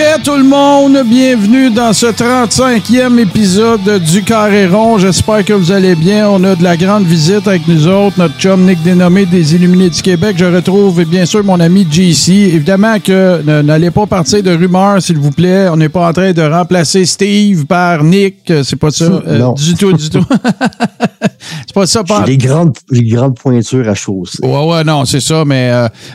Yeah, tout le monde! Bienvenue dans ce 35e épisode du Carré Rond. J'espère que vous allez bien. On a de la grande visite avec nous autres. Notre chum Nick Dénommé des Illuminés du Québec. Je retrouve bien sûr mon ami JC. Évidemment que n'allez pas partir de rumeurs, s'il vous plaît. On n'est pas en train de remplacer Steve par Nick. C'est pas ça euh, du tout, du tout. c'est pas ça. Pas... Les grandes, les grandes pointures à chausser. Ouais, ouais, non, c'est ça. Mais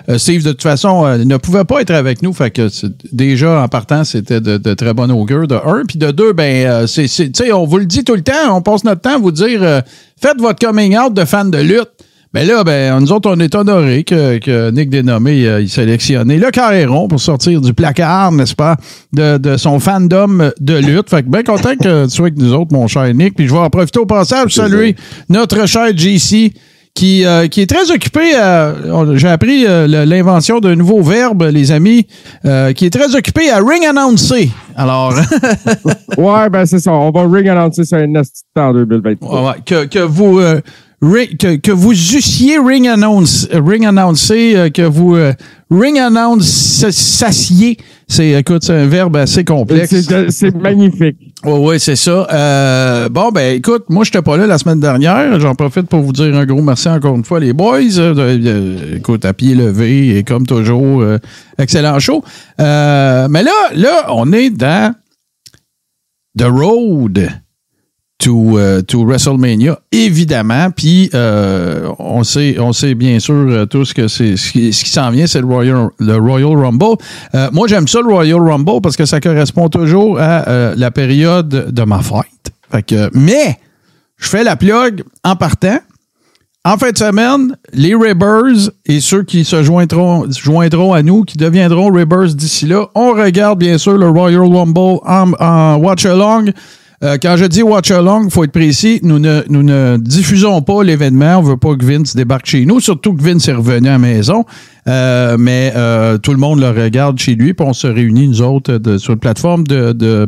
euh, Steve, de toute façon, euh, ne pouvait pas être avec nous. Fait que déjà, en partant, c'était de, très bon augure, de un. Puis de deux, ben, euh, c'est, on vous le dit tout le temps, on passe notre temps à vous dire euh, faites votre coming out de fan de lutte. Mais là, ben, nous autres, on est honorés que, que Nick Dénommé euh, il sélectionné le carréron pour sortir du placard, n'est-ce pas, de, de, son fandom de lutte. Fait que bien content que tu sois avec nous autres, mon cher Nick. Puis je vais en profiter au passage saluer notre cher JC qui, euh, qui est très occupé. Euh, J'ai appris euh, l'invention d'un nouveau verbe, les amis, euh, qui est très occupé à ring announcer. Alors. ouais, ben c'est ça. On va ring annoncer sur un en 2023. Ouais, ouais, que, que vous. que, que, vous eussiez ring announce, ring annoncé, que vous ring announce s'assiez. C'est, écoute, c'est un verbe assez complexe. C'est magnifique. Oui, oui, c'est ça. Euh, bon, ben écoute, moi, je n'étais pas là la semaine dernière. J'en profite pour vous dire un gros merci encore une fois, les boys. Euh, euh, écoute, à pied levé et comme toujours, excellent show. mais là, là, on est dans The Road to, uh, to WrestleMania, évidemment. Puis euh, on sait, on sait bien sûr euh, tous que c'est ce qui, s'en vient, c'est le Royal, le Royal Rumble. Euh, moi, j'aime ça le Royal Rumble parce que ça correspond toujours à la période de ma fête. Fait que, mais je fais la plug en partant. En fin de semaine, les Ribbers et ceux qui se joindront, joindront à nous, qui deviendront Ribbers d'ici là, on regarde bien sûr le Royal Rumble en, en watch-along. Euh, quand je dis watch along, il faut être précis, nous ne, nous ne diffusons pas l'événement. On ne veut pas que Vince débarque chez nous, surtout que Vince est revenu à la maison. Euh, mais euh, tout le monde le regarde chez lui, puis on se réunit, nous autres, sur une plateforme de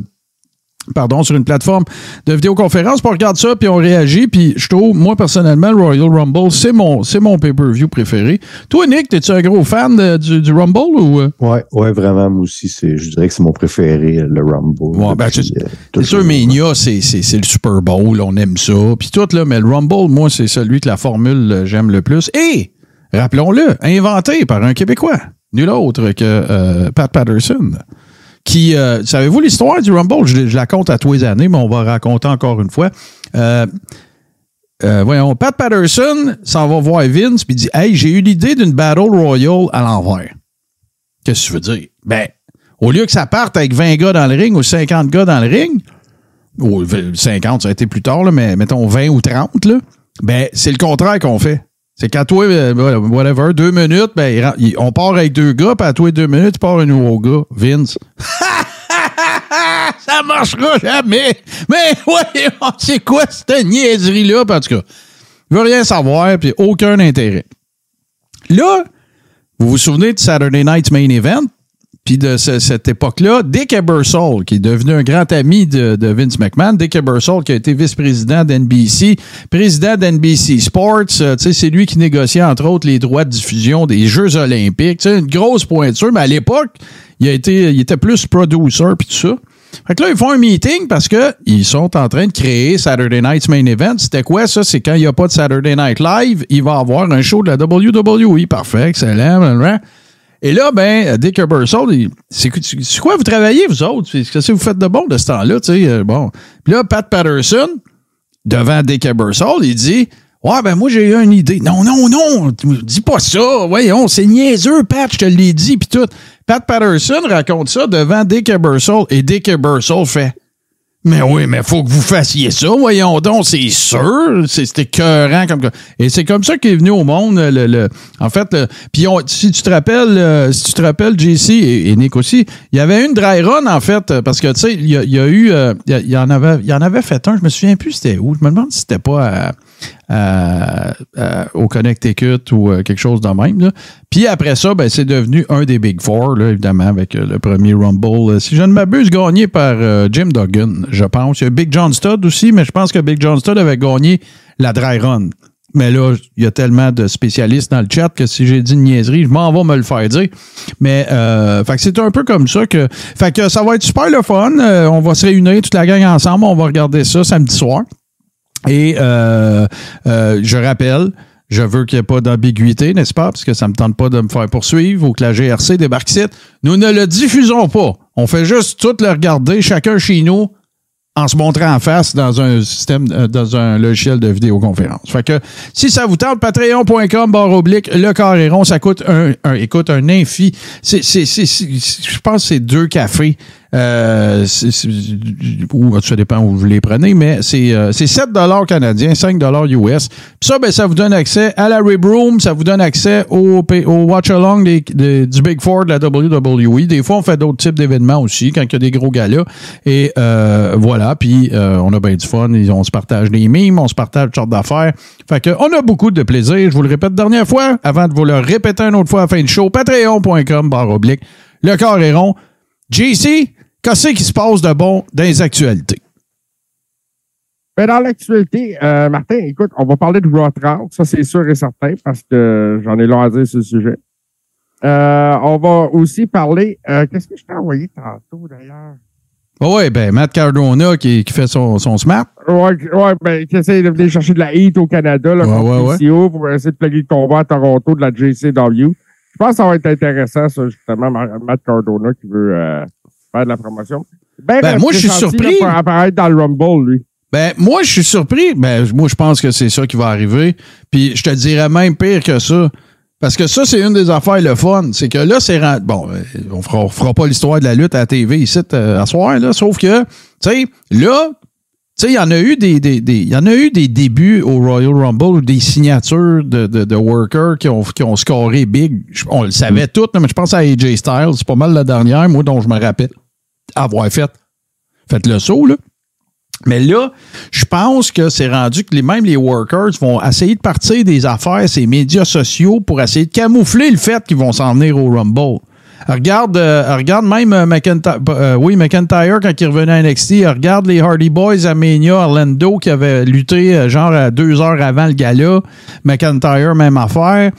pardon, sur une plateforme de vidéoconférence. Puis on regarde ça, puis on réagit. Puis je trouve, moi, personnellement, le Royal Rumble, c'est mon, c'est mon pay-per-view préféré. Toi, Nick, es-tu un gros fan du, Rumble ou? Euh? Ouais, ouais, vraiment. Moi aussi, c'est, je dirais que c'est mon préféré, le Rumble. Ouais, ben, c'est euh, sûr, Mania, c'est, c'est, le Super Bowl. On aime ça. Puis tout, là, mais le Rumble, moi, c'est celui que la formule euh, j'aime le plus. Et, rappelons-le, inventé par un Québécois. Nul autre que Pat Patterson qui, euh, savez-vous l'histoire du Rumble? Je, la compte à tous les années, mais on va raconter encore une fois. Euh, euh, voyons, Pat Patterson s'en va voir Vince puis dit Hey, j'ai eu l'idée d'une Battle Royale à l'envers. Qu'est-ce que tu veux dire? Ben, au lieu que ça parte avec 20 gars dans le ring ou 50 gars dans le ring, ou 50, ça a été plus tard, mais mettons 20 ou 30, là, ben, c'est le contraire qu'on fait. C'est qu'à toi, whatever, deux minutes, ben, on part avec deux gars, puis à toi, deux minutes, tu pars un nouveau gars, Vince. ça marchera jamais. Mais ouais, c'est quoi cette niaiserie-là? En tout cas, il veut rien savoir, puis aucun intérêt. Là, vous vous souvenez de Saturday Night's Main Event? Puis de cette époque-là, Dick Ebersol, qui est devenu un grand ami de, Vince McMahon, Dick Ebersol, qui a été vice-président d'NBC, président d'NBC Sports, euh, c'est lui qui négociait entre autres les droits de diffusion des Jeux olympiques. une grosse pointure, mais à l'époque, il, a été, il était plus producer puis tout ça. Fait que là, ils font un meeting parce que ils sont en train de créer Saturday Night's Main Event. C'était quoi ça? C'est quand il n'y a pas de Saturday Night Live, il va avoir un show de la WWE. Parfait, excellent. Et là, ben, Dick Ebersol, c'est quoi vous travaillez, vous autres? Qu'est-ce que vous faites de bon de ce temps-là? Euh, bon. Puis là, Pat Patterson, devant Dick Ebersol, il dit Ouais, ben moi, j'ai eu une idée. Non, non, non, dis pas ça. Voyons, c'est niaiseux, Pat, je te l'ai dit, puis tout. Pat Patterson raconte ça devant Dick Ebersol, et Dick Ebersol fait mais oui, mais faut que vous fassiez ça, voyons donc, c'est sûr. C'était écœurant comme Et c'est comme ça qu'il est venu au monde. Le, en fait, puis si tu te rappelles, euh, si tu te rappelles, JC et, Nick aussi, il y avait une dry run, en fait, parce que tu sais, il y, a eu. Euh, il, y en avait, il y en avait fait un, je me souviens plus c'était où. Je me demande si c'était pas à- à- au Connecticut ou euh, quelque chose de même. là. Puis après ça, ben, c'est devenu un des Big Four, là, évidemment, avec euh, le premier Rumble. Euh, Si je ne m'abuse, gagné par euh, Jim Duggan, je pense. Il y a Big John Studd aussi, mais je pense que Big John Studd avait gagné la Dry Run. Mais là, il y a tellement de spécialistes dans le chat que si j'ai dit une niaiserie, je m'en vais me le faire dire. Mais euh, fait que c'est un peu comme ça que. Fait que ça va être super le fun. Euh, on va se réunir toute la gang ensemble. On va regarder ça samedi soir. Et euh, euh, je rappelle, je veux qu'il n'y ait pas d'ambiguïté, n'est-ce pas? Parce que ça ne me tente pas de me faire poursuivre ou que la GRC débarque ici. Nous ne le diffusons pas. On fait juste tout le regarder, chacun chez nous, en se montrant en face dans un système, euh, dans un logiciel de vidéoconférence. Fait que si ça vous tente, patreon.com, barre oblique, le carré rond, ça coûte un, un- écoute, un infi. C'est, je pense que c'est deux cafés. Euh, c'est- ou ça dépend où vous les prenez, mais c'est, euh, c'est 7 canadiens, 5 US. Puis ça, ben, ça vous donne accès à la Rib Room, ça vous donne accès au, au Watch-Along des- des- du Big Four de la WWE. Des fois, on fait d'autres types d'événements aussi, quand il y a des gros galas. Et euh, voilà, puis euh, on a bien du fun. On se partage des mimes, on se partage toutes sortes d'affaires. Fait que on a beaucoup de plaisir. Je vous le répète dernière fois, avant de vous le répéter une autre fois à la fin du show, patreon.com, barre oblique, le corps est rond. JC, qu'est-ce qui se passe de bon dans les actualités? Mais dans l'actualité, euh, Martin, écoute, on va parler de Raw 30, ça c'est sûr et certain, parce que j'en ai long à dire sur le sujet. Euh, on va aussi parler. euh, Qu'est-ce que je t'ai envoyé tantôt d'ailleurs? Oui, ben Matt Cardona qui, qui fait son, son smart. Ouais, ouais, ben, qui essaie de venir chercher de la heat au Canada, là, Ouais, ouais, ouais. Pour essayer de plugger le combat à Toronto de la JCW. Je pense que ça va être intéressant, ça, justement, Ma- Matt Cardona qui veut euh, faire de la promotion. Ben, Ben, moi, je suis surpris. là, Pour apparaître dans le Rumble, lui. Ben, moi, je suis surpris. Ben, moi, je pense que c'est ça qui va arriver. Puis, je te dirais même pire que ça. Parce que ça, c'est une des affaires le fun. C'est que là, c'est Bon, euh, on fera, on fera pas l'histoire de la lutte à la TV ici euh, à soir, là. Sauf que, tu sais, là, tu sais, il y en a eu des, des, des- y en a eu des débuts au Royal Rumble ou des signatures de, de, de workers qui ont, qui ont scoré big. On le savait tout, mais je pense à AJ Styles. C'est pas mal la dernière, moi, dont je me rappelle avoir fait. Faites le saut, là. Mais là, je pense que c'est rendu que les, même les workers vont essayer de partir des affaires, ces médias sociaux, pour essayer de camoufler le fait qu'ils vont s'en venir au Rumble. Regarde, euh, regarde même euh, McIntyre, euh, oui, McIntyre quand il revenait à NXT. Regarde les Hardy Boys à Mania, Orlando qui avait lutté genre à deux heures avant le gala. McIntyre, même affaire.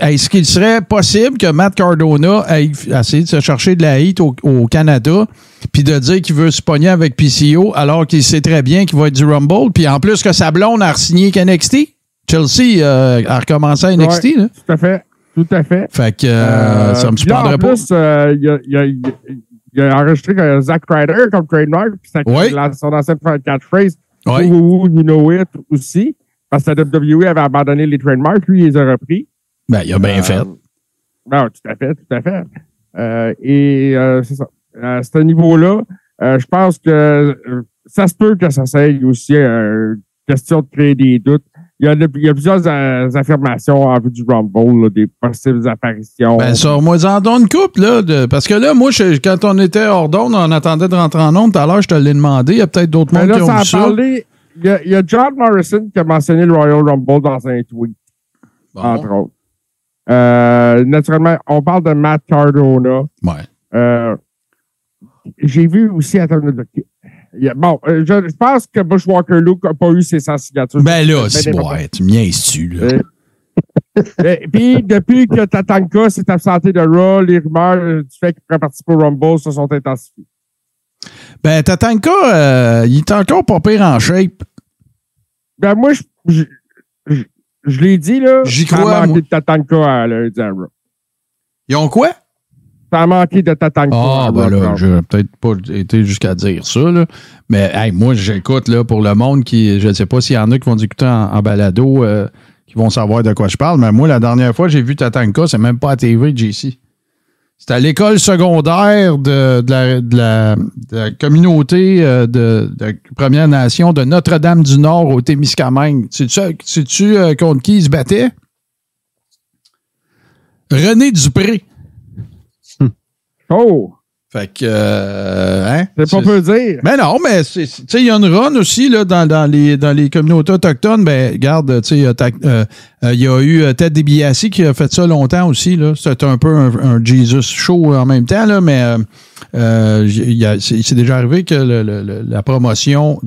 Est-ce qu'il serait possible que Matt Cardona aille essayer de se chercher de la hit au, au Canada, puis de dire qu'il veut se pogner avec PCO alors qu'il sait très bien qu'il va être du Rumble, puis en plus que sa blonde a signé qu'NXT? Chelsea a recommencé à NXT, Ouais, là. Tout à fait. Tout à fait. Fait que euh, Euh, ça me surprendrait en pas. plus, euh, il, a, il, a, il a enregistré Zack Ryder comme trademark, puis ça Oui. la- son ancienne catchphrase, Ouais. Woo, you know it aussi, parce que la WWE avait abandonné les trademarks, lui, il les a repris. Ben, il a bien Euh, fait. Non, tout à fait, tout à fait. Euh, et euh, c'est ça. À ce niveau-là, je pense que ça se peut que ça s'aille aussi question de créer des doutes. Il y a, il y a plusieurs euh, affirmations en vue du Rumble, là, des possibles apparitions. Ben, ça, moi, en donne une couple, là. de- parce que là, moi, je- quand on était hors d'onde, on attendait de rentrer en onde. Tout à l'heure, je te l'ai demandé. Il y a peut-être d'autres mondes là, qui ont vu ça. parlé. Il y, a, il y a John Morrison qui a mentionné le Royal Rumble dans un tweet, Bon. entre autres. Euh, naturellement, on parle de Matt Cardona. Ouais. Euh, J'ai vu aussi, attends, bon, euh, je, je pense que Bushwalker Luke n'a pas eu ses 100 signatures. Ben là, Ben, c'est ben, ouais, tu me niaises-tu, là? Euh, Puis, depuis que Tatanka s'est absenté de Raw, les rumeurs euh, du fait qu'il pourrait participer au Rumble se sont intensifiées. Ben, Tatanka, euh, il est encore pas pire en shape. Ben, moi, je, je, je, je l'ai dit, là. J'y crois, moi. de Tatanka à à Raw. Ils ont quoi? Ça a manqué de Ah, ben là, j'ai peut-être pas été jusqu'à dire ça, là. Mais, hey, moi, j'écoute, là, pour le monde qui, je ne sais pas s'il y en a qui vont écouter en, en balado, euh, qui vont savoir de quoi je parle, mais moi, la dernière fois, j'ai vu Tatanka, c'est même pas à TV, JC. C'était à l'école secondaire de, de la, de la- de la communauté euh, de, Première Nation de Notre-Dame-du-Nord au Témiscamingue. Sais-tu euh, contre qui il se battait? René Dupré. Oh! Fait que, euh, hein? C'est pas peu dire. Ben non, mais tu sais, il y a une run aussi là, dans, dans, les, dans les communautés autochtones. Ben, regarde, tu sais, il y a ta- euh, euh, y a eu euh, Ted DiBiase qui a fait ça longtemps aussi. là. C'était un peu un, un Jesus show en même temps, là, mais euh, euh, il y a- c'est déjà arrivé que le- le- la promotion,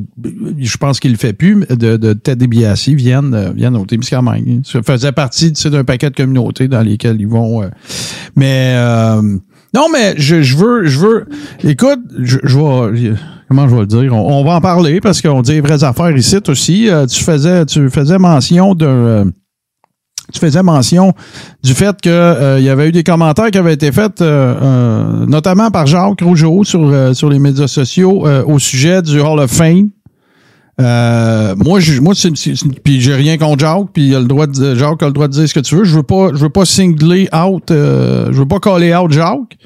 je pense qu'il le fait plus, de, de Ted DiBiase vienne, euh, vienne au Témiscamingue. Ça faisait partie d'un paquet de communautés dans lesquelles ils vont. euh, mais euh, non, mais je, je veux, je veux. Écoute, je, je vais. Comment je vais le dire? On, on va en parler parce qu'on dit les vraies affaires ici aussi. Euh, tu faisais, tu faisais mention d'un. euh, tu faisais mention du fait que euh, il y avait eu des commentaires qui avaient été faits, euh, euh, notamment par Jacques Rougeau sur, euh, sur les médias sociaux au sujet du Hall of Fame. Euh, moi, je, moi, puis j'ai rien contre Jacques, puis il a le droit de, Jacques a le droit de dire ce que tu veux. Je veux pas, je veux pas singler out, euh, je veux pas caller out Jacques.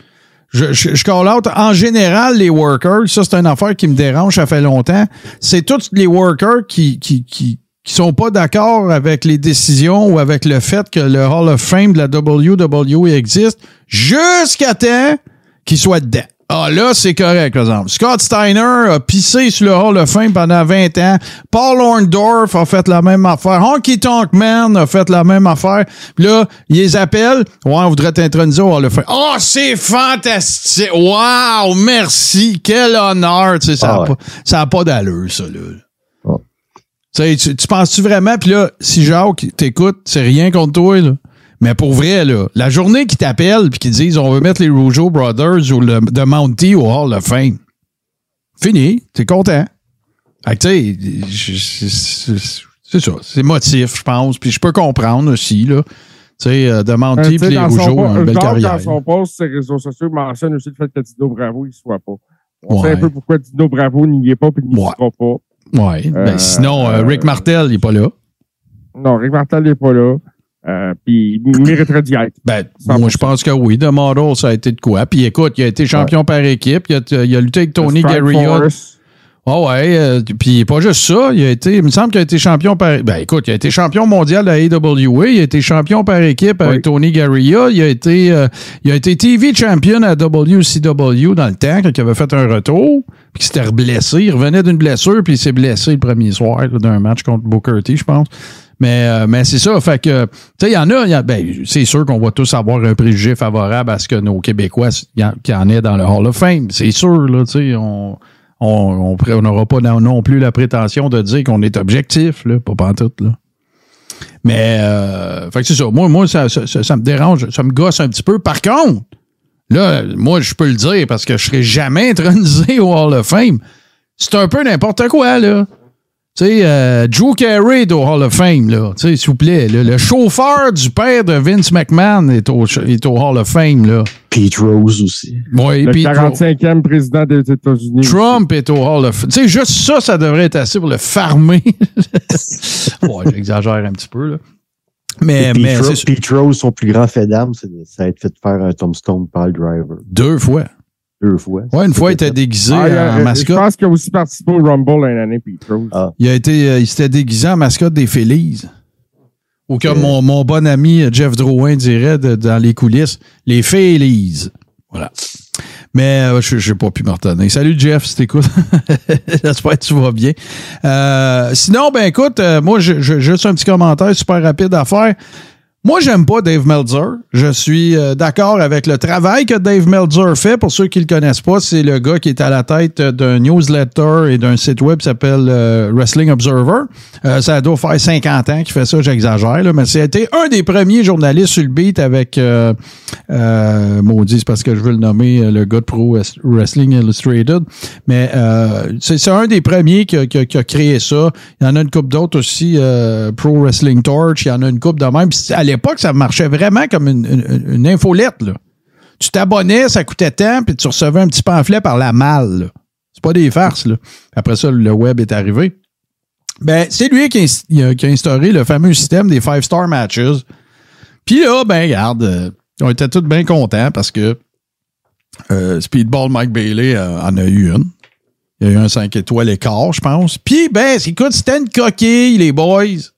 Je, je, je call out en général les workers. Ça, c'est une affaire qui me dérange, ça fait longtemps. C'est tous les workers qui, qui, qui, qui sont pas d'accord avec les décisions ou avec le fait que le Hall of Fame de la WWE existe jusqu'à temps qu'il soit dedans. Ah, là, c'est correct, par exemple. Scott Steiner a pissé sur le Hall of Fame pendant 20 ans. Paul Orndorff a fait la même affaire. Honky Tonk Man a fait la même affaire. Puis là, ils les appellent. Ouais, on voudrait t'introniser au Hall of Fame. Oh, c'est fantastique! Wow! Merci! Quel honneur! Tu sais, ça n'a Ah ouais. pas, d'allure, ça, là. Ah. Tu sais, tu, tu penses-tu vraiment? Puis là, si Jacques t'écoute, c'est rien contre toi, là. Mais pour vrai, là, la journée qu'ils t'appellent puis qu'ils disent on veut mettre les Rougeau Brothers ou le de Mountie au Hall of Fame, fini, t'es content. C'est ça, c'est motif, je pense. Puis je peux comprendre aussi, là. Tu sais, euh, de Euh, puis les dans son Rougeau po- ont une belle Jacques, carrière. Dans son post sur les réseaux sociaux, il mentionne aussi le fait que Dino Bravo, il soit pas. On Ouais. sait un peu pourquoi Dino Bravo n'y est pas et n'y Ouais. sera pas. Ouais. Ben, Euh, sinon, euh, Rick Martel, il est pas là. Non, Rick Martel n'est pas là. Euh, puis il mériterait d'y être. Ben, 100%. moi, je pense que oui. The Model, ça a été de quoi? Puis écoute, il a été champion par équipe. Il a, il a lutté avec Tony Garriott. Ah ouais, euh, puis pas juste ça, il a été, il me semble qu'il a été champion par, ben écoute, il a été champion mondial de la AWA, il a été champion par équipe avec Oui. Tony Garria, il a été, euh, il a été TV champion à WCW dans le temps quand il avait fait un retour, puis s'était blessé, il revenait d'une blessure puis il s'est blessé le premier soir d'un match contre Booker T, je pense. Mais, euh, mais c'est ça, fait que, tu sais, il y en a, ben, c'est sûr qu'on va tous avoir un préjugé favorable à ce que nos Québécois, y en- ait dans le Hall of Fame. C'est sûr, là, tu sais, on, on n'aura pas non, plus la prétention de dire qu'on est objectif, là, pas pantoute, là. Mais, euh, fait que c'est ça. Moi, moi ça- ça me dérange, ça me gosse un petit peu. Par contre, là, moi, je peux le dire parce que je serai jamais intronisé au Hall of Fame. C'est un peu n'importe quoi, là. Tu sais, euh, Drew Carey est au Hall of Fame, là. Tu sais, s'il vous plaît. là. Le chauffeur du père de Vince McMahon est au, est au Hall of Fame, là. Pete Rose aussi. Oui, Le puis 45e président des États-Unis. Trump est au Hall of Fame. Tu sais, juste ça, ça devrait être assez pour le farmer. ouais, j'exagère un petit peu, là. Mais, Pete, mais. Pete Rose, son plus grand fait d'âme, c'est de- ça a été fait faire un tombstone par le driver. deux fois. Deux fois. Ouais, une fois, il était déguisé Ah, il en euh, Je mascotte. pense qu'il a aussi participé au Rumble une année, Pete Rose. Ah. Il a été, euh, il s'était déguisé en mascotte des Phillies. Ou comme Euh. mon, mon bon ami euh, Jeff Drouin dirait de- dans les coulisses, les Phillies. Voilà. Mais je n'ai pas pu me retenir. Salut Jeff, si t'écoutes. J'espère que tu vas bien. Euh, sinon, ben écoute, euh, moi, je, je- juste un petit commentaire super rapide à faire. Moi, j'aime pas Dave Meltzer. Je suis euh, d'accord avec le travail que Dave Meltzer fait. Pour ceux qui le connaissent pas, c'est le gars qui est à la tête d'un newsletter et d'un site web qui s'appelle euh, Wrestling Observer. Euh, ça doit faire 50 ans qu'il fait ça, j'exagère, mais c'était un des premiers journalistes sur le beat avec euh, euh, maudit, c'est parce que je veux le nommer euh, le gars de Pro Wrestling Illustrated. Mais c'est c'est un des premiers qui a, qui a- créé ça. Il y en a une couple d'autres aussi, Pro Wrestling Torch, il y en a une couple de même. L'époque, ça marchait vraiment comme une, une, infolette. Là. Tu t'abonnais, ça coûtait tant, puis tu recevais un petit pamphlet par la malle. C'est pas des farces. Là. Après ça, le web est arrivé. Ben, c'est lui qui a, qui a instauré le fameux système des five-star matches. Puis là, ben, regarde, euh, on était tous bien contents parce que euh, Speedball Mike Bailey euh, en a eu une. Il y a eu un 5 étoiles écart, je pense. Puis, ben, écoute, c'était une coquille, les boys.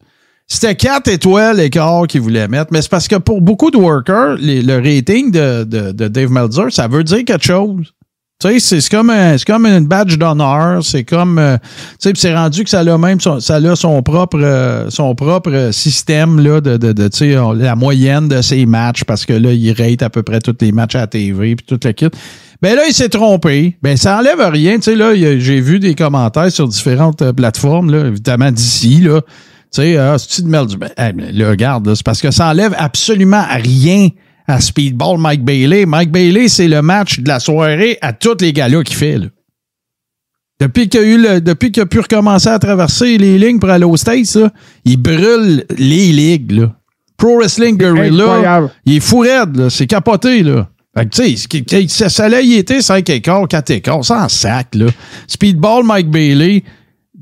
C'était 4 étoiles écart qu'ils voulaient mettre. Mais c'est parce que pour beaucoup de workers, le rating de, de- Dave Meltzer, ça veut dire quelque chose. Tu sais, c'est comme, un- comme une badge d'honneur. C'est comme. euh, tu sais, c'est rendu que ça a même son, ça a son propre, euh, son propre système là, de, de, de, tu sais, la moyenne de ses matchs parce que là, il rate à peu près tous les matchs à la TV puis tout le kit. Ben là, il s'est trompé. Ben, ça enlève rien. Tu sais, là, j'ai vu des commentaires sur différentes euh, plateformes, là, évidemment d'ici, là. Tu sais, ah, c'est-tu de merde? Ben, mais là, regarde, là, c'est parce que ça enlève absolument rien à Speedball Mike Bailey. Mike Bailey, c'est le match de la soirée à tous les galas qu'il fait, là. Depuis qu'il a eu le, depuis qu'il a pu recommencer à traverser les lignes pour aller aux States, là, il brûle les ligues, là. Pro Wrestling Guerrilla, il est fou raide, là. C'est capoté, là. Fait que, tu sais, ça, l'a y été 5 écarts, 4 écarts, sans sac, là. Speedball Mike Bailey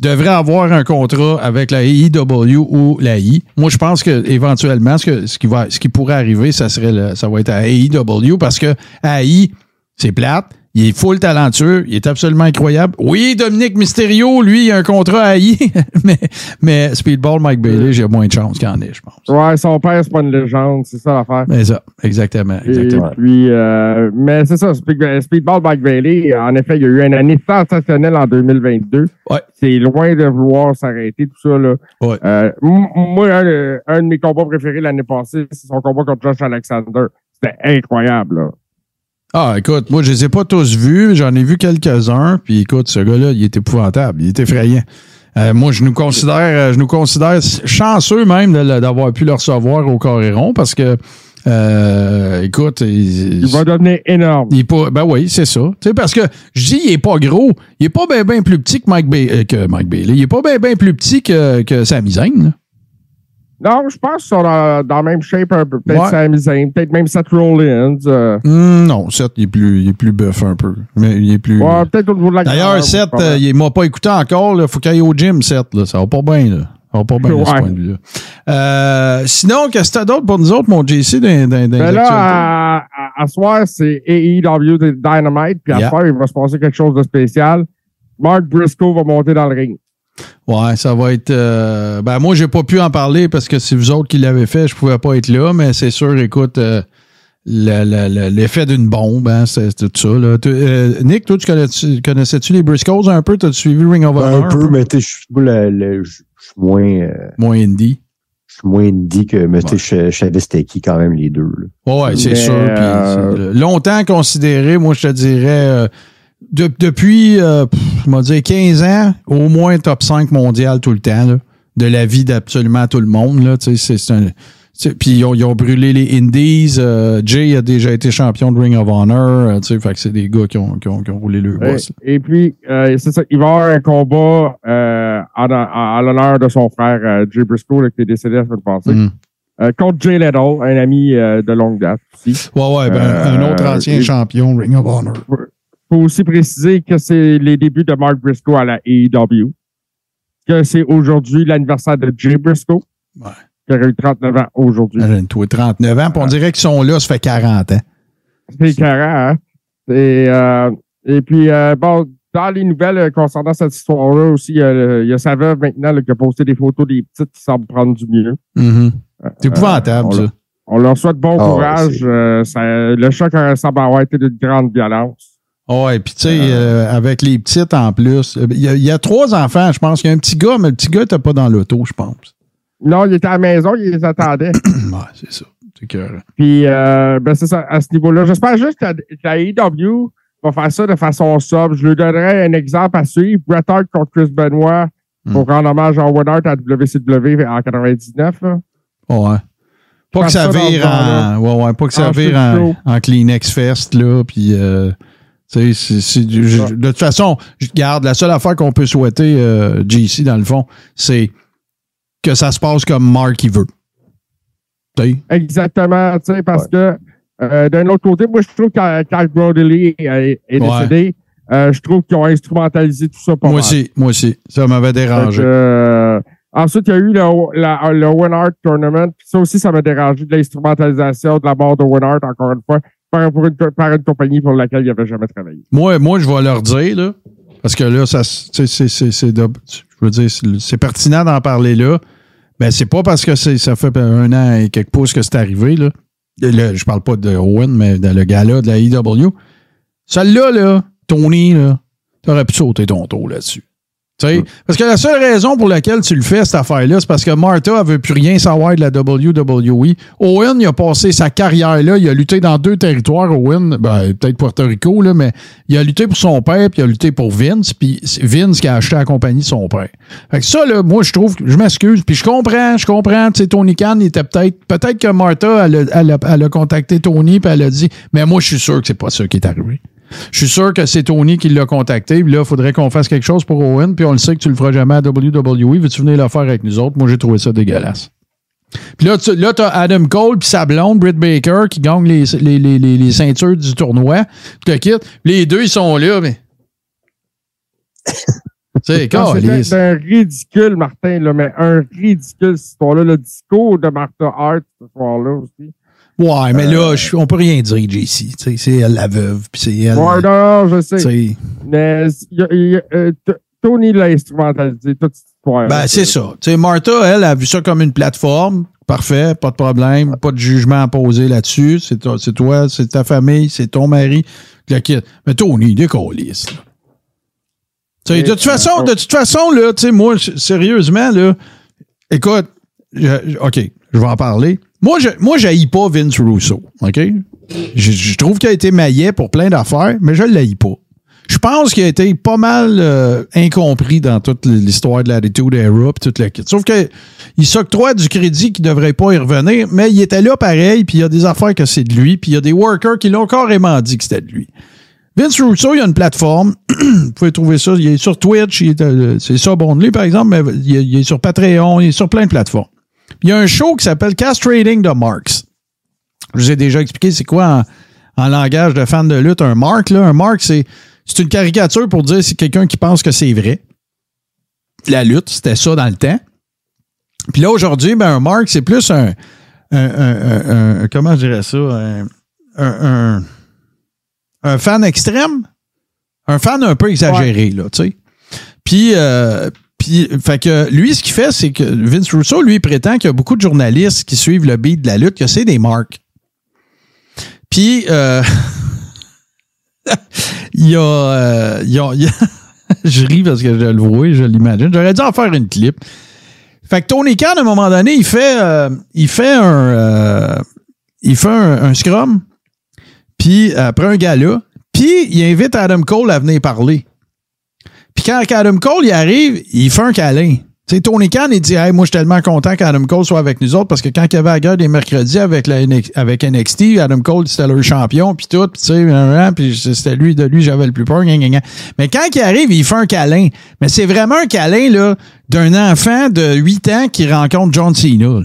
devrait avoir un contrat avec la AEW ou la I. Moi, je pense que éventuellement, ce, que, ce, qui, va, ce qui pourrait arriver, ça serait le- ça va être à AEW parce que AI, c'est plate. Il est full talentueux. Il est absolument incroyable. Oui, Dominique Mysterio, lui, il a un contrat à AI, mais, mais Speedball Mike Bailey, j'ai moins de chance qu'il en ait, je pense. Ouais, son père, c'est pas une légende, c'est ça l'affaire. Mais ça, exactement. exactement. Et puis, euh, mais c'est ça, Speed- Speedball Mike Bailey, en effet, il y a eu une année sensationnelle en 2022. Ouais. C'est loin de vouloir s'arrêter, tout ça. Là. Ouais. Euh, moi, un, de- un de mes combats préférés l'année passée, c'est son combat contre Josh Alexander. C'était incroyable. Là. Ah, écoute, moi, je les ai pas tous vus. J'en ai vu quelques-uns. Puis, écoute, ce gars-là, il est épouvantable. Il est effrayant. Euh, moi, je nous considère, euh, je nous considère chanceux même d'avoir pu le recevoir au Coréron parce que, euh, écoute, il, Il va devenir énorme. il est pas, ben oui, c'est ça. Tu sais, parce que je dis, il est pas gros. Il est pas bien ben plus petit que Mike, Ba- euh, que Mike Bailey. Il est pas bien ben plus petit que, que Sami Zayn. Là. Non, je pense qu'ils sont dans, dans la même shape un peu. Peut-être Ouais. Sami Zayn, peut-être même Seth Rollins. euh, Hum, non, Seth, il est plus, il est plus buff un peu. Mais il est plus. ouais, peut-être au niveau de la D'ailleurs, Seth, euh, il m'a pas écouté encore. Il faut qu'il aille au gym, Seth. Là. Ça va pas bien. Là. Ça va pas bien de ce Ouais. point de vue-là. Euh, sinon, qu'est-ce que t'as d'autre pour nous autres, mon JC, dans, dans, dans Ben là, à, à, à soir, c'est AEW Dynamite. Puis à Yeah. soir, il va se passer quelque chose de spécial. Mark Briscoe va monter dans le ring. Ouais, ça va être. euh, ben, moi, j'ai pas pu en parler parce que c'est vous autres qui l'avez fait. Je pouvais pas être là, mais c'est sûr, écoute, euh, le- le- le- l'effet d'une bombe, hein, c'est tout ça. Là. Tu- euh, Nick, toi, tu connais- connaissais-tu les Briscoes un peu? T'as suivi Ring of Honor? Un peu, mais je suis moins, Moins indie. je suis moins indie que, mais tu sais, je je savais c'était qui quand même les deux. là. Ouais, ouais, c'est sûr. euh, longtemps considéré, moi, je te dirais, euh, de- depuis, euh, pff, je vais dire 15 ans, au moins top 5 mondial tout le temps, là, de la vie d'absolument tout le monde. Là, tu sais, c'est, un, puis ils ont, ils ont brûlé les Indies. euh, Jay a déjà été champion de Ring of Honor. euh, fait que c'est des gars qui ont, qui ont, qui ont roulé le Et, boss. et puis, euh, c'est ça, il va y avoir un combat euh, en, en- en l'honneur de son frère euh, Jay Briscoe, là, qui est décédé la semaine passée, Mm. euh, contre Jay Lethal, un ami euh, de longue date aussi. Ouais, ouais, ben, un Euh, autre ancien et- champion Ring of Honor. Faut aussi préciser que c'est les débuts de Mark Briscoe à la AEW. Que c'est aujourd'hui l'anniversaire de Jay Briscoe. Ouais. Qui aurait eu 39 ans aujourd'hui. Euh, toi, 39 ans, puis on dirait qu'ils sont là, ça fait 40 ans. C'est carré, hein? Et, euh, et puis, euh, bon, dans les nouvelles euh, concernant cette histoire-là aussi, il y a, il y a sa veuve maintenant là, qui a posté des photos des petites qui semblent prendre du mieux. Mhm. C'est épouvantable, on ça. On leur souhaite bon Ah, courage. Euh, ça- le choc semble avoir été d'une grande violence. Ah Ouais, puis tu sais, euh, avec les petites en plus. euh, Il y, a, il y a trois enfants, je pense. Il y a un petit gars, mais le petit gars n'était pas dans l'auto, je pense. Non, il était à la maison, il les attendait. ouais, c'est ça. C'est que. Puis, euh, ben, c'est ça, à ce niveau-là. J'espère juste que, la AEW va faire ça de façon sobre. Je lui donnerai un exemple à suivre. Bret Hart contre Chris Benoit pour rendre hommage à Owen Hart à WCW en 99. Là. Ouais. Pas que ça vire en. Ouais, ouais, pas que ça En vire en, Kleenex Fest, là. Puis, euh, c'est- c'est du- je- ça. de toute façon, je garde la seule affaire qu'on peut souhaiter, euh, JC, dans le fond, c'est que ça se passe comme Mark il veut. Exactement, parce que euh, d'un autre côté, moi, je trouve que quand Brody est, est Ouais. décédé, euh, je trouve qu'ils ont instrumentalisé tout ça pas Moi mal. aussi, moi aussi. Ça m'avait dérangé. ensuite, il y a eu le, la- le Owen Hart Tournament. Ça aussi, ça m'a dérangé de l'instrumentalisation de la mort de Owen Hart, encore une fois, par, une, compagnie pour laquelle il n'avait jamais travaillé. Moi, moi, je vais leur dire, là, parce que là, ça, c'est, je veux dire, c'est, pertinent d'en parler là. Ben, c'est pas parce que ça fait un an et quelques pouces que c'est arrivé, là. Le- je parle pas de Owen, mais de le gars-là de la IW. Celle-là, là, Tony, là, t'aurais pu sauter ton tour là-dessus. Parce que la seule raison pour laquelle tu le fais, cette affaire-là, c'est parce que Martha ne veut plus rien savoir de la WWE. Owen, il a passé sa carrière là. Il a lutté dans deux territoires, Owen. Ben, peut-être Puerto Rico, là, mais il a lutté pour son père, puis il a lutté pour Vince, puis Vince qui a acheté la compagnie de son père. Fait que ça, là, moi, je trouve, je m'excuse, puis je comprends, je comprends. Tu Tony Khan, il était peut-être, peut-être que Martha, elle elle elle a contacté Tony, puis elle a dit, mais moi, je suis sûr que c'est pas ça qui est arrivé. Je suis sûr que c'est Tony qui l'a contacté. Puis là, il faudrait qu'on fasse quelque chose pour Owen. Puis on le sait que tu le feras jamais à WWE. Veux-tu venir le faire avec nous autres? Moi, j'ai trouvé ça dégueulasse. Puis là, tu là, as Adam Cole puis sa blonde, Britt Baker, qui gagne les, les, les, ceintures du tournoi. Le kit. Les deux, ils sont là, mais. C'est caliste. un ridicule, Martin, là, mais un ridicule, cette histoire-là. Le discours de Martha Hart, ce soir-là aussi. Ouais, mais là, je- on peut rien dire, JC. C'est elle la veuve. Puis c'est elle. Ouais, non, non, je sais. Mais il y a- il y a- euh, Tony l'a instrumentalisé, toute cette histoire. Ben, c'est ça. Tu sais, Martha, elle, a vu ça comme une plateforme. Parfait, pas de problème, pas de jugement à poser là-dessus. C'est toi, c'est toi, c'est ta famille, c'est ton mari. Mais Tony. Tu sais, de toute Et, façon, euh, de toute façon, là, moi, sérieusement, là, écoute, je- OK, je vais en parler. Moi, je moi, j'haïs pas Vince Russo, OK? Je, je trouve qu'il a été maillet pour plein d'affaires, mais je l'haïs pas. Je pense qu'il a été pas mal euh, incompris dans toute l'histoire de l'Attitude Era toute la kit. Sauf que il s'octroie du crédit qui devrait pas y revenir, mais il était là pareil, puis il y a des affaires que c'est de lui, puis il y a des workers qui l'ont carrément dit que c'était de lui. Vince Russo, il a une plateforme. Vous pouvez trouver ça. Il est sur Twitch. euh, C'est ça, bon lui, par exemple, mais il est sur Patreon. Il est sur plein de plateformes. Il y a un show qui s'appelle Castrating the Marks. Je vous ai déjà expliqué c'est quoi en, en langage de fan de lutte un mark. Là. Un mark, c'est, c'est une caricature pour dire c'est quelqu'un qui pense que c'est vrai. La lutte, c'était ça dans le temps. Puis là, aujourd'hui, ben, un mark, c'est plus un, un- un- un- comment je dirais ça? Un, un- un- un fan extrême? Un fan un peu exagéré, là, tu sais. Puis, euh, puis, fait que lui, ce qu'il fait, c'est que Vince Russo, lui, prétend qu'il y a beaucoup de journalistes qui suivent le beat de la lutte, que c'est des marques. Puis, euh, il y a. euh, je ris parce que je le vois, je l'imagine. J'aurais dû en faire une clip. Fait que Tony Khan, à un moment donné, il fait, euh, il fait un. il fait un, un scrum, puis après un gala, puis il invite Adam Cole à venir parler. Puis quand Adam Cole il arrive, il fait un câlin. Sais, Tony Khan, il dit Hey, moi, je suis tellement content qu'Adam Cole soit avec nous autres parce que quand il y avait la guerre des mercredis avec, la avec NXT, Adam Cole, c'était leur champion, puis tout, puis tu sais, puis c'était lui, de lui, j'avais le plus peur. gna, gna, gna. Mais quand il arrive, il fait un câlin. Mais c'est vraiment un câlin là, d'un enfant de 8 ans qui rencontre John Cena.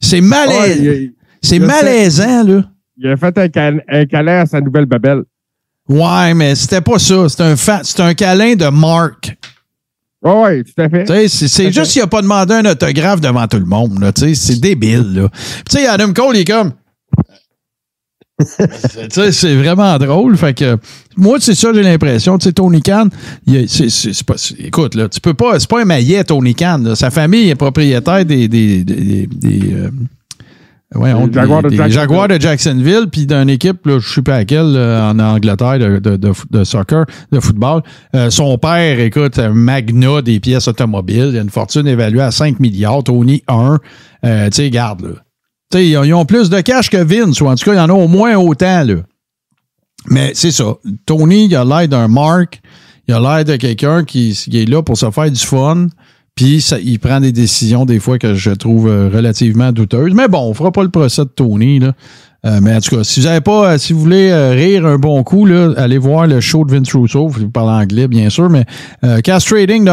C'est c'est je sais. malaisant, là. il a fait un câlin à sa nouvelle Babel. Ouais, mais c'était pas ça. C'était un, fa- un câlin de Mark. Oui, ouais, tout à fait. Tu sais, c'est juste qu'il a pas demandé un autographe devant tout le monde. là, tu sais, C'est débile. Tu sais, Adam Cole, il est comme. Tu sais, c'est vraiment drôle. Fait que moi, c'est ça, j'ai l'impression. Tu sais, Tony Khan, il est- pas. Écoute, là, tu peux pas. C'est pas un maillet, Tony Khan. là. Sa famille est propriétaire des. des, des, des- des, euh, ouais, on- Les Jaguars de. Jaguars de Jacksonville, puis d'une équipe, là, je sais pas laquelle, là, en Angleterre de, de, de, de soccer, de football. Euh, son père, écoute, un magnat des pièces automobiles. Il a une fortune évaluée à 5 milliards. Tony, 1. Euh, tu sais, garde, là. Tu sais, ils ont- ils ont plus de cash que Vince, ou en tout cas, il y en a au moins autant, là. Mais c'est ça. Tony, il a l'air d'un Mark. Il a l'air de quelqu'un qui, qui est là pour se faire du fun. Puis ça- il prend des décisions des fois que je trouve euh, relativement douteuses. Mais bon, on fera pas le procès de Tony. Là. Euh, mais en tout cas, si vous avez pas, euh, si vous voulez euh, rire un bon coup, là, allez voir le show de Vince Russo. Vous parlez anglais, bien sûr, mais euh, Castrating de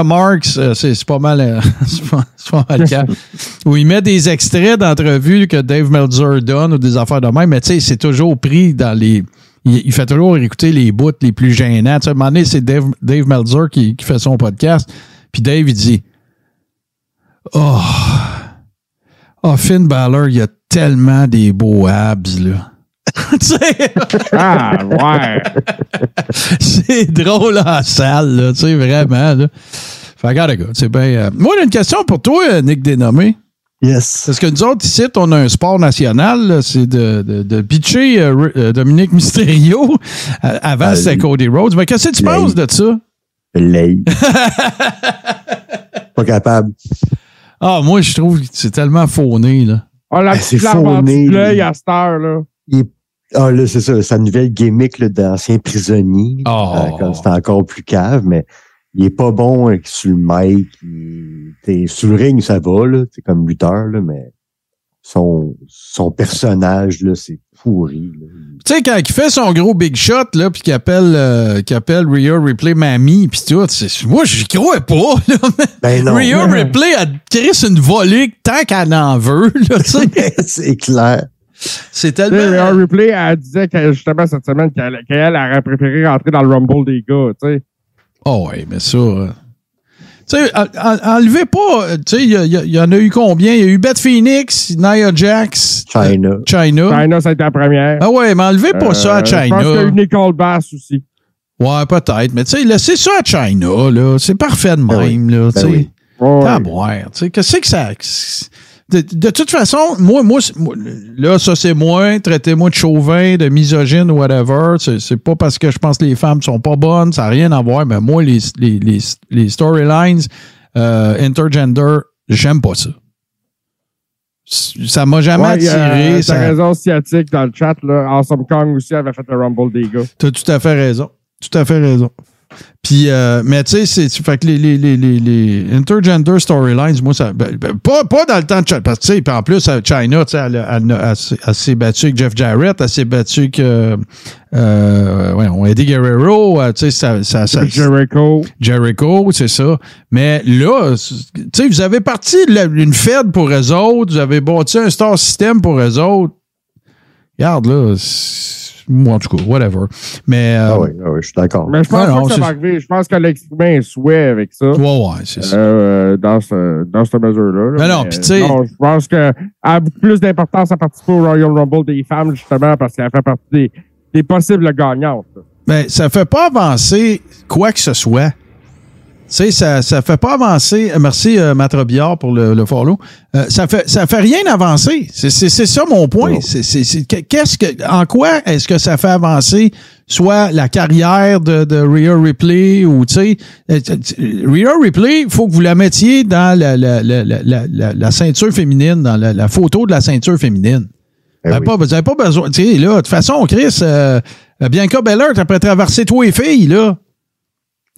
euh, c'est pas mal, c'est pas, pas mal cas. Où il met des extraits d'entrevues que Dave Meltzer donne ou des affaires de même, mais tu sais, c'est toujours pris dans les. Il, il fait toujours écouter les bouts les plus gênants. Tu sais, à un moment donné, c'est Dave, Dave Meltzer qui, qui fait son podcast. Puis Dave, il dit Oh, oh Finn Balor, il y a tellement des beaux abs, là. Tu sais, Ah, ouais. c'est drôle en salle, là, tu sais, vraiment, là. Fait que, regarde, gars, c'est bien. euh, Moi, j'ai une question pour toi, euh, Nick Dénommé. Yes. Parce que nous autres, ici, on a un sport national, là, c'est de, de, de bitcher euh, euh, Dominique Mysterio. Euh, Avant, c'était. Cody Rhodes. Mais qu'est-ce que tu penses de ça? L'œil. pas capable. Ah, moi, je trouve que c'est tellement fauné, là. Ah, la Ben, c'est petite l'œil à cette heure, là. Il est- Ah, là, c'est ça. Sa nouvelle gimmick là, d'ancien prisonnier. Oh. Euh, C'est encore plus cave, mais il est pas bon euh, sur le mic. Il... Sur le ring, ça va, là. C'est comme lutteur, là, mais son, son personnage, là, c'est pourri. Tu sais, quand il fait son gros big shot, là, puis qu'il appelle, euh, qu'il appelle Rhea Ripley Mamie, puis tout, moi, j'y crois pas, là. Ben non. Rhea Ripley a créé une volée tant qu'elle en veut, là, tu sais. c'est clair. C'est tellement... Rhea Ripley, elle disait que justement cette semaine qu'elle qu'elle aurait préféré rentrer dans le Rumble des gars, tu sais. Oh, ouais, mais ça. Tu sais, en- en- enlevez pas. euh, Tu sais, il y, y a- il y en a eu combien? Il y a eu Beth Phoenix, Nia Jax, China. euh, China. China, ça a été la première. Ah ouais, mais enlevez pas ça à Euh, Je pense qu'il y a China. eu Nicole Bass aussi. Ouais, peut-être. Mais tu sais, laissez ça à China, là. C'est parfait de Ben même, oui. là. Tu Ben sais. oui. Ouais. T'as à boire. Tu sais, qu'est-ce que ça? De, de toute façon, moi, moi, là, ça, c'est moi. Traitez-moi de chauvin, de misogyne, whatever. C'est, pas parce que je pense que les femmes sont pas bonnes. Ça n'a rien à voir. Mais moi, les, les, les, les storylines euh, intergender, j'aime pas ça. Ça m'a jamais Ouais, attiré. T'as ça- raison, sciatique dans le chat, là. Awesome Kong aussi avait fait le Rumble des gars. T'as tout à fait raison. Tout à fait raison. Puis, euh, mais tu sais, fait que les, les, les, les, intergender storylines, moi, ça. ben, ben, pas, pas dans le temps de China. Parce que, tu sais, puis en plus, euh, China, tu sais, elle, elle, elle, s'est- elle s'est battue avec Jeff Jarrett, elle s'est battue avec. Euh, euh, ouais, on Eddie Guerrero, euh, tu sais, ça. ça, ça Jericho. Jericho, c'est ça. Mais là, tu sais, vous avez parti de la- une Fed pour eux autres, vous avez bâti un star system pour eux autres. Regarde, là, moi, en tout cas, whatever. Mais. euh, Ah oui, ah oui, je suis d'accord. Mais je pense non, que ça va arriver. Je pense qu'elle a exprimé un souhait avec ça. Ouais, ouais, c'est ça. Euh, dans, ce, dans cette mesure-là. là. Mais non, puis tu sais- non, je pense qu'elle a beaucoup plus d'importance à participer au Royal Rumble des femmes, justement, parce qu'elle fait partie des, des possibles gagnantes. Mais ça fait pas avancer quoi que ce soit. Tu sais, ça, ça fait pas avancer. euh, Merci, euh, pour le, le follow. Euh, ça fait, ça fait rien avancer. C'est, c'est, c'est ça mon point. C'est, c'est, c'est- qu'est-ce que, en quoi est-ce que ça fait avancer soit la carrière de, de Rhea Ripley ou, tu sais, euh, Rhea Ripley, il faut que vous la mettiez dans la, la, la, la, la, ceinture féminine, dans la, la photo de la ceinture féminine. Eh Vous oui. n'avez pas, vous avez pas besoin. Tu sais, là, de toute façon, Chris, euh, Bianca Belair, après traversé toi et filles, là.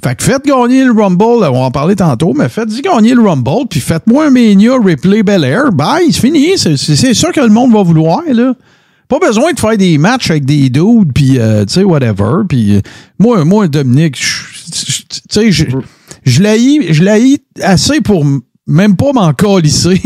Fait que faites gagner le Rumble, on va en parler tantôt, mais faites-y gagner le Rumble, puis faites-moi un Mania Ripley Belair. Bye, c'est fini. C'est, ça que le monde va vouloir, là. Pas besoin de faire des matchs avec des dudes, puis, euh, tu sais, whatever. Puis, euh, moi, moi, Dominique, tu sais, je, l'haïs assez pour même pas m'en tu sais.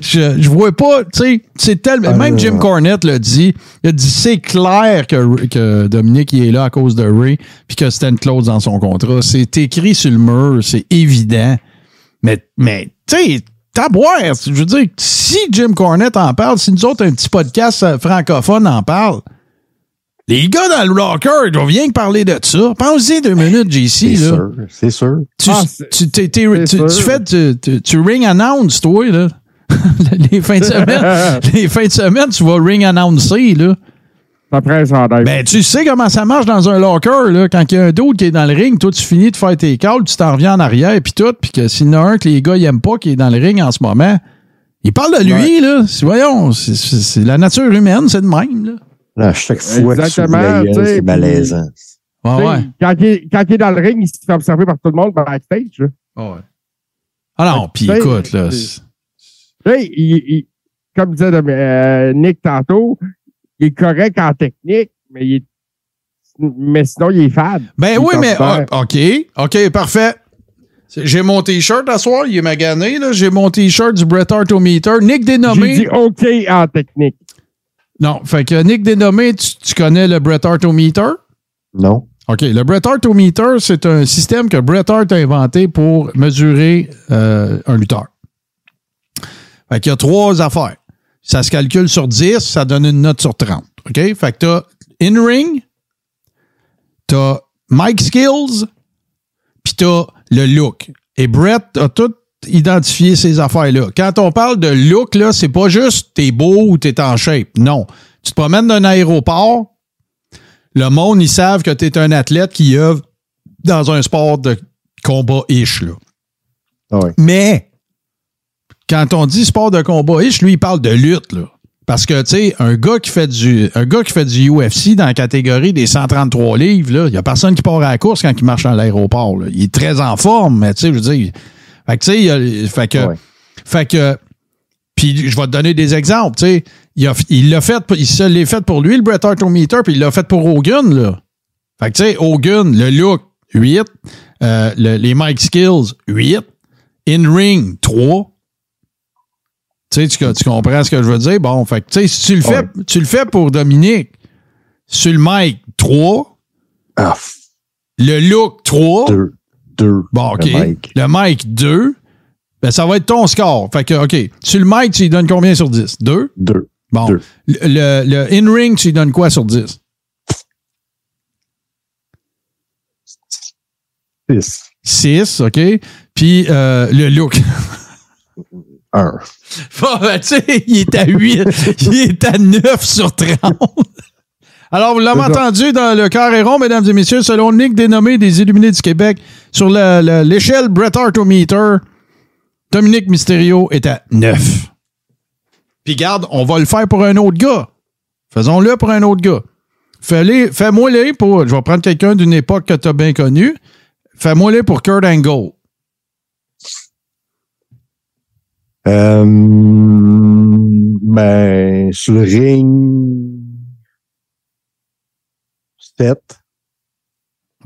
je, je vois pas, tu sais, c'est tellement. Ah, même non, Jim. Cornette l'a dit. Il a dit c'est clair que, que Dominique il est là à cause de Ray, puis que c'était une clause dans son contrat. C'est écrit sur le mur, c'est évident. Mais, mais tu sais, boire. Je veux dire, si Jim Cornette en parle, si nous autres, un petit podcast euh, francophone en parle, les gars dans le rocker, ils que parler de ça. Pense-y deux minutes, JC. C'est sûr, c'est sûr. Tu, Ah, tu, tu, fais, tu, tu- ring announce, toi, là. les fins de semaine, les fins de semaine, tu vas ring annoncer, là. Ben, tu sais comment ça marche dans un locker, là. Quand il y a un d'autre qui est dans le ring, toi, tu finis de faire tes calls, tu t'en reviens en arrière, puis tout, puis que s'il y en a un que les gars, ils aiment pas, qui est dans le ring en ce moment, il parle de lui, Ouais. là. Voyons, c'est la nature humaine, c'est de même, là. Là, chaque fois que Exactement, la tu sais, c'est malaisant. Ouais, ouais. Quand, il est, quand il est dans le ring, il se fait observer par tout le monde backstage. là. ouais. Ah non, puis écoute, là. il, il- comme disait euh, Nick tantôt, il est correct en technique, mais, il est, mais sinon, il est fade. Ben Il oui, mais ah, OK. OK, parfait. J'ai mon T-shirt à soir, il est magané, là. J'ai mon T-shirt du Bret Hart au meter. Nick J'ai Dénommé. dit OK en technique. Non, fait que Nick Dénommé, tu, tu connais le Bret Hart meter? Non? OK. Le Bret Hart meter, c'est un système que Bret Hart a inventé pour mesurer euh, un lutteur. Fait qu'il y a trois affaires. Ça se calcule sur 10, ça donne une note sur 30. OK? Fait que t'as in-ring, t'as mic skills, puis t'as le look. Et Brett a tout identifier ces affaires-là. Quand on parle de look, là, c'est pas juste t'es beau ou t'es en shape. Non. Tu te promènes d'un aéroport, le monde, ils savent que t'es un athlète qui œuvre dans un sport de combat-ish, là. Ah. Mais, quand on dit sport de combat-ish, lui, il parle de lutte, là. Parce que, tu sais, un gars qui fait du un gars qui fait du UFC dans la catégorie des 133 livres, il y a personne qui part à la course quand il marche dans l'aéroport. là. Il est très en forme, mais tu sais, je veux dire. Fait que, tu sais, fait que. Ouais. Fait que. Puis je vais te donner des exemples, tu sais. Il l'a fait, il se l'est fait pour lui, le Bret Hart au meter, puis il l'a fait pour Hogan, là. Fait que, tu sais, Hogan, le look, 8. Euh, le- les Mike Skills, 8. In-ring, 3. Tu sais, tu, comprends ce que je veux dire? Bon, fait que, tu sais, si tu le fais, Ouais. tu le fais pour Dominique, sur le mic, 3. Ah, Le look, 3. deux. Deux. Bon, OK. Le mic. Le mic, 2. Ben, ça va être ton score. Fait que, OK. Sur le mic, tu lui donnes combien sur 10? 2? Deux. Bon. Deux. Le, le, in-ring, tu lui donnes quoi sur 10? Six. 6, OK. Puis euh, le look. Un. Bon, ben, tu sais, il est à 8. il est à 9 sur 30. Alors, vous l'avez entendu dans le carré rond, mesdames et messieurs, selon Nick dénommé des Illuminés du Québec, sur l'échelle Bret Hart Dominique Mysterio est à 9. Puis garde, on va le faire pour un autre gars. Faisons-le pour un autre gars. Fais-les- Fais-moi-les pour. Je vais prendre quelqu'un d'une époque que tu as bien connue. Fais-moi-les pour Kurt Angle. Euh, ben, sur le ring, sept.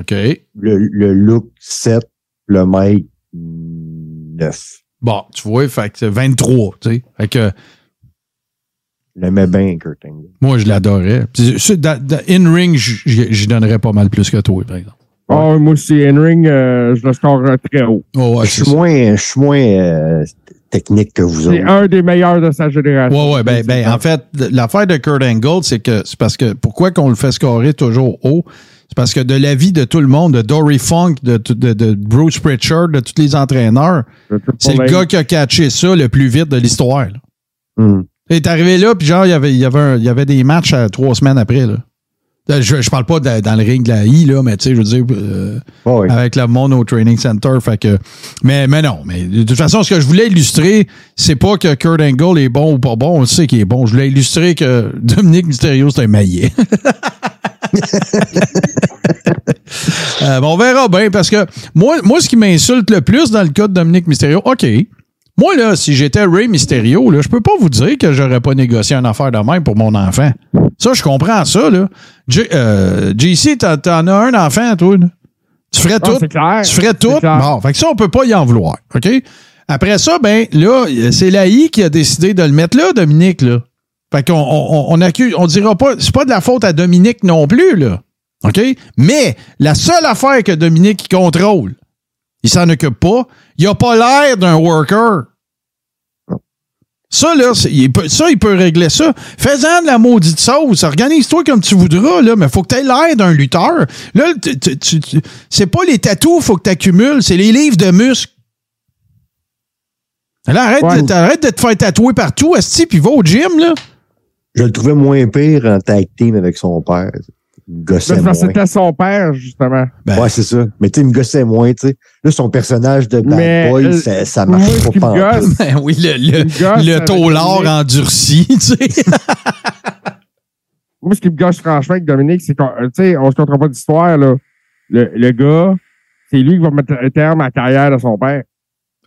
OK. Le, le look, sept. Le mic, neuf. Bon, tu vois, fait que c'est 23, tu sais. Fait que Je l'aimais bien, Kurt Angle. moi, je l'adorais. In-ring, j'y donnerais pas mal plus que toi, par exemple. Oh, moi aussi, Henry, euh, je le score euh, très haut. Oh, ouais, je c'est suis moins, je suis moins euh, technique que vous C'est autres. un des meilleurs de sa génération. Ouais, ouais, ben, ben, en fait, l'affaire de Kurt Angle, c'est que c'est parce que pourquoi qu'on le fait scorer toujours haut? C'est parce que de l'avis de tout le monde, de Dory Funk, de, de, de Bruce Pritchard, de tous les entraîneurs, c'est le gars qui a catché ça le plus vite de l'histoire. Hum. Il est arrivé là, puis genre, il y avait, il y avait, un- il y avait des matchs à trois semaines après. Là. Je, je parle pas de- dans le ring de la I, là, mais tu sais, je veux dire, euh, Ouais. avec le monde au training center. Fait que, mais, mais non, mais de toute façon, ce que je voulais illustrer, c'est pas que Kurt Angle est bon ou pas bon, on sait qu'il est bon. Je voulais illustrer que Dominique Mysterio, c'est un maillet. Euh, bon, on verra bien parce que moi, moi, ce qui m'insulte le plus dans le cas de Dominique Mysterio, OK. Moi, là, si j'étais Ray Mysterio, là, je peux pas vous dire que j'aurais pas négocié une affaire de même pour mon enfant. Ça, je comprends ça, là. J- euh, JC, t'en as un enfant, toi, là. Tu ferais Ah, tout. clair. Tu ferais tout. Bon, fait que ça, on peut pas y en vouloir. OK? Après ça, ben, là, c'est l'AI qui a décidé de le mettre là, Dominique, là. Fait qu'on on, on, accuse, on dira pas, c'est pas de la faute à Dominique non plus, là. OK? Mais la seule affaire que Dominique contrôle, il s'en occupe pas, il a pas l'air d'un worker. Ça, là, il peut, ça, il peut régler ça. Fais-en de la maudite sauce. Organise-toi comme tu voudras, là, mais faut que tu aies l'air d'un lutteur. Là, tu- tu- tu- tu- c'est pas les tatous faut que tu accumules, c'est les livres de muscles. Là, arrête, Ouais. arrête de te faire tatouer partout, Asti, puis va au gym, là. Je le trouvais moins pire en tag team avec son père. Gossait moins. parce que C'était son père, justement. Ben, Ouais, c'est ça. Mais tu sais, il me gossait moins, tu sais. Là, son personnage de bad Mais, boy, euh, ça, ça marche pas pas. gosse, Ben oui, le, le, gosse le taulard endurci, tu sais. Moi, ce qui me gâche franchement avec Dominique, c'est qu'on tu sais, on se comptera pas d'histoire, là. Le, le gars, c'est lui qui va mettre un terme à la carrière de son père.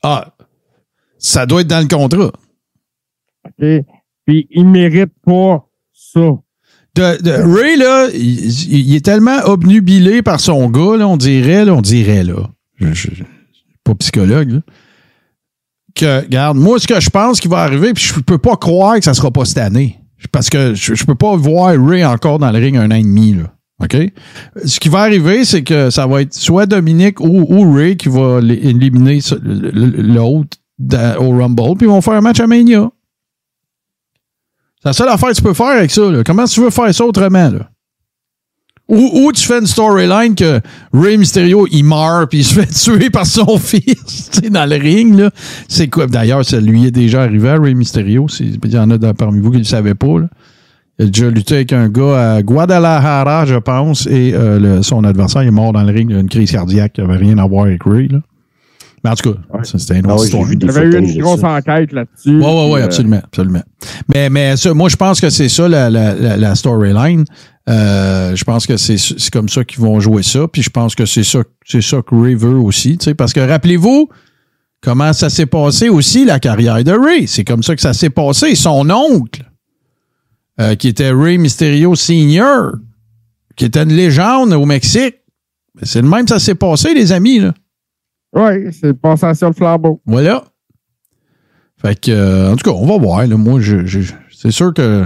Ah, ça doit être dans le contrat. OK? Puis il mérite pas ça. Ray, là, il, est tellement obnubilé par son gars, là, on dirait, là, on dirait, là. Je, je- pas psychologue, là. Que, regarde, moi, ce que je pense qui va arriver, puis je peux pas croire que ça sera pas cette année. Parce que je, peux pas voir Ray encore dans le ring un an et demi, là. OK? Ce qui va arriver, c'est que ça va être soit Dominique ou, ou Ray qui va éliminer l'autre au Rumble, puis ils vont faire un match à Mania. C'est la seule affaire que tu peux faire avec ça. Là. Comment tu veux faire ça autrement? Là? Ou, ou tu fais une storyline que Ray Mysterio, il meurt puis il se fait tuer par son fils, dans le ring, là. C'est quoi? D'ailleurs, ça lui est déjà arrivé à Ray Mysterio. Il y en a parmi vous qui ne le savaient pas, là. Il a déjà lutté avec un gars à Guadalajara, je pense, et euh, son adversaire est mort dans le ring, il a une crise cardiaque qui n'avait rien à voir avec Ray, là. Mais en tout cas, Ouais. c'était une Ah autre histoire. Il y avait eu une grosse ça. enquête là-dessus. Oui, oui, oui, euh, absolument, absolument. Mais, mais ça, moi, je pense que c'est ça la, la, la, la storyline. Euh, je pense que c'est c'est comme ça qu'ils vont jouer ça. Puis je pense que c'est ça, c'est ça que Ray veut aussi. tu sais, Parce que rappelez-vous comment ça s'est passé aussi, la carrière de Ray. C'est comme ça que ça s'est passé. Son oncle, euh, qui était Ray Mysterio Senior, qui était une légende au Mexique. Ben, C'est le même que ça s'est passé, les amis. Là. Oui, c'est passation de flambeau. Voilà. Fait que, euh, en tout cas, on va voir. Moi, c'est sûr que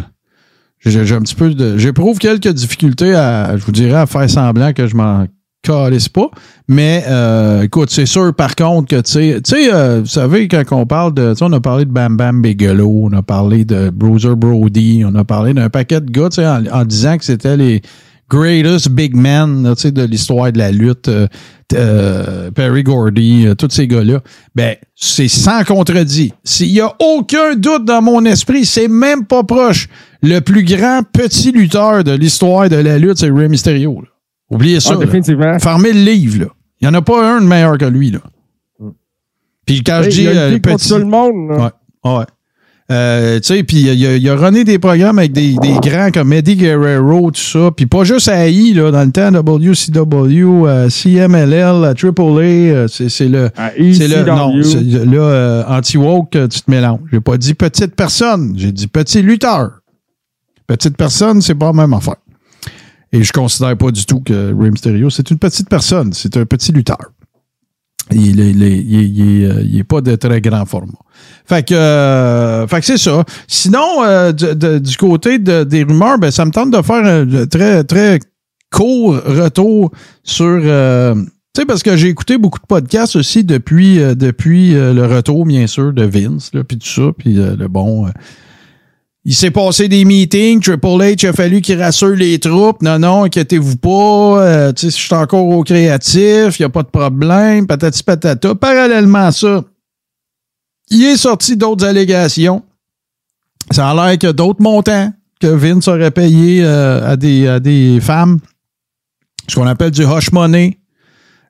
j'ai un petit peu de. J'éprouve quelques difficultés à, je vous dirais, à faire semblant que je m'en calisse pas. Mais euh, écoute, c'est sûr par contre que, tu sais, tu sais, euh, vous savez, quand on parle de. Tu on a parlé de Bam Bam Bigelow, on a parlé de Bruiser Brody, on a parlé d'un paquet de gars, tu sais, en disant que c'était les greatest big men là, tu sais, de l'histoire de la lutte. euh, euh, Perry Gordy, euh, tous ces gars-là, ben, c'est sans contredit. S'il y a aucun doute dans mon esprit, c'est même pas proche. Le plus grand petit lutteur de l'histoire de la lutte, c'est Rey Mysterio. là. Oubliez ça. Ah, définitivement. Farmez le livre, là. Il n'y en a pas un de meilleur que lui, là. Puis quand je dis il a euh, contre petit. tout le monde. là. Ouais. Ouais. Euh, tu sais, puis il a, il a runné des programmes avec des, des grands comme Eddie Guerrero, tout ça. Puis pas juste à AI, là, dans le temps, WCW, euh, CMLL, euh, AAA, euh, c'est c'est le... C'est le... Non, c'est- là, euh, anti-woke, euh, tu te mélanges. J'ai pas dit petite personne, j'ai dit petit lutteur. Petite personne, c'est pas la même affaire. Et je considère pas du tout que Rey Mysterio, c'est une petite personne, c'est un petit lutteur. Il est, il est- il est- euh, il est pas de très grand format. Fait que, euh, fait que c'est ça. Sinon, euh, du côté de- des rumeurs, ben, ça me tente de faire un très, très court retour sur. euh, tu sais, parce que j'ai écouté beaucoup de podcasts aussi depuis, euh, depuis euh, le retour, bien sûr, de Vince, là, puis tout ça, puis le bon. Il s'est passé des meetings. Triple H a fallu qu'il rassure les troupes. Non, non, inquiétez-vous pas. Euh, je suis encore au créatif. Il n'y a pas de problème. Patati patata. Parallèlement à ça, il est sorti d'autres allégations. Ça a l'air qu'il y a d'autres montants que Vince aurait payé euh, à, des, à des femmes. Ce qu'on appelle du hush money.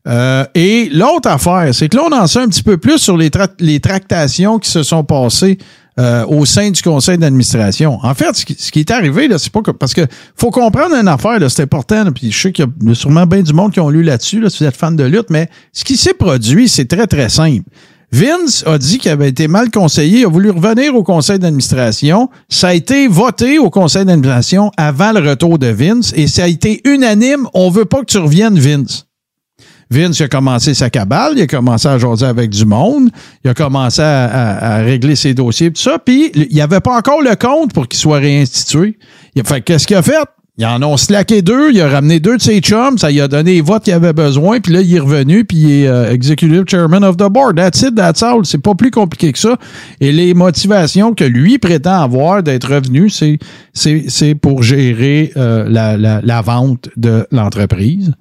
Euh, et l'autre affaire, c'est que là, on en sait un petit peu plus sur les, tra- les tractations qui se sont passées euh, au sein du conseil d'administration. En fait, ce qui, est arrivé, là, c'est pas que. Parce que faut comprendre une affaire, là, c'est important, là, puis je sais qu'il y a sûrement bien du monde qui ont lu là-dessus, là, si vous êtes fan de lutte, mais ce qui s'est produit, c'est très, très simple. Vince a dit qu'il avait été mal conseillé, il a voulu revenir au conseil d'administration. Ça a été voté au conseil d'administration avant le retour de Vince et ça a été unanime. On veut pas que tu reviennes, Vince. Vince a commencé sa cabale, il a commencé à jaser avec du monde, il a commencé à, à- à régler ses dossiers, tout ça, puis il n'y avait pas encore le compte pour qu'il soit réinstitué. Il fait qu'est-ce qu'il a fait? Ils en ont slacké deux, il a ramené deux de ses chums, ça lui a donné les votes qu'il avait besoin, puis là, il est revenu, puis il est euh, executive chairman of the board. That's it, that's all. C'est pas plus compliqué que ça. Et les motivations que lui prétend avoir d'être revenu, c'est pour gérer euh, la, la, la vente de l'entreprise.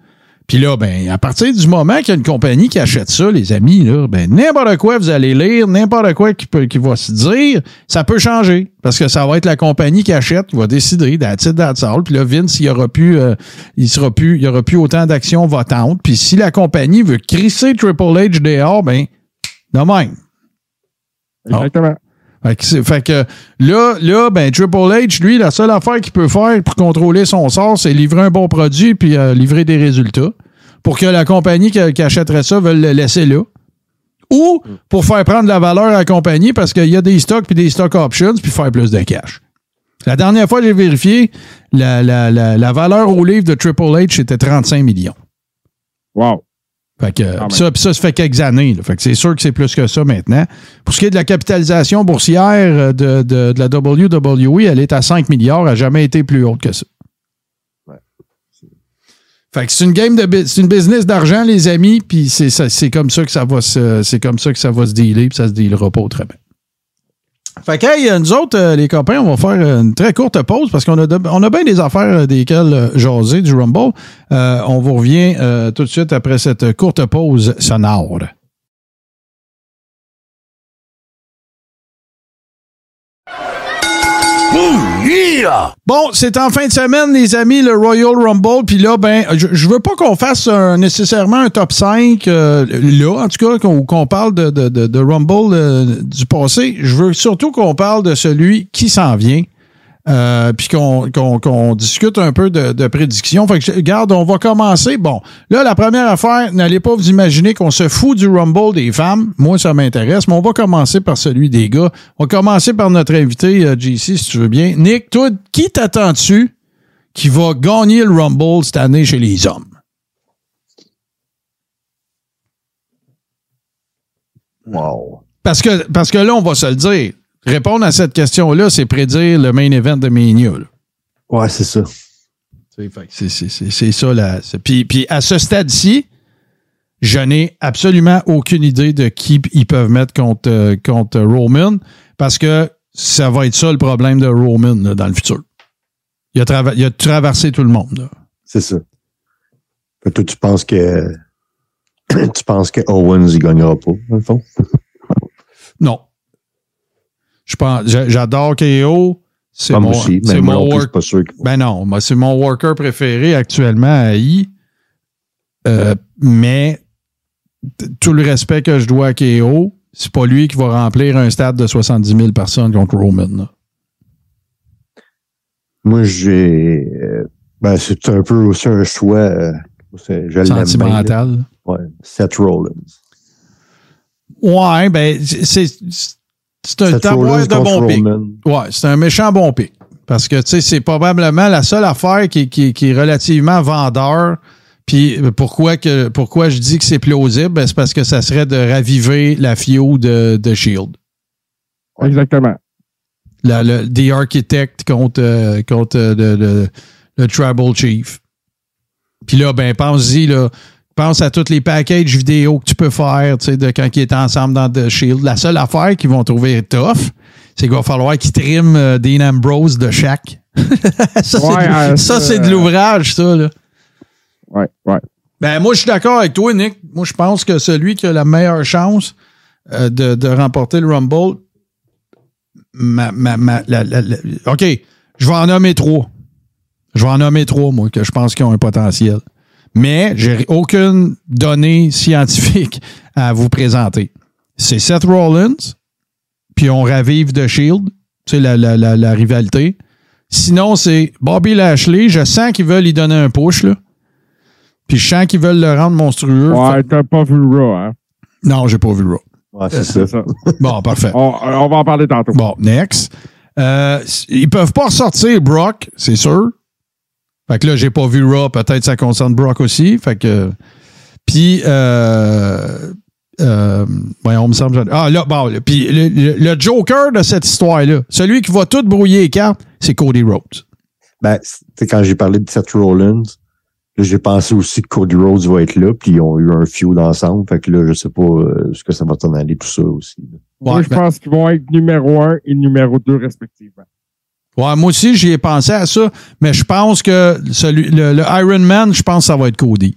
Puis là, ben, à partir du moment qu'il y a une compagnie qui achète ça, les amis, là, ben, n'importe quoi vous allez lire, n'importe quoi qui, peut, qui va se dire, ça peut changer. Parce que ça va être la compagnie qui achète qui va décider, it, that's all. Puis là, Vince, il y aura plus, euh, il sera plus, il y aura plus autant d'actions votantes. Puis si la compagnie veut crisser Triple H dehors, ben. Exactement. Fait que là, là, ben, Triple H, lui, la seule affaire qu'il peut faire pour contrôler son sort, c'est livrer un bon produit puis euh, livrer des résultats pour que la compagnie qui, achèterait ça veuille le laisser là. Ou pour faire prendre la valeur à la compagnie parce qu'il y a des stocks puis des stock options puis faire plus de cash. La dernière fois j'ai vérifié, la, la, la, la valeur au livre de Triple H, c'était 35 millions. Wow. Fait que, pis ça, pis ça, ça fait quelques années. là. Fait que c'est sûr que c'est plus que ça maintenant. Pour ce qui est de la capitalisation boursière euh, de, de, de la WWE, elle est à 5 milliards, elle n'a jamais été plus haute que ça. Ouais. Fait que c'est une game de c'est une business d'argent, les amis, puis c'est comme ça que ça va se c'est comme ça que ça va se dealer, puis ça se dealera pas très bien. Fait que, hey, nous autres, euh, les copains, on va faire une très courte pause parce qu'on a, on a bien des affaires euh, desquelles euh, jaser du Rumble. Euh, on vous revient euh, tout de suite après cette courte pause sonore. Bon, c'est en fin de semaine, les amis, le Royal Rumble. Puis là, ben, je, veux pas qu'on fasse un- nécessairement un top 5, euh, là, en tout cas, qu'on qu'on parle de, de, de, de Rumble euh, du passé. Je veux surtout qu'on parle de celui qui s'en vient. Euh, puis qu'on discute un peu de, de prédictions. Fait que, je- regarde, on va commencer. Bon, là, la première affaire, n'allez pas vous imaginer qu'on se fout du Rumble des femmes. Moi, ça m'intéresse, mais on va commencer par celui des gars. On va commencer par notre invité, euh, JC, si tu veux bien. Nick, toi, qui t'attends-tu qui va gagner le Rumble cette année chez les hommes? Wow. Parce que, parce que là, on va se le dire. Répondre à cette question-là, c'est prédire le main event de Mania. là. Ouais, c'est ça. C'est ça. Là. Puis, puis à ce stade-ci, je n'ai absolument aucune idée de qui ils peuvent mettre contre, euh, contre Roman parce que ça va être ça le problème de Roman là, dans le futur. Il a, trava- il a traversé tout le monde. C'est ça. Fait toi, tu penses que. tu penses que Owens, il gagnera pas, dans le fond? Non. Je pense, j'a- j'adore KO. C'est Pas mon, aussi, mais mon work- pas sûr. Ben non, c'est mon worker préféré actuellement à I. Euh, mais tout le respect que je dois à KO, c'est pas lui qui va remplir un stade de 70 000 personnes contre Roman. là. Moi, j'ai. euh, ben, c'est un peu aussi un choix. euh, je bien. Sentimental. Ouais, Seth Rollins. Ouais, ben, c'est c'est un tabouère de bon pic. Ouais, c'est un méchant bon pic. Parce que, tu sais, c'est probablement la seule affaire qui, qui- qui est relativement vendeur. Puis pourquoi que pourquoi je dis que c'est plausible? Ben, c'est parce que ça serait de raviver la FIO de, de Shield. Exactement. La, le, The Architect contre, euh, contre euh, le, le- le Tribal Chief. Puis là, ben, pense-y, là. Pense à tous les packages vidéo que tu peux faire, tu sais, de quand ils étaient ensemble dans The Shield. La seule affaire qu'ils vont trouver tough, c'est qu'il va falloir qu'ils triment euh, Dean Ambrose de chaque. ça, c'est Ouais, de- euh, c'est de l'ouvrage, ça, là. Ouais, ouais. Ben, moi, je suis d'accord avec toi, Nick. Moi, je pense que celui qui a la meilleure chance euh, de, de remporter le Rumble, ma, ma, ma- la- la- la- OK, je vais en nommer trois. Je vais en nommer trois, moi, que je pense qu'ils ont un potentiel. Mais j'ai aucune donnée scientifique à vous présenter. C'est Seth Rollins, puis on ravive de Shield, tu sais, la, la, la, la rivalité. Sinon, c'est Bobby Lashley. Je sens qu'ils veulent y donner un push, là. Puis je sens qu'ils veulent le rendre monstrueux. Ouais, t'as pas vu le Raw, hein? Non, j'ai pas vu le Raw. Ouais, c'est C'est ça. ça. Bon, parfait. On, on va en parler tantôt. Bon, next. Euh, ils peuvent pas ressortir Brock, c'est sûr. Fait que là, j'ai pas vu Raw. Peut-être ça concerne Brock aussi. Fait que. Puis, euh, euh, voyons, on me semble. Ah, là, bon, là, puis le, le- le Joker de cette histoire-là, celui qui va tout brouiller les cartes, c'est Cody Rhodes. Ben, tu sais, quand j'ai parlé de Seth Rollins, là, j'ai pensé aussi que Cody Rhodes va être là, puis ils ont eu un feud ensemble. Fait que là, je sais pas euh, ce que ça va t'en aller, tout ça aussi. là. Moi, je ben- pense qu'ils vont être numéro un et numéro deux respectivement. Ouais, moi aussi, j'y ai pensé à ça, mais je pense que celui, le, le Iron Man, je pense que ça va être Cody.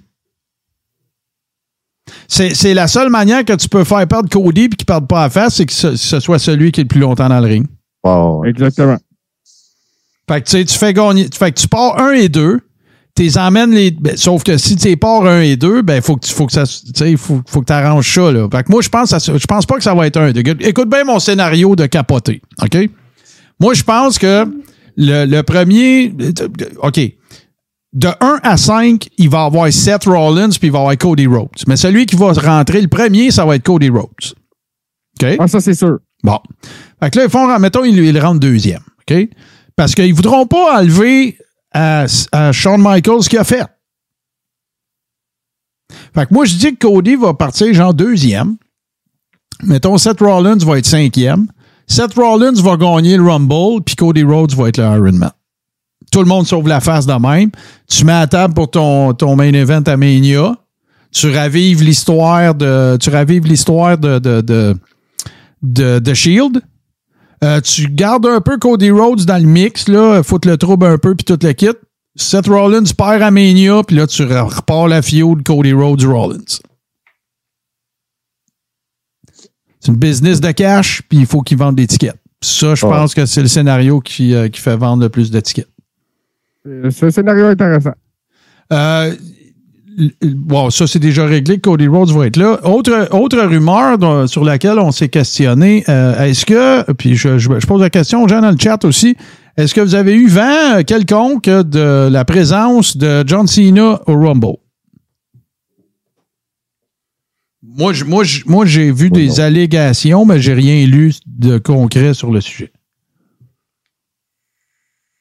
C'est c'est la seule manière que tu peux faire perdre Cody et qu'il ne perde pas à face, c'est que ce, ce soit celui qui est le plus longtemps dans le ring. Wow. Exactement. Fait que tu sais, tu fais gagner. Fait que tu pars 1 et 2, tu les emmènes les. ben, sauf que si tu pars 1 et 2, ben faut que tu faut que ça. Tu sais, faut, faut que arranges ça. Là. Fait que moi, je pense je pense pas que ça va être 1 et 2. Écoute bien mon scénario de capoter. OK? Moi, je pense que le, le premier. OK. De 1 à 5, il va avoir Seth Rollins puis il va avoir Cody Rhodes. Mais celui qui va rentrer le premier, ça va être Cody Rhodes. OK? Ah, ça, c'est sûr. Bon. Fait que là, ils font, mettons, ils, ils le rendent deuxième. OK? Parce qu'ils ne voudront pas enlever à, à Shawn Michaels ce qu'il a fait. Fait que moi, je dis que Cody va partir genre deuxième. Mettons, Seth Rollins va être cinquième. Seth Rollins va gagner le Rumble, puis Cody Rhodes va être le Iron Man. Tout le monde sauve la face de même. Tu mets à table pour ton, ton main event à Mania. Tu ravives l'histoire de. Tu ravives l'histoire de, de, de, de, de Shield. Euh, tu gardes un peu Cody Rhodes dans le mix, là, fout le trouble un peu, puis tout le kit. Seth Rollins perd à Mania, puis là, tu repars la feud Cody Rhodes Rollins. C'est une business de cash, puis il faut qu'ils vendent des tickets. Ça, je Ouais. pense que c'est le scénario qui, euh, qui fait vendre le plus de tickets. Euh, C'est un scénario intéressant. Euh, ça, c'est déjà réglé. Cody Rhodes va être là. Autre, autre rumeur sur laquelle on s'est questionné, euh, est-ce que, puis je, je- je pose la question aux gens dans le chat aussi, est-ce que vous avez eu vent euh, quelconque de la présence de John Cena au Rumble? Moi, je- moi, je- moi, j'ai vu des non. allégations, mais j'ai rien lu de concret sur le sujet.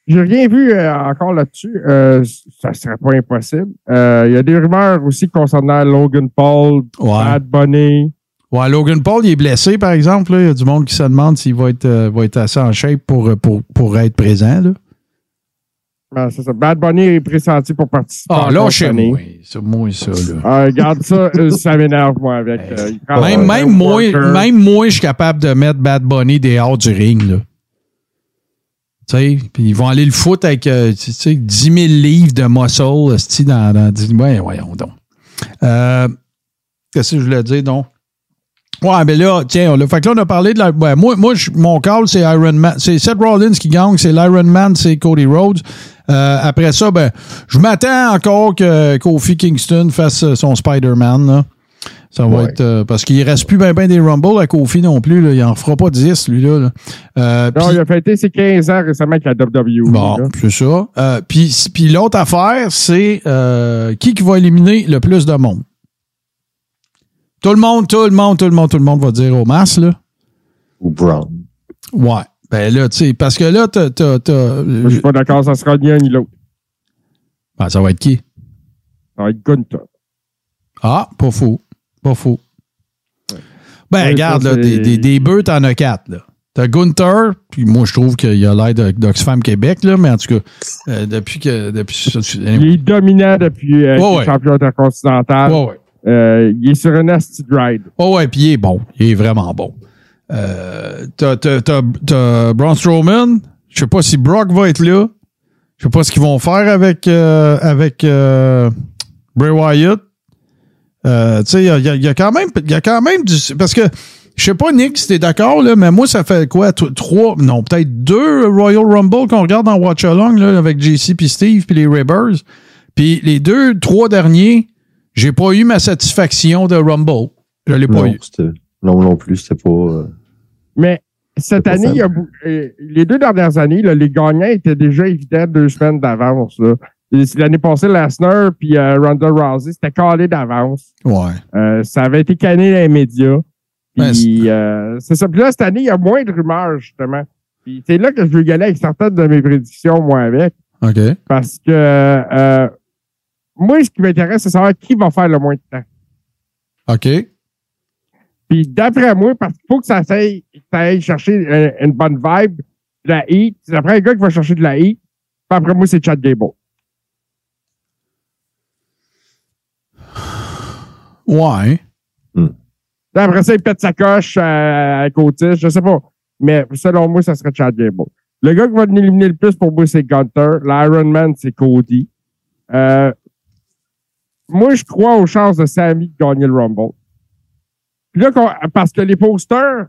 J'ai rien vu euh, encore là-dessus. Euh, ça serait pas impossible. Euh, Il y a des rumeurs aussi concernant Logan Paul, Ouais. Bad Bunny. Ouais, Logan Paul, il est blessé, par exemple. Il y a du monde qui se demande s'il va être, euh, va être assez en shape pour, pour, pour être présent. Là. Ah, c'est ça. Bad Bunny est pressenti pour participer. Ah, là, chez moi. C'est moi, ça. Là. Ah, regarde ça, euh, ça m'énerve, moi, avec. euh, Même, moi, même moi, je suis capable de mettre Bad Bunny dehors du ring. Là. Tu sais, puis ils vont aller le foutre avec euh, tu sais, 10 000 livres de muscle dans, dans 10 Ouais, voyons donc. Euh, Qu'est-ce que je voulais dire, donc? Ouais, mais là, tiens, là, fait que là, on a parlé de la. ouais, moi, moi mon call, c'est Iron Man. C'est Seth Rollins qui gagne, c'est l'Iron Man, c'est Cody Rhodes. Euh, après ça, ben, je m'attends encore que Kofi Kingston fasse euh, son Spider-Man. Ça va Ouais. être. euh, parce qu'il reste plus bien ben des Rumble à Kofi non plus. Là. Il en fera pas 10, lui-là. là. Euh, Non, il a fêté ses 15 ans récemment avec la WWE. Bon, c'est ça. Euh, Puis puis l'autre affaire, c'est euh, qui qui va éliminer le plus de monde? Tout le monde, tout le monde, tout le monde, tout le monde va dire au masse, là. Ou Brown. Ouais. Ben là, tu sais, parce que là, t'as. t'as- t'as- Moi, Je suis pas d'accord, ça sera ni un ni l'autre. Ben, ça va être qui? Ça va être Gunther. Ah, pas faux. Pas faux. Ben, Ouais, regarde, ça, là, des, des, des bœufs, t'en as quatre, là. T'as Gunther, puis moi, je trouve qu'il a l'air d'Oxfam Québec, là, mais en tout cas, euh, depuis que. Depuis Il est dominant depuis euh, Ouais, qu'il est ouais. champion intercontinental. Ouais, ouais. Euh, il est sur un nasty ride. Oh ouais, puis il est bon. Il est vraiment bon. Euh, t'as, t'as, t'as, Braun Strowman. Je sais pas si Brock va être là. Je sais pas ce qu'ils vont faire avec, euh, avec Bray Wyatt. Tu sais, il y a, y a- quand même, y a quand même du. Parce que, je sais pas, Nick, si t'es d'accord, là, mais moi, ça fait quoi? Trois, non, peut-être deux Royal Rumble qu'on regarde en Watch Along, là, avec JC puis Steve puis les Ribbers. Puis les deux, trois derniers, j'ai pas eu ma satisfaction de Rumble. Je l'ai pas Non, eu. non, non plus, c'était pas. euh, Mais cette année, ça. il y a bou- euh, les deux dernières années, là, les gagnants étaient déjà évidents deux semaines d'avance. L'année passée, Lesnar puis euh, Ronda Rousey, c'était calé d'avance. Ouais. Euh, ça avait été canné dans les médias. Ben, Puis euh, c'est ça. Puis là, cette année, il y a moins de rumeurs, justement. Puis c'est là que je veux y aller avec certaines de mes prédictions, moi, avec. OK. Parce que euh, moi, ce qui m'intéresse, c'est savoir qui va faire le moins de temps. OK. Puis d'après moi, parce qu'il faut que ça aille, que ça aille chercher euh, une bonne vibe, de la heat. C'est après un gars qui va chercher de la heat. Puis après moi, c'est Chad Gable. Ouais. Puis Après ça, il pète sa coche euh, avec Otis, je sais pas. Mais selon moi, ça serait Chad Gable. Le gars qui va éliminer le plus pour moi, c'est Gunter. L'Iron Man, c'est Cody. Euh, moi, je crois aux chances de Sammy de gagner le Rumble. Puis là, parce que les posters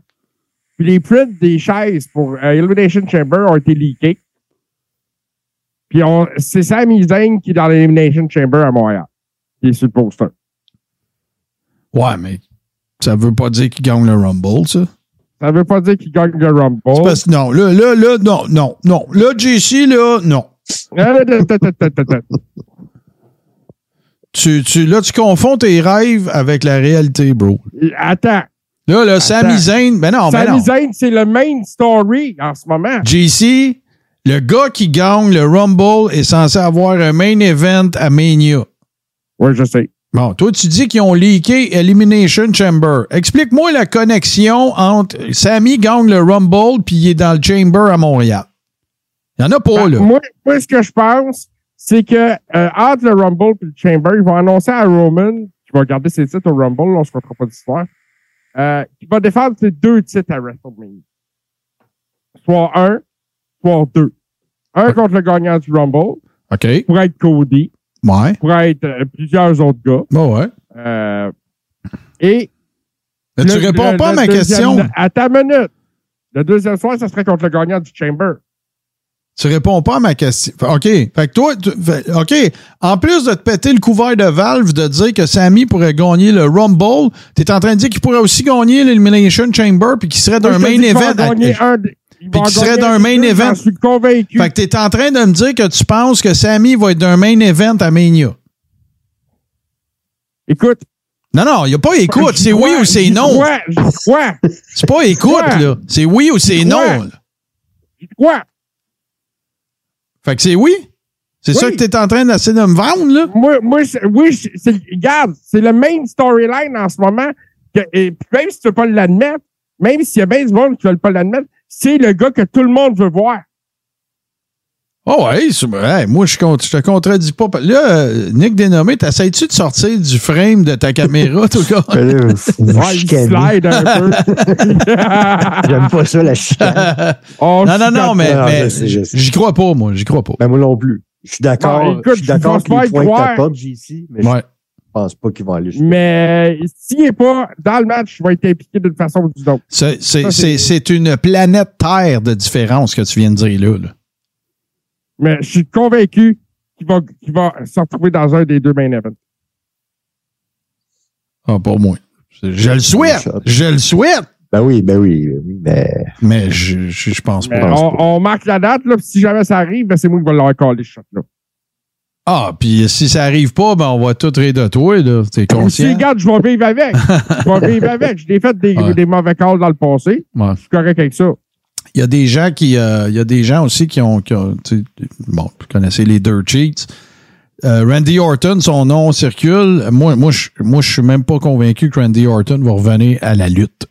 puis les prints des chaises pour euh, Elimination Chamber ont été leakés. Puis on- c'est Sami Zayn qui est dans l'Elimination Chamber à Montréal. Qui est sur le poster. Ouais, mais ça veut pas dire qu'il gagne le Rumble, ça. Ça veut pas dire qu'il gagne le Rumble. C'est parce que non, là, là, là, non, non, non. Là, JC, là, non. Ah, ta, ta, ta, ta, ta, ta. Tu, tu, là, tu confonds tes rêves avec la réalité, bro. Attends. Là, là, Sami Zayn, ben non, ben. Sami Zayn, c'est le main story en ce moment. JC, le gars qui gagne le Rumble est censé avoir un main event à Mania. Oui, je sais. Bon, toi, tu dis qu'ils ont leaké Elimination Chamber. Explique-moi la connexion entre Sammy gagne le Rumble puis il est dans le Chamber à Montréal. Il n'y en a pas, là. Moi, moi, ce que je pense, c'est que euh, entre le Rumble et le Chamber, ils vont annoncer à Roman, qui va garder ses titres au Rumble, on se fera pas d'histoire, euh, qui va défendre ses deux titres à WrestleMania. soit un, soit deux. Un contre le gagnant du Rumble, OK. pour être Cody, Ouais. pour être euh, plusieurs autres gars. Bon, ouais. Euh, et. Mais tu réponds le- pas à ma question. À ta minute. Le deuxième soir, ça serait contre le gagnant du Chamber. Tu réponds pas à ma question. OK. Fait que toi, tu- fait- OK. En plus de te péter le couvert de Valve, de dire que Sammy pourrait gagner le Rumble, t'es en train de dire qu'il pourrait aussi gagner l'Elimination Chamber puis qu'il serait d'un main event. il Puis qu'il serait d'un un main event. Suis convaincu. Fait que t'es en train de me dire que tu penses que Sammy va être d'un main event à Mania. Écoute. Non, non, il n'y a pas écoute. C'est oui ou c'est non. C'est pas écoute, là. C'est oui ou c'est non. crois. Fait que c'est oui. C'est Oui. ça que t'es en train d'essayer de me vendre, là? Moi, moi oui, regarde, c'est le main storyline en ce moment. que- et puis même si tu veux pas l'admettre, même s'il y a bien du monde qui veulent pas l'admettre, c'est le gars que tout le monde veut voir. Oh ouais, hey, moi je, je te contredis pas. Là, euh, Nick Dénommé, t'essayes-tu de sortir du frame de ta caméra, tout Ouais, chicaner. slide un peu. J'aime pas ça, la chicane. Oh, non, non, non, mais, j'y crois pas, moi, j'y crois pas. Ben, moi non plus. Je suis d'accord. Je suis d'accord pense les pas points que t'apportes, JC, mais Ouais. je pense pas qu'ils vont aller Mais s'il n'est pas dans le match, il va être impliqué d'une façon ou d'une autre. C'est une planète Terre de différence que tu viens de dire là. là. Mais je suis convaincu qu'il va, qu'il va se retrouver dans un des deux main events. Ah, pas moi. Je le souhaite. Je le souhaite. Ben oui, ben oui, ben oui, mais Mais je, je, je pense Mais pas. on, on marque la date, là, puis si jamais ça arrive, ben c'est moi qui vais l'avoir collé, ce shot-là. Ah, puis si ça arrive pas, ben on va tout rire de toi, là. T'es Si, conscient? regarde, je vais vivre avec. Je vais vivre avec. J'ai fait des, Ouais. des mauvais calls dans le passé. Ouais. Je suis correct avec ça. Il y a des gens qui. euh, il y a des gens aussi qui ont. qui ont, bon, vous connaissez les Dirt Cheats. Euh, Randy Orton, son nom circule. Moi, moi, je, moi, je suis même pas convaincu que Randy Orton va revenir à la lutte.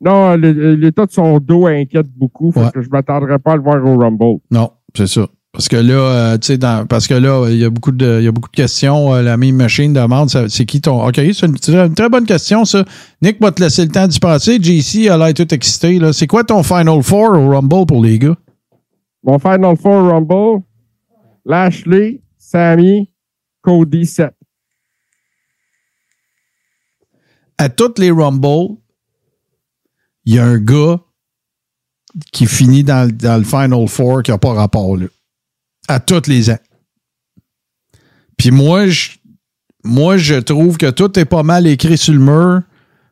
Non, l'état de son dos inquiète beaucoup. Fait Ouais. que je m'attendrais pas à le voir au Rumble. Non, c'est ça. Parce que là, euh, tu sais, dans- parce que là, il y a beaucoup de, il y a beaucoup de questions. Euh, la même machine demande, c'est qui ton. OK, c'est une, très bonne question, ça. Nick va te laisser le temps d'y passer. JC a l'air tout excité. Là. C'est quoi ton Final Four au Rumble pour les gars? Mon Final Four Rumble, Lashley, Sammy, Cody, Seth. À toutes les Rumble, il y a un gars qui finit dans, le- dans le Final Four qui n'a pas rapport là. À tous les ans. Puis moi, je, moi, je trouve que tout est pas mal écrit sur le mur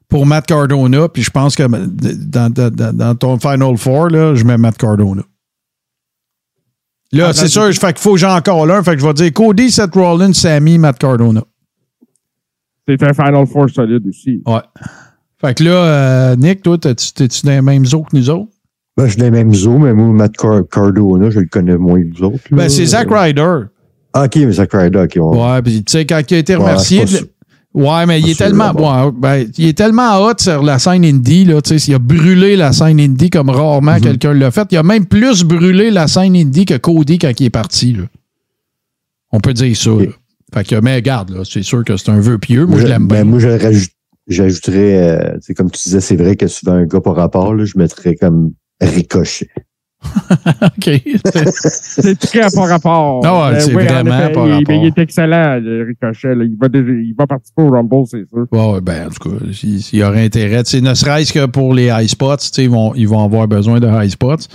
pour Matt Cardona. Puis je pense que dans, dans- ton Final Four, là, je mets Matt Cardona. Là, Ah, c'est ben, sûr, fait qu'il faut que j'ai encore l'un. Fait que je vais dire Cody, Seth Rollins, Sammy, Matt Cardona. C'est un Final Four solide aussi. Ouais. Fait que là, euh, Nick, toi, t'es-tu dans les mêmes eaux que nous autres? Ben, je les mêmes eaux, mais moi, Matt Car- Cardona, je le connais moins que vous autres. là. Ben, c'est Zack Ryder. Ah, ok, mais Zack Ryder, ok. on- Ouais, puis tu sais, quand il a été remercié. Ouais, mais il est tellement. ouais, ben, il est tellement hot sur la scène indie, là. Tu sais, il a brûlé la scène indie comme rarement Mhm. quelqu'un l'a fait. Il a même plus brûlé la scène indie que Cody quand il est parti, là. On peut dire ça, là. Fait que, mais regarde, là, c'est sûr que c'est un vœu pieux. Moi, je l'aime ben, bien. moi, je j'ajouterais, euh, comme tu disais, c'est vrai que veux un gars par rapport, là, je mettrais comme Ricochet. OK. C'est très par rapport. Ah ouais, Euh, c'est en vraiment effet, par il, rapport. mais il est excellent, le Ricochet. là. Il, va déjà- il va participer au Rumble, c'est sûr. Ouais, ouais, ben, en tout cas, s'il y aurait intérêt, tu sais, ne serait-ce que pour les high spots, tu sais, ils vont, ils vont avoir besoin de high spots.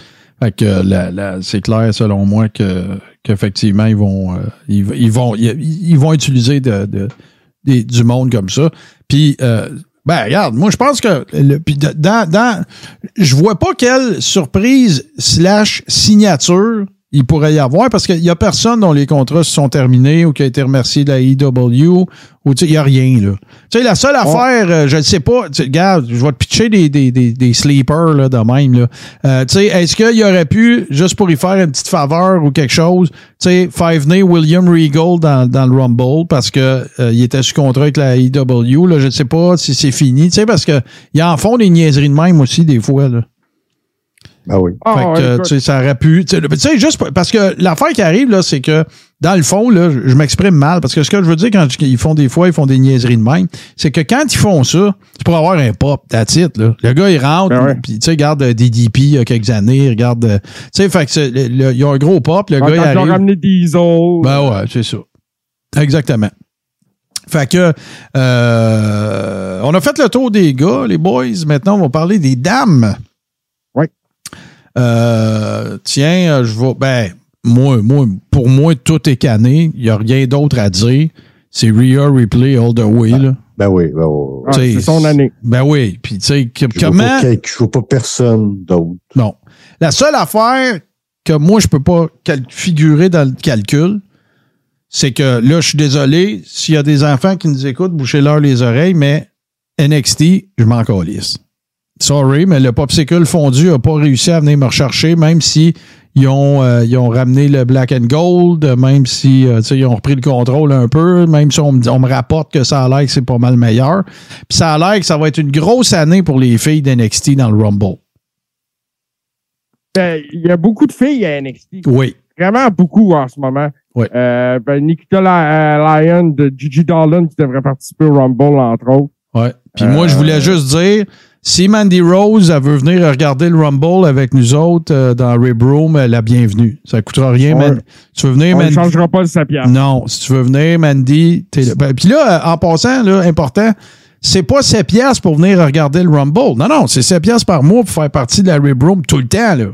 Fait que la- la- c'est clair, selon moi, que qu'effectivement, ils vont, euh, ils, ils vont, ils, ils vont utiliser de, de- des- du monde comme ça. Puis, euh, ben, regarde, moi, je pense que, le, puis dans, dans, je vois pas quelle surprise slash signature il pourrait y avoir parce qu'il y a personne dont les contrats se sont terminés ou qui a été remercié de la EW ou tu sais, il n'y a rien, là. Tu sais, la seule affaire, euh, je ne sais pas, regarde, je vais te pitcher des, des, des, des sleepers là, de même. Là. Euh, tu sais, est-ce qu'il aurait pu, juste pour y faire une petite faveur ou quelque chose, tu sais, faire venir William Regal dans, dans le Rumble parce que euh, il était sous contrat avec la EW, là, je ne sais pas si c'est fini, tu sais, parce que ils en font des niaiseries de même aussi des fois, là. Ben oui. Ah, Fait que, ouais, euh, tu sais, ça aurait pu. Tu sais, juste parce que l'affaire qui arrive, là, c'est que dans le fond, là, je, je m'exprime mal. Parce que ce que je veux dire quand ils font des fois, ils font des niaiseries de même, c'est que quand ils font ça, c'est pour avoir un pop, that's it, là. Le gars, il rentre, Ben ouais. puis tu sais, il regarde euh, des DP il y a quelques années, il regarde. euh, tu sais, fait que c'est- le- le- il y a un gros pop, le Quand gars, il ils ont arrive. ramené Diesel. Ben ouais, c'est ça. Exactement. Fait que euh, on a fait le tour des gars, les boys. Maintenant, on va parler des dames. Euh, tiens, euh, je vais. Ben, moi, moi, pour moi, tout est cané. Il n'y a rien d'autre à dire. C'est Rhea Replay all the way. Là. Ben oui, ben oui. Ah, c'est son année. Ben oui. Puis, tu sais, Je comment. Je vois pas personne d'autre. Non. La seule affaire que moi, je peux pas figurer dans le calcul, c'est que là, je suis désolé, s'il y a des enfants qui nous écoutent, bouchez-leur les oreilles, mais NXT, je m'en calisse. Sorry, mais le popsicle fondu n'a pas réussi à venir me rechercher, même si ils ont, euh, ils ont ramené le black and gold, même si euh, ils ont repris le contrôle un peu, même si on me, on me rapporte que ça a l'air que c'est pas mal meilleur. Puis ça a l'air que ça va être une grosse année pour les filles d'NXT dans le Rumble. Ben, Il y a beaucoup de filles à NXT. Oui. Vraiment beaucoup en ce moment. Ouais. Euh, ben, Nikita Ly- Lyon de Gigi Dolan qui devrait participer au Rumble, entre autres. Ouais. Puis moi, je voulais juste dire, si Mandy Rose elle veut venir regarder le Rumble avec nous autres euh, dans Rib Room, euh, la bienvenue. Ça coûtera rien, Ouais. man. Tu veux venir, On ne Mandy? changera pas le sapien. Non, si tu veux venir, Mandy, t'es là. Ben, Puis là, euh, en passant, là, important, c'est pas 7 piastres pour venir regarder le Rumble. Non, non, c'est 7 piastres par mois pour faire partie de la Rib Room tout le temps, là.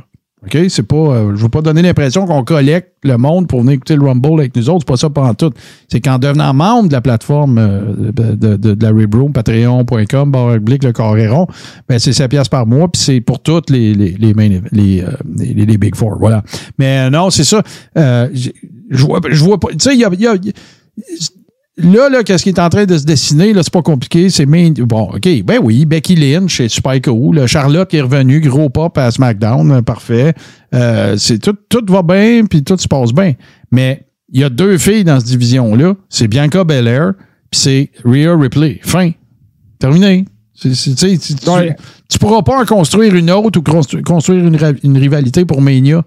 OK? C'est pas. euh, je veux pas donner l'impression qu'on collecte le monde pour venir écouter le Rumble avec nous autres. C'est pas ça pendant tout. C'est qu'en devenant membre de la plateforme euh, de, de- de- la Rib Room, patreon.com, barre le carré rond, ben c'est 7 piastres par mois, puis c'est pour toutes les, les, les, main les, euh, les, les Big Four. Voilà. Mais euh, non, c'est ça. Euh, je vois, vois pas. Tu sais, il y a- il y a- Là, là, qu'est-ce qui est en train de se dessiner, là, c'est pas compliqué, c'est main... Bon, OK, ben oui, Becky Lynch, c'est super cool. Charlotte qui est revenue, gros pop à SmackDown, euh, parfait. Euh, c'est tout, tout va bien, puis tout se passe bien. Mais il y a deux filles dans cette division-là, c'est Bianca Belair, puis c'est Rhea Ripley. Fin. Terminé. C'est- c'est- tu tu, Ouais. tu pourras pas en construire une autre ou constru- construire une, une rivalité pour Mania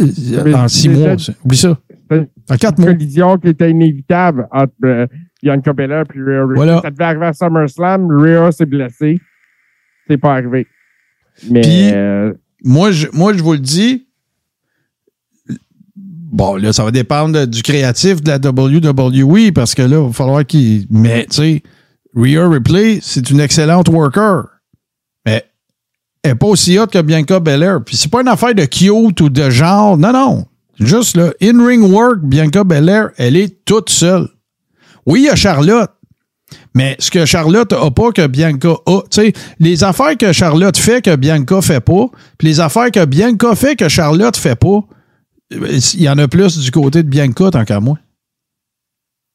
euh, en six c'est- mois. Oublie ça. C'est En quatre une mois. collision qui était inévitable entre euh, Bianca Belair et Rhea Ripley. Voilà. Ça devait arriver à SummerSlam. Rhea s'est blessée. C'est pas arrivé. Mais Puis- euh, moi, je, moi, je vous le dis. Bon, là, ça va dépendre de- du créatif de la WWE parce que là, il va falloir qu'il. Mais, tu sais, Rhea Ripley, c'est une excellente worker. Mais elle n'est pas aussi haute que Bianca Belair. Puis c'est pas une affaire de cute ou de genre. Non, non. Juste là, in-ring work, Bianca Belair, elle est toute seule. Oui, il y a Charlotte. Mais ce que Charlotte a pas que Bianca a, tu sais, les affaires que Charlotte fait que Bianca fait pas, puis les affaires que Bianca fait que Charlotte fait pas, il y en a plus du côté de Bianca tant qu'à moi.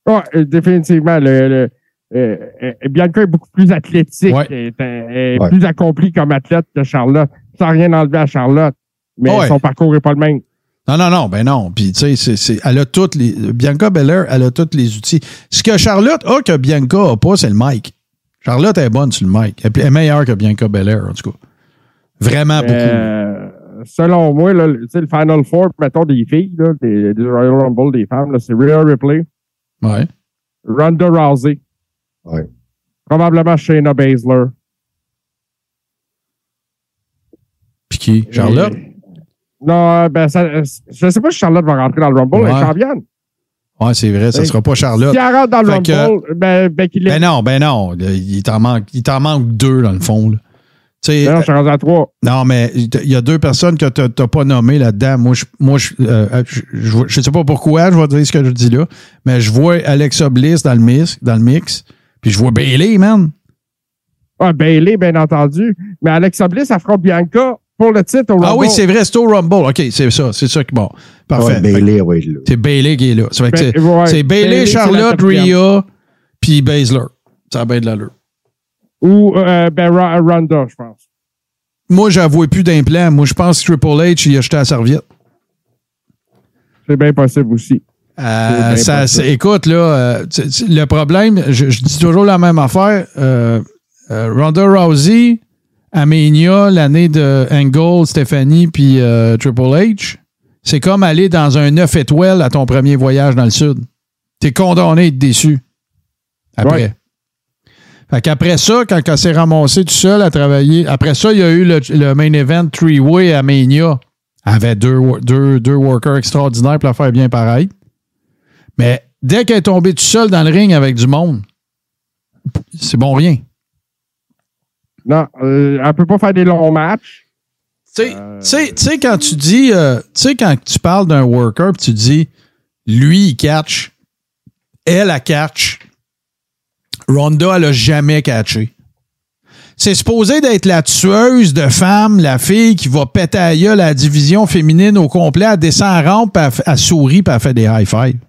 ouais, euh, définitivement, le, le- euh, euh, Bianca est beaucoup plus athlétique. Ouais. Elle est, elle est Ouais. plus accomplie comme athlète que Charlotte. Sans rien enlever à Charlotte. Mais Ouais. son parcours n'est pas le même. Non, non, non, ben non. Puis, tu sais, c'est- c'est- elle a toutes les. Bianca Belair, elle a tous les outils. Ce que Charlotte a que Bianca a pas, c'est le mic. Charlotte est bonne sur le mic. Elle est meilleure que Bianca Belair, en tout cas. Vraiment beaucoup. Euh, selon moi, là, le- tu sais, le Final Four, mettons, des filles, là, des, des Royal Rumble des femmes, là, c'est Rhea Ripley, Ouais. Ronda Rousey, Ouais. probablement Shayna Baszler. Puis qui? Charlotte? Et- Non, ben, ça, je sais pas si Charlotte va rentrer dans le Rumble, elle Ouais. est championne. Ouais, c'est vrai, ça Hey. sera pas Charlotte. Si elle rentre dans le Fait que- Rumble, ben, Becky Lynch. Ben non, ben non. Il t'en manque, il t'en manque deux, dans le fond. là. Ben non, je suis rendu à trois. Non, mais il y a deux personnes que tu n'as pas nommées là-dedans. Moi, je, moi je, euh, je, je, je sais pas pourquoi, je vais dire ce que je dis là, mais je vois Alexa Bliss dans le mix, dans le mix puis je vois Bailey, man. Ah, Bailey, bien entendu. Mais Alexa Bliss affronte Bianca pour le titre au Rumble. Ah oui, c'est vrai, c'est au Rumble. OK, c'est ça, c'est ça qui bon. Parfait. Ouais, Bailey, ouais, là. C'est Bailey qui est là. Ben, c'est ouais, c'est Bailey, Charlotte. Rhea, puis Baszler. Ça a bien de l'allure. Ou euh, ben, Ra- Ronda, je pense. Moi, j'avoue plus d'implant. Moi, je pense que Triple H, il a jeté la serviette. C'est bien possible aussi. Euh, bien ça, possible. écoute, là, euh, le problème, je, je dis toujours la même affaire. Euh, euh, Ronda Rousey, à Mania l'année de Angle, Stephanie puis euh, Triple H, c'est comme aller dans un 9 étoiles à ton premier voyage dans le Sud. T'es condamné à être déçu. Après. Ouais. Fait qu'après ça, quand elle s'est ramassée tout seul à travailler, après ça, il y a eu le, le main event three-way à Mania. Elle avait deux, deux, deux workers extraordinaires pour la faire bien pareil. Mais dès qu'elle est tombée tout seule dans le ring avec du monde, c'est bon rien. Non, euh, elle peut pas faire des longs matchs. Tu sais- Euh, quand tu dis, euh, tu sais, quand tu parles d'un worker, tu dis, lui, il catch, elle, a catch, Ronda, elle a jamais catché. C'est supposé d'être la tueuse de femmes, la fille qui va péter à gueule à la division féminine au complet, elle descend en rampe, elle, elle sourit, puis elle fait des high-fives.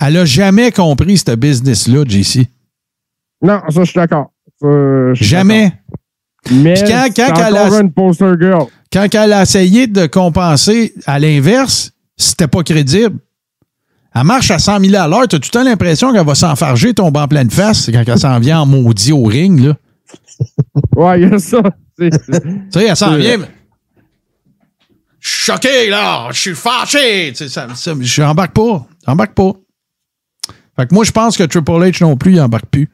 Elle a jamais compris ce business-là, JC. Non, ça, je suis d'accord. Suis Jamais. Mais Puis quand- elle a- encore une poster girl. quand elle a essayé de compenser à l'inverse, c'était pas crédible. Elle marche à 100 000 à l'heure. Tu as tout le temps l'impression qu'elle va s'enfarger, tomber en pleine face quand elle s'en vient en maudit au ring. Là. Ouais, il y a ça. Tu sais, elle s'en vient. mais- Je suis choqué, là. Je suis fâché. Je n'embarque pas. J'embarque pas. Fait que moi, je pense que Triple H non plus, il embarque plus.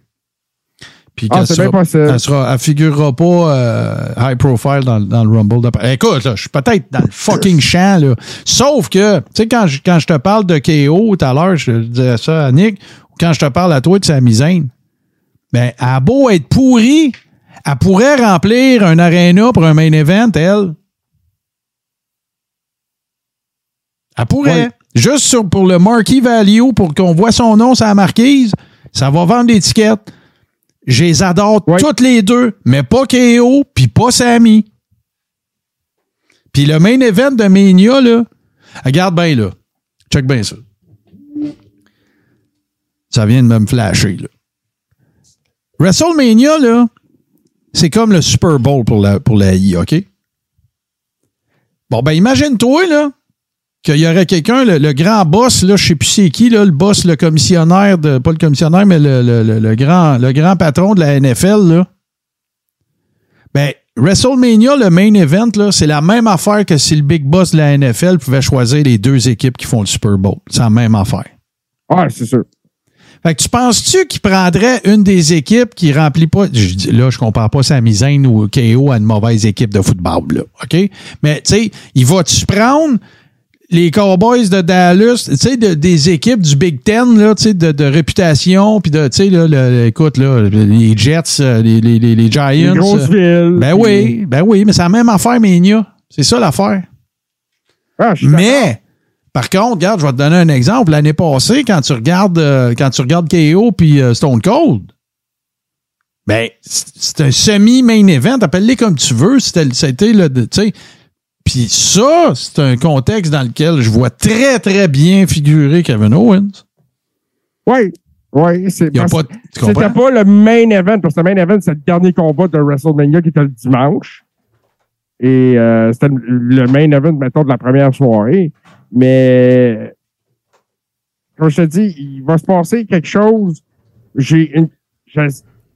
Puis Ah, c'est sera- bien possible. Elle, sera, elle figurera pas euh, high profile dans, dans le Rumble. d'après- Écoute, là, je suis peut-être dans le fucking champ. Là. Sauf que, tu sais, quand je, quand je te parle de KO tout à l'heure, je disais ça à Nick, ou quand je te parle à toi de sa misaine, ben, elle a beau être pourrie, elle pourrait remplir un arena pour un main event, elle. Elle pourrait. Juste sur, pour le marquee value, pour qu'on voit son nom sur la marquise, ça va vendre des tickets. Je les adore Ouais. toutes les deux, mais pas KO, puis pas Sammy. Puis le main event de Mania, là, regarde bien là. Check bien ça. Ça vient de me flasher, là. WrestleMania, là, c'est comme le Super Bowl pour la, pour la I, OK? Bon, ben imagine-toi, là, qu'il y aurait quelqu'un, le, le grand boss, là, je sais plus c'est qui, là, le boss, le commissionnaire de. Pas le commissionnaire, mais le, le- le- le grand, le grand patron de la NFL, là. Ben, WrestleMania, le main event, là, c'est la même affaire que si le big boss de la NFL pouvait choisir les deux équipes qui font le Super Bowl. C'est la même affaire. Ouais, c'est sûr. Fait que tu penses-tu qu'il prendrait une des équipes qui remplit pas. je là, je compare pas sa misaine ou KO à une mauvaise équipe de football, là. OK? Mais, tu sais, il va-tu prendre les Cowboys de Dallas, tu sais, de- des équipes du Big Ten, là, tu sais, de, de réputation, puis de, tu sais, là, le- écoute, là, les Jets, euh, les, les, les, Giants. Les grosses euh, villes. ben oui, ben oui, mais c'est la même affaire, Mania. C'est ça l'affaire. Ah. Mais, par contre, regarde, je vais te donner un exemple. L'année passée, quand tu regardes, euh, quand tu regardes KO puis euh, Stone Cold, ben, c'est un semi-main event. Appelle-les comme tu veux. C'était, c'était le, tu sais. Puis ça, c'est un contexte dans lequel je vois très, très bien figurer Kevin Owens. Oui, oui. C'est pas, C'était pas le main event, parce que le main event, c'est le dernier combat de WrestleMania qui était le dimanche. Et euh, c'était le- main event, mettons, de la première soirée. Mais, comme je te dis, il va se passer quelque chose. J'ai une.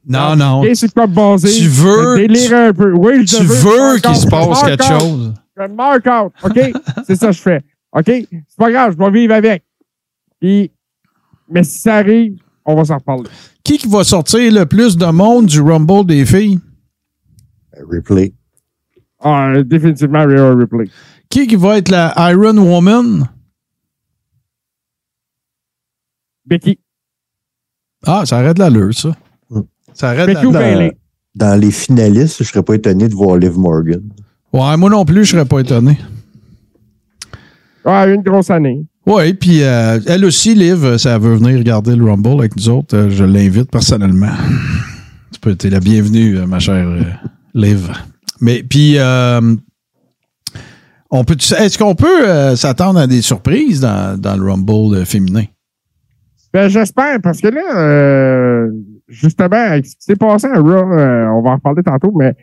Non, non. Et c'est quoi basé? Tu veux- délire un peu. Oui, je Tu veux. qu'il se passe quelque chose. Je mark out. OK? c'est ça que je fais. OK? C'est pas grave, je vais vivre avec. Puis, mais si ça arrive, on va s'en reparler. Qui qui va sortir le plus de monde du Rumble des filles? Replay. Ah, définitivement, Rhea Ripley. Qui qui va être la Iron Woman? Becky. Ah, ça arrête l'allure, ça. Mm. Ça arrête Becky ou l'allure. Bayley? Dans les finalistes, je serais pas étonné de voir Liv Morgan. Ouais, moi non plus, je serais pas étonné. Ah, une grosse année. Oui, puis euh, elle aussi, Liv, ça veut venir regarder le Rumble avec nous autres. euh, je l'invite personnellement. Tu peux être la bienvenue, euh, ma chère euh, Liv. Mais puis, euh, on peut, est-ce qu'on peut euh, s'attendre à des surprises dans, dans le Rumble euh, féminin? Ben, j'espère, parce que là, euh, justement, avec ce qui s'est passé à Raw, euh, on va en reparler tantôt, mais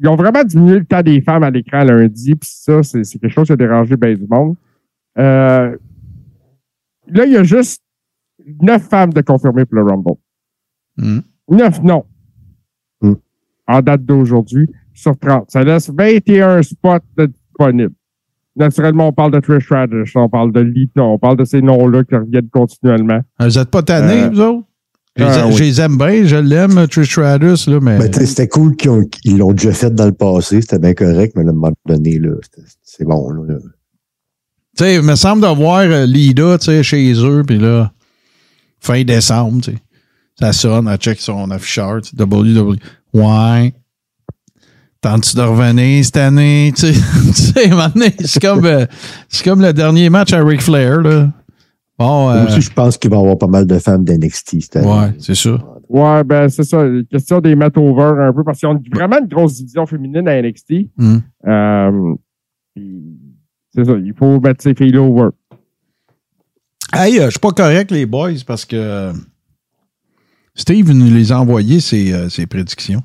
ils ont vraiment diminué le temps des femmes à l'écran lundi, puis ça, c'est quelque chose qui a dérangé bien du monde. Euh, là, il y a juste neuf femmes de confirmer pour le Rumble. Hmm. Neuf, non. Hmm. en date d'aujourd'hui sur 30. Ça laisse 21 spots disponibles. Naturellement, on parle de Trish Stratus, on parle de Lita, on parle de ces noms-là qui reviennent continuellement. Vous n'êtes pas tannés, Euh, vous autres? Je les- ah, oui. je les aime bien, je l'aime, Trish Stratus, là, mais. Ben, c'était cool qu'ils ont- ils l'ont déjà fait dans le passé, c'était bien correct, mais à un moment donné, là, c'est bon. Là, là. Tu sais, il me semble d'avoir euh, Lida, tu sais, chez eux, puis là, fin décembre, tu sais, ça sonne, elle check son afficheur, tu sais, WW. Ouais. Tentes-tu de revenir cette année? Tu sais, tu c'est comme, euh, c'est comme le dernier match à Ric Flair, là. Bon, Moi euh, aussi, je pense qu'il va y avoir pas mal de femmes d'NXT cette année. ouais, c'est ça. Ouais, ben c'est ça. Question des mettre over un peu parce qu'ils ont vraiment une grosse division féminine à NXT. Hmm. Euh, c'est ça, il faut mettre ces filles-là over. Hey, euh, je suis pas correct, les boys, parce que euh, Steve nous les a envoyés, ses, euh, ses prédictions.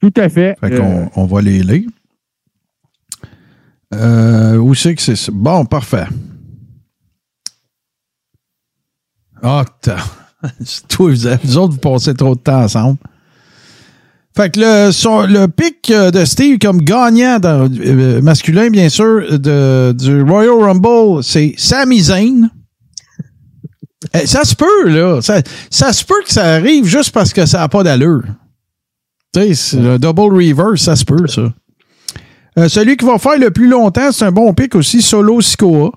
Tout à fait. Fait Euh, qu'on on va les lire. Euh, où c'est que c'est ça? Bon, parfait. Ah, c'est toi, vous, autres, vous passez trop de temps ensemble. Fait que le, pic euh, de Steve comme gagnant dans- euh, masculin, bien sûr, de, du Royal Rumble, c'est Sami Zayn. Eh, ça se peut, là. Ça, se peut que ça arrive juste parce que ça n'a pas d'allure. Tu sais, c'est le double reverse, ça se peut, ça. Euh, celui qui va faire le plus longtemps, c'est un bon pic aussi, Solo Sikoa.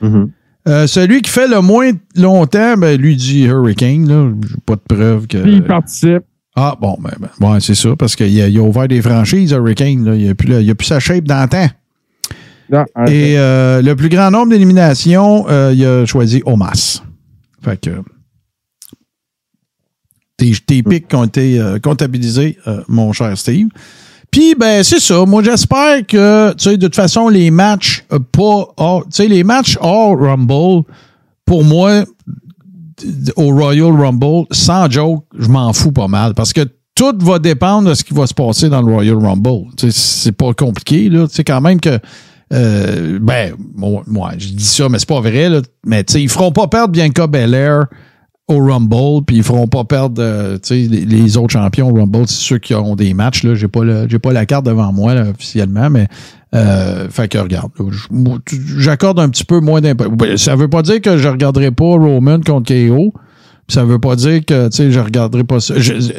Mhm. Euh, celui qui fait le moins longtemps, ben, lui dit Hurricane. Là. J'ai pas de preuve que. Puis il participe. Ah, bon, ben, ben, ouais, c'est ça, parce qu'il a, il a ouvert des franchises, Hurricane. Là. Il n'a plus, sa shape d'antan. Non, en fait. Et euh, le plus grand nombre d'éliminations, euh, il a choisi Omas. Fait que. Tes, tes pics ont été comptabilisés, mon cher Steve. Puis, ben, c'est ça. Moi, j'espère que, tu sais, de toute façon, les matchs, euh, pas. hors- Tu sais, les matchs hors Rumble, pour moi, au Royal Rumble, sans joke, je m'en fous pas mal. Parce que tout va dépendre de ce qui va se passer dans le Royal Rumble. C'est pas compliqué, là. Tu sais, quand même que. euh, ben, moi, moi, je dis ça, mais c'est pas vrai, là. Mais, tu sais, ils feront pas perdre Bianca Belair au Rumble, puis ils feront pas perdre euh, les, les autres champions au Rumble, c'est ceux qui ont des matchs. Là, j'ai pas le- j'ai pas la carte devant moi là, officiellement, mais euh, fait que regarde, j'accorde un petit peu moins d'importance. Ça veut pas dire que je regarderai pas Roman contre KO. Ça veut pas dire que tu sais, je regarderai pas ça.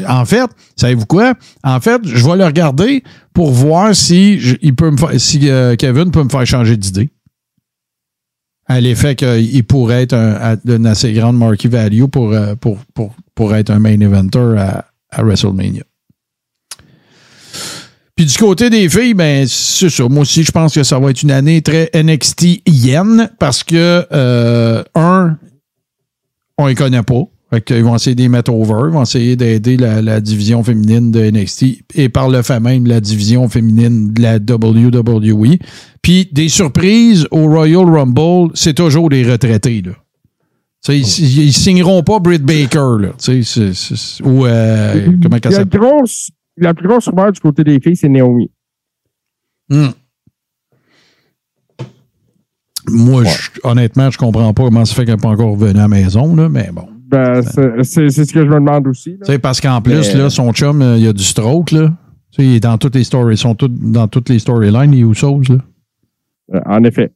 En fait, savez-vous quoi? En fait, je vais le regarder pour voir si il peut me si euh, Kevin peut me faire changer d'idée à l'effet qu'il pourrait être un, d'une assez grande marquee value pour, euh, pour, pour, pour être un main eventer à, à WrestleMania. Puis du côté des filles, ben c'est ça. Moi aussi, je pense que ça va être une année très NXT parce que euh, un, on les connaît pas. Fait qu'ils vont essayer les mettre over, ils vont essayer d'aider la, la division féminine de NXT et par le fait même la division féminine de la WWE. Puis des surprises au Royal Rumble, c'est toujours des retraités. Là. Ils, ils signeront pas Britt Baker. Là, ou euh, comment Il elle y a s'appelle? grosse, la plus grosse rumeur du côté des filles, c'est Naomi. Hmm. Moi, je- honnêtement, je comprends pas comment ça fait qu'elle n'est pas encore revenue à la maison, là, mais bon. Ben, c'est ce que je me demande aussi. là. Parce qu'en plus, Mais- là, son chum, euh, il a du stroke, là. Il est dans toutes les stories, ils sont dans toutes les storylines, les Usos, là. Euh, en effet.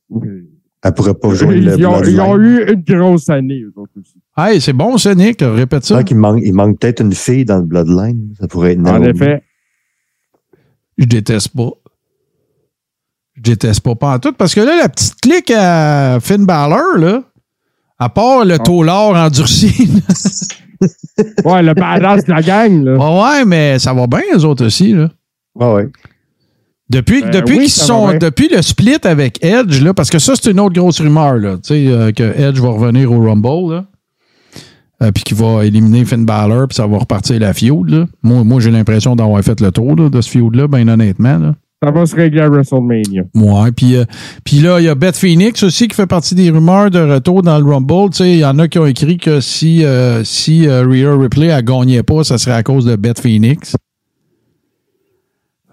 Elle pourrait pas jouer le Ils ont, ils ont eu une grosse année, eux autres aussi. Hey, c'est bon, ça, Nick, répète ça. qu'il manque, il manque peut-être une fille dans le Bloodline. Ça pourrait être En effet. Je déteste pas. Je déteste pas, pas en tout, parce que là, la petite clique à Finn Balor, là, à part le taulard endurci, Ouais, le badass de la gang, là. là. ouais, mais ça va bien, eux autres aussi, là. Ah ouais. Depuis, Ben depuis oui, qu'ils ça sont, depuis le split avec Edge, là, parce que ça, c'est une autre grosse rumeur, là, tu sais, euh, que Edge va revenir au Rumble, là, euh, puis qu'il va éliminer Finn Balor, puis ça va repartir la feud, là. Moi, moi j'ai l'impression d'avoir fait le tour là, de ce feud-là, bien honnêtement, là. Ça va se régler à WrestleMania. Ouais, puis euh, puis là, il y a Beth Phoenix aussi qui fait partie des rumeurs de retour dans le Rumble. Tu sais, il y en a qui ont écrit que si, euh, si euh, Rhea Ripley ne gagnait pas, ça serait à cause de Beth Phoenix.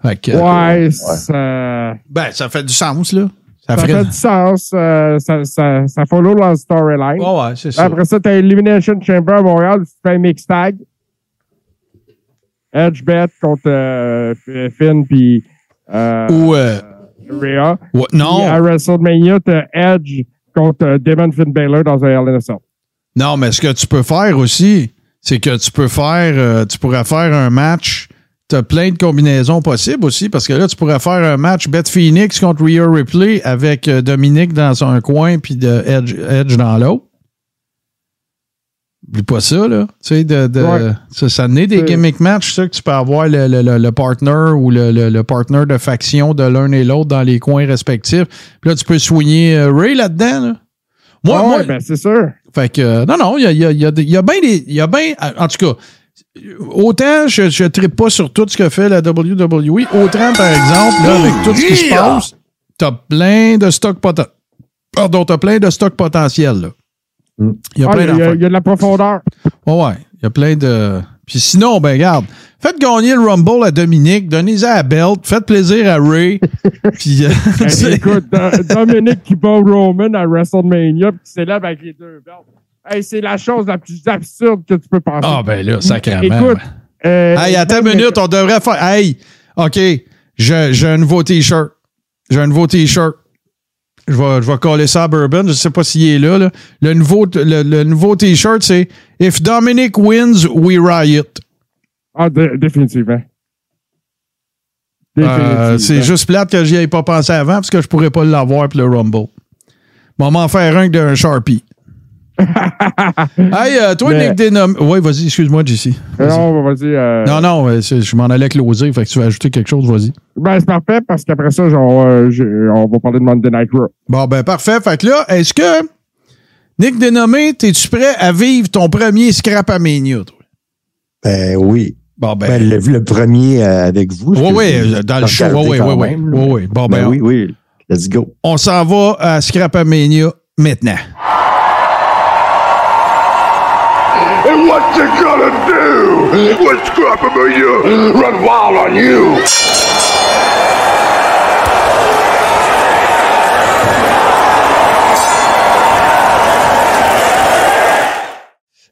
Fait que, Ouais, ça, Ben, ça fait du sens, là. Ça, ça ferait... fait du sens. euh, ça, ça, ça follow dans le storyline. Ouais, ouais, c'est ça. Après ça, t'as Elimination Chamber à Montréal, tu fais un mix tag. Edge bet contre euh, Finn puis Ou, euh, Rhea. Puis à non, WrestleMania, t'as Edge contre euh, Demon Finn Balor dans un Hell in a Cell. non, mais ce que tu peux faire aussi, c'est que tu peux faire, euh, tu pourrais faire un match. Tu as plein de combinaisons possibles aussi, parce que là, tu pourrais faire un match Beth Phoenix contre Rhea Ripley avec euh, Dominique dans un coin puis de Edge, Edge dans l'autre. Oublie pas ça, là. Tu sais, de, de- Ouais. ça, ça naît des gimmick matchs, ça, que tu peux avoir le, le, le, le partner ou le, le, le partner de faction de l'un et l'autre dans les coins respectifs. Puis là, tu peux soigner euh, Ray là-dedans, là. Moi, moi, ben c'est sûr. fait que, euh, non, non, il y a, y a, y a, y a bien des. Il y a bien. En tout cas, autant je ne tripe pas sur tout ce que fait la WWE, autant, par exemple, là, avec tout ce qui se passe, t'as plein de stocks potentiels. Pardon, t'as plein de stocks potentiels, là. Mm. Il y a Ah, plein Il y, a- d'affaires. il y a de la profondeur. Ouais, ouais. Il y a plein de. Puis sinon, ben, regarde, faites gagner le Rumble à Dominique, donnez-en à Belt, faites plaisir à Ray. puis. euh, Hey, c'est- écoute, Do- Dominique qui bat Roman à WrestleMania puis qui s'élève avec les deux belts. Hey, c'est la chose la plus absurde que tu peux penser. Ah, ben là, sacrément. Écoute, euh, Hey, attends une minute, on devrait faire. Hey, OK, j'ai un nouveau T-shirt. J'ai un nouveau T-shirt. Je vais, je vais coller ça à Bourbon. Je ne sais pas s'il est là, là. Le nouveau, le, le nouveau T-shirt, c'est If Dominic wins, we riot. Ah, définitivement. Euh, Définitivement. c'est juste plate que j'y ai pas pensé avant parce que je pourrais pas l'avoir pour le Rumble. M'en faire un d'un Sharpie. hey, euh, toi, Mais- Nick Denom. Oui, vas-y, excuse-moi, JC. Non, vas-y. euh, Non, non, euh, c'est- je m'en allais closer, fait que tu vas ajouter quelque chose, vas-y. Ben, c'est parfait parce qu'après ça, genre, euh, on va parler de Monday Night Raw. Bon, ben parfait. Fait que là, est-ce que, Nick Dénommé, es-tu prêt à vivre ton premier scrap à Mania, toi? Ben oui. Bon, ben. Ben, le, le premier euh, avec vous. oui, oui, dans le show. Oui, oui, oui, oui. Bon, Ben ben, oui, oui. Let's go. on s'en va à Scrap Mania maintenant. What you gonna do when Scrapamania run wild on you?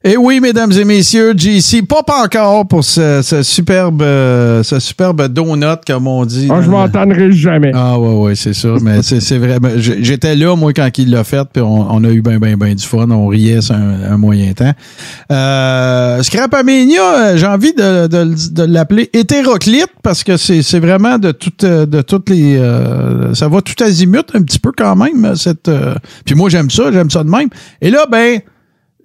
Et oui, mesdames et messieurs, JC, pop encore pour ce, ce superbe, euh, ce superbe donut, comme on dit. Ah, je le- m'entendrai jamais. Ah ouais, ouais, c'est ça. Mais c'est c'est vrai. J'étais là, moi, quand il l'a fait, puis on, on a eu ben, ben, ben du fun. On riait sur un, un moyen temps. Euh, Scrapamania, euh, j'ai envie de, de- de l'appeler hétéroclite parce que c'est c'est vraiment de toutes de toutes les. euh, ça va tout azimut un petit peu quand même. Cette, euh, puis moi, j'aime ça, j'aime ça de même. Et là, ben.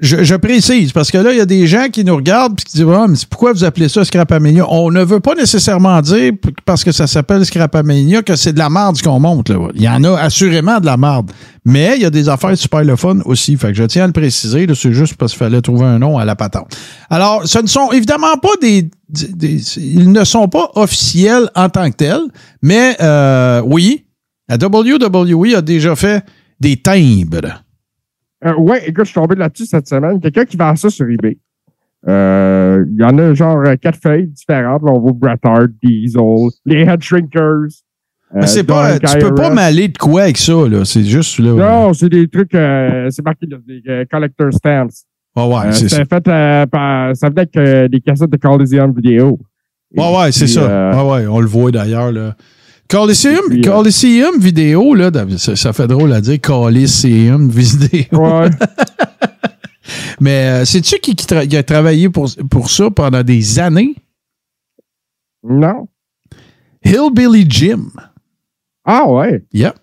Je, précise, parce que là, il y a des gens qui nous regardent et qui disent Ah, mais pourquoi vous appelez ça Scrapamania? On ne veut pas nécessairement dire, parce que ça s'appelle Scrapamania, que c'est de la marde ce qu'on monte. Là. Il y en a assurément de la marde. Mais il y a des affaires super le fun aussi. Fait que je tiens à le préciser. C'est juste parce qu'il fallait trouver un nom à la patente. Alors, ce ne sont évidemment pas des- ils ne sont pas officiels en tant que tels, mais euh, oui, la WWE a déjà fait des timbres. Euh, ouais, écoute, je suis tombé là-dessus cette semaine. Quelqu'un qui vend ça sur eBay. Euh, Il y en a genre euh, quatre feuilles différentes. Là, on voit Bret Hart, Diesel, les Head Shrinkers. Mais euh, c'est pas, tu peux pas m'aller de quoi avec ça, là? C'est juste, là. Non, c'est des trucs, c'est marqué là, des collector stamps. Ouais, ouais, Euh, c'est ça. Fait par, ça venait avec des cassettes de Coliseum vidéo. Et Ouais, ouais, c'est ça. Ouais, ouais, on le voit d'ailleurs, là. Coliseum, puis, euh, Coliseum vidéo, là, ça, ça fait drôle à dire Coliseum vidéo. ouais. Mais euh, qui, qui, tra- qui a travaillé pour, pour ça pendant des années? non. Hillbilly Jim. Ah ouais. Yep.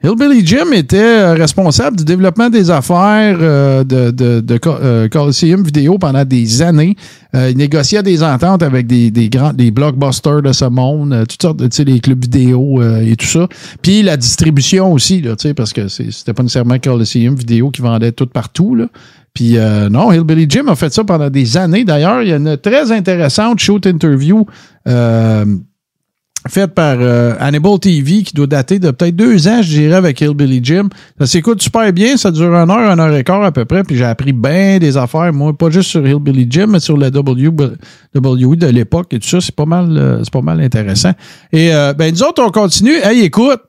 Hillbilly Jim était euh, responsable du développement des affaires euh, de, de, de euh, Coliseum Vidéo pendant des années. Il négociait des ententes avec des, des grands des blockbusters de ce monde, toutes sortes de, les clubs vidéo et tout ça. Puis la distribution aussi, là, parce que c'était pas nécessairement Coliseum Vidéo qui vendait tout partout. Là. Puis euh, non, Hillbilly Jim a fait ça pendant des années. D'ailleurs, il y a une très intéressante shoot interview euh, faite par euh, Hannibal TV qui doit dater de peut-être deux ans, je dirais, avec Hillbilly Jim. Ça s'écoute super bien, ça dure une heure, une heure et quart à peu près, puis j'ai appris bien des affaires, moi, pas juste sur Hillbilly Jim, mais sur la WWE de l'époque et tout ça, c'est pas mal, euh, c'est pas mal intéressant. Et euh, ben nous autres, on continue. Hey, écoute,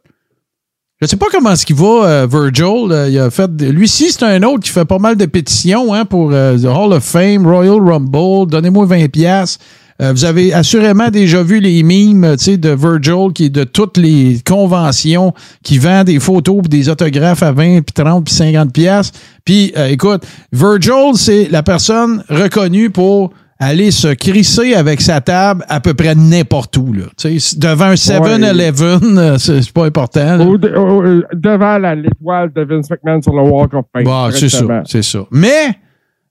je sais pas comment ce qu'il va, euh, Virgil. euh, il a fait, lui ci c'est un autre qui fait pas mal de pétitions hein, pour Hall of Fame, Royal Rumble. Donnez-moi 20 pièces. Euh, vous avez assurément déjà vu les mimes euh, tu sais, de Virgil qui est de toutes les conventions qui vend des photos et des autographes à 20, puis 30, puis 50 pièces. Puis euh, écoute, Virgil, c'est la personne reconnue pour aller se crisser avec sa table à peu près n'importe où. Là. Tu sais, devant un 7-Eleven, euh, c'est pas important. là. Au- au- au- devant la- l'étoile de Vince McMahon sur le Walk of Fame. Bon, c'est ça, c'est ça. Mais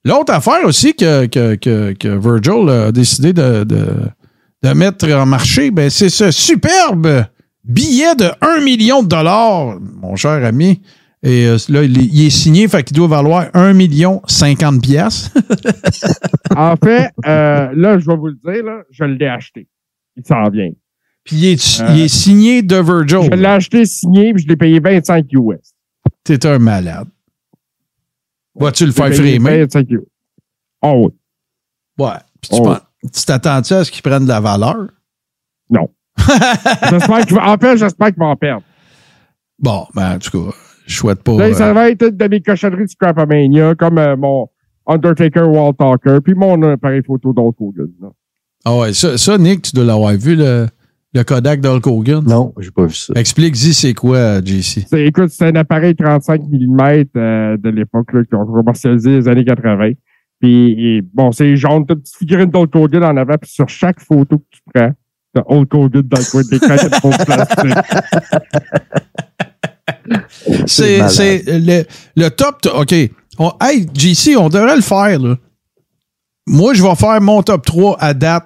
l'autre affaire aussi que, que, que, que Virgil a décidé de, de, de mettre en marché, ben, c'est ce superbe billet de 1 million de dollars, mon cher ami. Et euh, là, il est, il est signé, fait qu'il doit valoir 1 million 50 piastres. En fait, euh, là, je vais vous le dire, là, je l'ai acheté. Il s'en vient. Puis il est, Euh, il est signé de Virgil. Je l'ai acheté signé, puis je l'ai payé 25 US. T'es un malade. Vas-tu le faire J'ai payé framer? 25 US. Oh oui. Ouais. Puis tu Oh. penses- tu t'attends-tu à ce qu'il prenne de la valeur? Non. J'espère qu'il va, en fait, j'espère qu'il va en perdre. Bon, ben, en tout cas, je souhaite pas. Là, euh, ça va être une de mes cochonneries de Scrapamania, comme euh, mon Undertaker Wall Talker, puis mon appareil photo d'Hulk Hogan. Ah ouais, ça, ça, Nick, tu dois l'avoir vu, le, le Kodak d'Hulk Hogan. Non, j'ai pas vu ça. Explique-y c'est quoi, euh, JC. C'est- Écoute, c'est un appareil 35 mm euh, de l'époque là, qu'ils ont commercialisé les années 80. Puis, et, bon, c'est jaune, t'as une petite figurine d'Hulk Hogan en avant, puis sur chaque photo que tu prends, t'as Hulk Hogan dans le coin de l'écran, t'as trop de plastique. C'est c'est le, le top. t- OK. On- hey, JC, on devrait le faire, là. Moi, je vais faire mon top 3 à date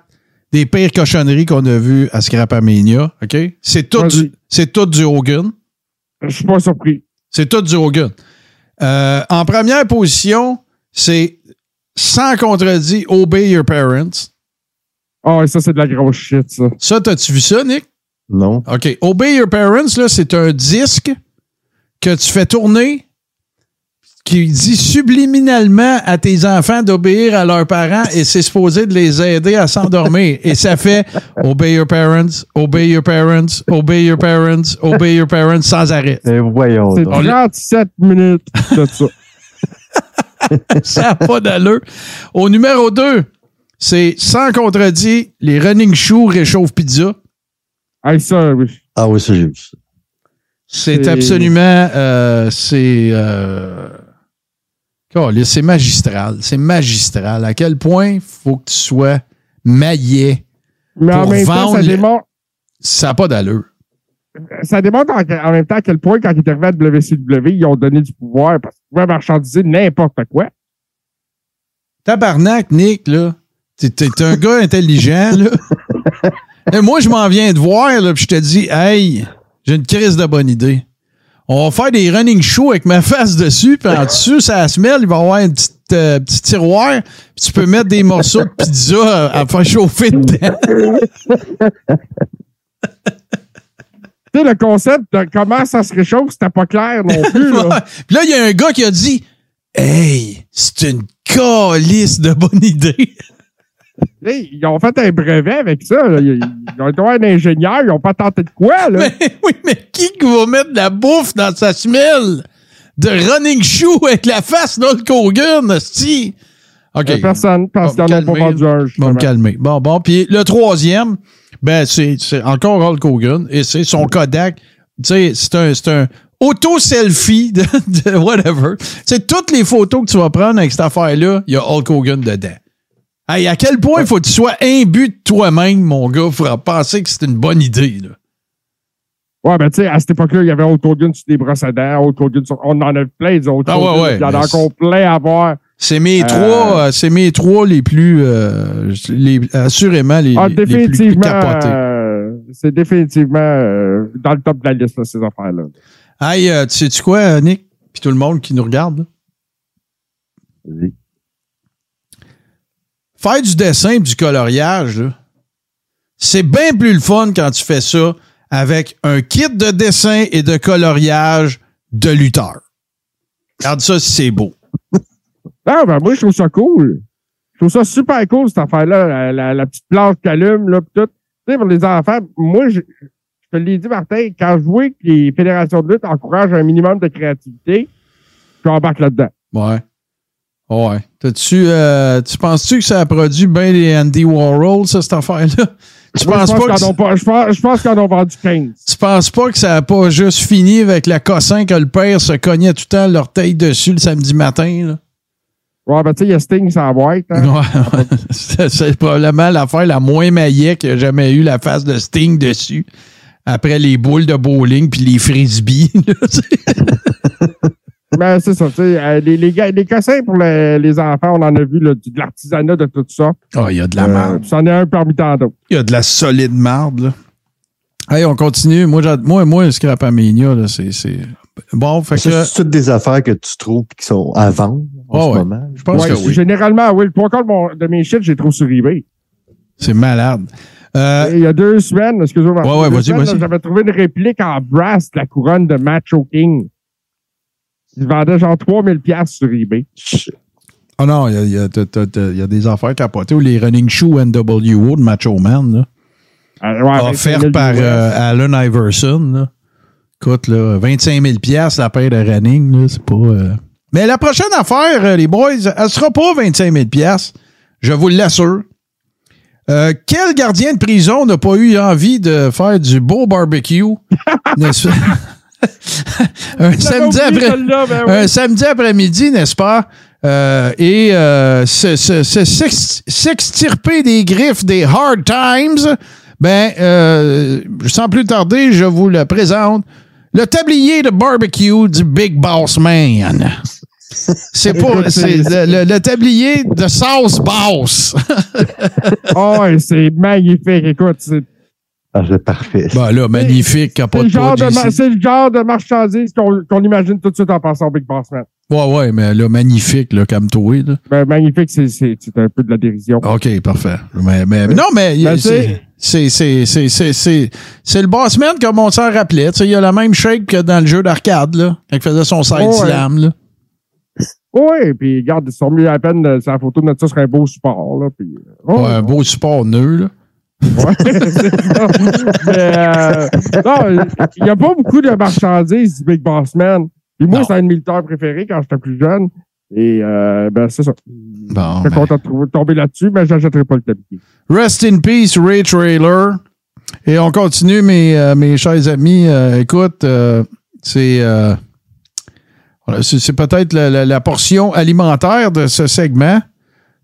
des pires cochonneries qu'on a vues à Scrapamania. OK? C'est tout, du- c'est tout du Hogan. Je suis pas surpris. C'est tout du Hogan. Euh, en première position, c'est sans contredit Obey Your Parents. Ah, ça, c'est de la grosse shit, ça. Ça, t'as-tu vu ça, Nick? Non. OK. Obey Your Parents, là, c'est un disque que tu fais tourner qui dit subliminalement à tes enfants d'obéir à leurs parents et c'est supposé de les aider à s'endormir. Et ça fait Obey Your Parents, Obey Your Parents, Obey Your Parents, Obey Your Parents sans arrêt. Eh, voyons C'est donc. 37 minutes de ça. Ça n'a pas d'allure. Au numéro 2, c'est sans contredit, les running shoes réchauffent pizza. Hey, ça, oui. Ah oui, ça, j'ai vu ça. C'est absolument. euh, c'est. Euh, c'est magistral. C'est magistral. À quel point faut que tu sois maillet. Mais en Pour même temps, vendre ça le- démontre, Ça n'a pas d'allure. ça démontre en, en même temps à quel point, quand ils est arrivé à WCW, ils ont donné du pouvoir parce qu'ils pouvaient marchandiser n'importe quoi. Tabarnak, Nick, là. T'es, un gars intelligent, là. Et moi, je m'en viens de voir, là, puis je te dis, hey, j'ai une crise de bonne idée. On va faire des running shows avec ma face dessus, puis en dessous, ça se mêle, il va y avoir un petit, euh, petit tiroir, puis tu peux mettre des morceaux de pizza à, à faire chauffer dedans. Tu sais, le concept de comment ça se réchauffe, c'était pas clair non plus. là. Puis là, il y a un gars qui a dit, hey, c'est une calice de bonne idée. Hey, ils ont fait un brevet avec ça. là. Ils, ils ont été voir un ingénieur, ils ont pas tenté de quoi. Là? Mais oui, mais qui va mettre de la bouffe dans sa semelle de running shoe avec la face d'Hulk Hogan, hostie? OK. Personne, parce qu'ils en ont pas vendu un. Bon, me calmer. Bon, bon. Puis le troisième, ben, c'est encore Hulk Hogan et c'est son Kodak. Tu sais, c'est un, c'est un auto-selfie de, de whatever. Tu sais, toutes les photos que tu vas prendre avec cette affaire-là, il y a Hulk Hogan dedans. Hey, à quel point il faut que tu sois imbu de toi-même, mon gars, pour penser que c'est une bonne idée, là? Ouais, ben tu sais, à cette époque-là, il y avait Hogan sur des brosses à dents, Hogan sur... On en a plein des autres. Ah ouais, ouais, Il y en a c'est- encore plein à voir. C'est mes Euh, trois, euh, c'est mes trois les plus, euh, les, assurément les, Ah, les- plus capotés. euh, c'est définitivement dans le top de la liste, là, ces affaires-là. Hey, tu sais-tu quoi, Nick? Puis tout le monde qui nous regarde, là? Faire du dessin et du coloriage, c'est bien plus le fun quand tu fais ça avec un kit de dessin et de coloriage de lutteur. Regarde ça, si c'est beau. Ah, ben moi, je trouve ça cool. Je trouve ça super cool, cette affaire-là. La, la- la petite planche qui allume, là, pis tout. Tu sais, pour les enfants, moi, je, je te l'ai dit, Martin, quand je vois que les fédérations de lutte encouragent un minimum de créativité, je embarque là-dedans. Ouais. Ouais. T'as-tu, euh, tu penses-tu que ça a produit bien les Andy Warhol, ça, cette affaire-là? Tu Moi, penses je pense pas que pas- je pense, je vendu 15. Tu penses pas que ça a pas juste fini avec la cossin que le père se cognait tout le temps l'orteil dessus le samedi matin? Là? Ouais, ben, tu sais, il y a Sting sans boîte. Hein? Ouais, c'est probablement l'affaire la moins maillet qu'il a jamais eu la face de Sting dessus. Après les boules de bowling puis les frisbees. là. Ben, c'est ça, tu sais, euh, les, les, gars- les cossins pour les, les enfants, on en a vu, là, de l'artisanat de tout ça. Ah, il y a de la Euh, marde. c'en est un parmi tant d'autres. Il y a de la solide marde, là. Hey, on continue. Moi, moi, moi Scrapamania, là, c'est, c'est... Bon, fait Ça, que... c'est toutes des affaires que tu trouves qui sont à vendre en Ah ce ouais. moment? Je pense Ouais, que oui. Généralement, oui, le trois quarts de, mes shit, j'ai trouvé sur eBay. C'est malade. Euh, Il y a deux semaines, excusez-moi, Ouais, ouais, j'avais trouvé une réplique en brass de la couronne de Macho King. Ils vendaient genre 3000 pièces sur eBay. Oh non, il y a, y y des affaires capotées. Ou les running shoes NWO de Macho Man, là. Euh, ouais, 25 offert 000 par euh, Allen Iverson. Là. Écoute, là, 25 000 la paire de running, là, c'est pas... euh. Mais la prochaine affaire, euh, les boys, elle sera pas 25 000 je vous l'assure. Euh, quel gardien de prison n'a pas eu envie de faire du beau barbecue? n'est-ce pas? un, samedi oublié après, ben oui. un samedi après-midi, n'est-ce pas? Euh, et euh, se- se- se- s'ex- s'extirper des griffes des hard times, ben, euh, sans plus tarder, je vous le présente. Le tablier de barbecue du Big Boss Man. C'est pas, c'est le, le- le tablier de sauce basse. Oh, c'est magnifique. Écoute, c'est Ah, c'est parfait. Ben là, magnifique, c'est capote le, genre de ma- c'est le genre de marchandise qu'on qu'on imagine tout de suite en passant au Big Boss Man. Ouais, ouais, mais là, magnifique, là, comme toi, là. Ben, magnifique, c'est c'est- c'est un peu de la dérision. OK, parfait. Mais, mais, non, mais Ben, c'est c'est c'est c'est c'est c'est c'est le bossman comme on s'en rappelait. Tu sais, il a la même shape que dans le jeu d'arcade là, quand il faisait son side ouais. slam là. Oui, puis regarde, ils sont mis à peine euh, la photo de mettre ça sur un beau support. Là, puis, euh, oh, Ouais, un beau support nœud là. Euh, non, il n'y a pas beaucoup de marchandises du Big Boss Man. Puis moi, c'est un de mes lutteurs préférés quand j'étais plus jeune. Et euh, ben, c'est ça. Bon, Je suis ben. content de tomber là-dessus, mais je n'achèterai pas le tablier. Rest in peace, Ray Trailer. Et on continue, mes, euh, mes chers amis. Écoute, c'est c'est c'est peut-être la, la- la portion alimentaire de ce segment.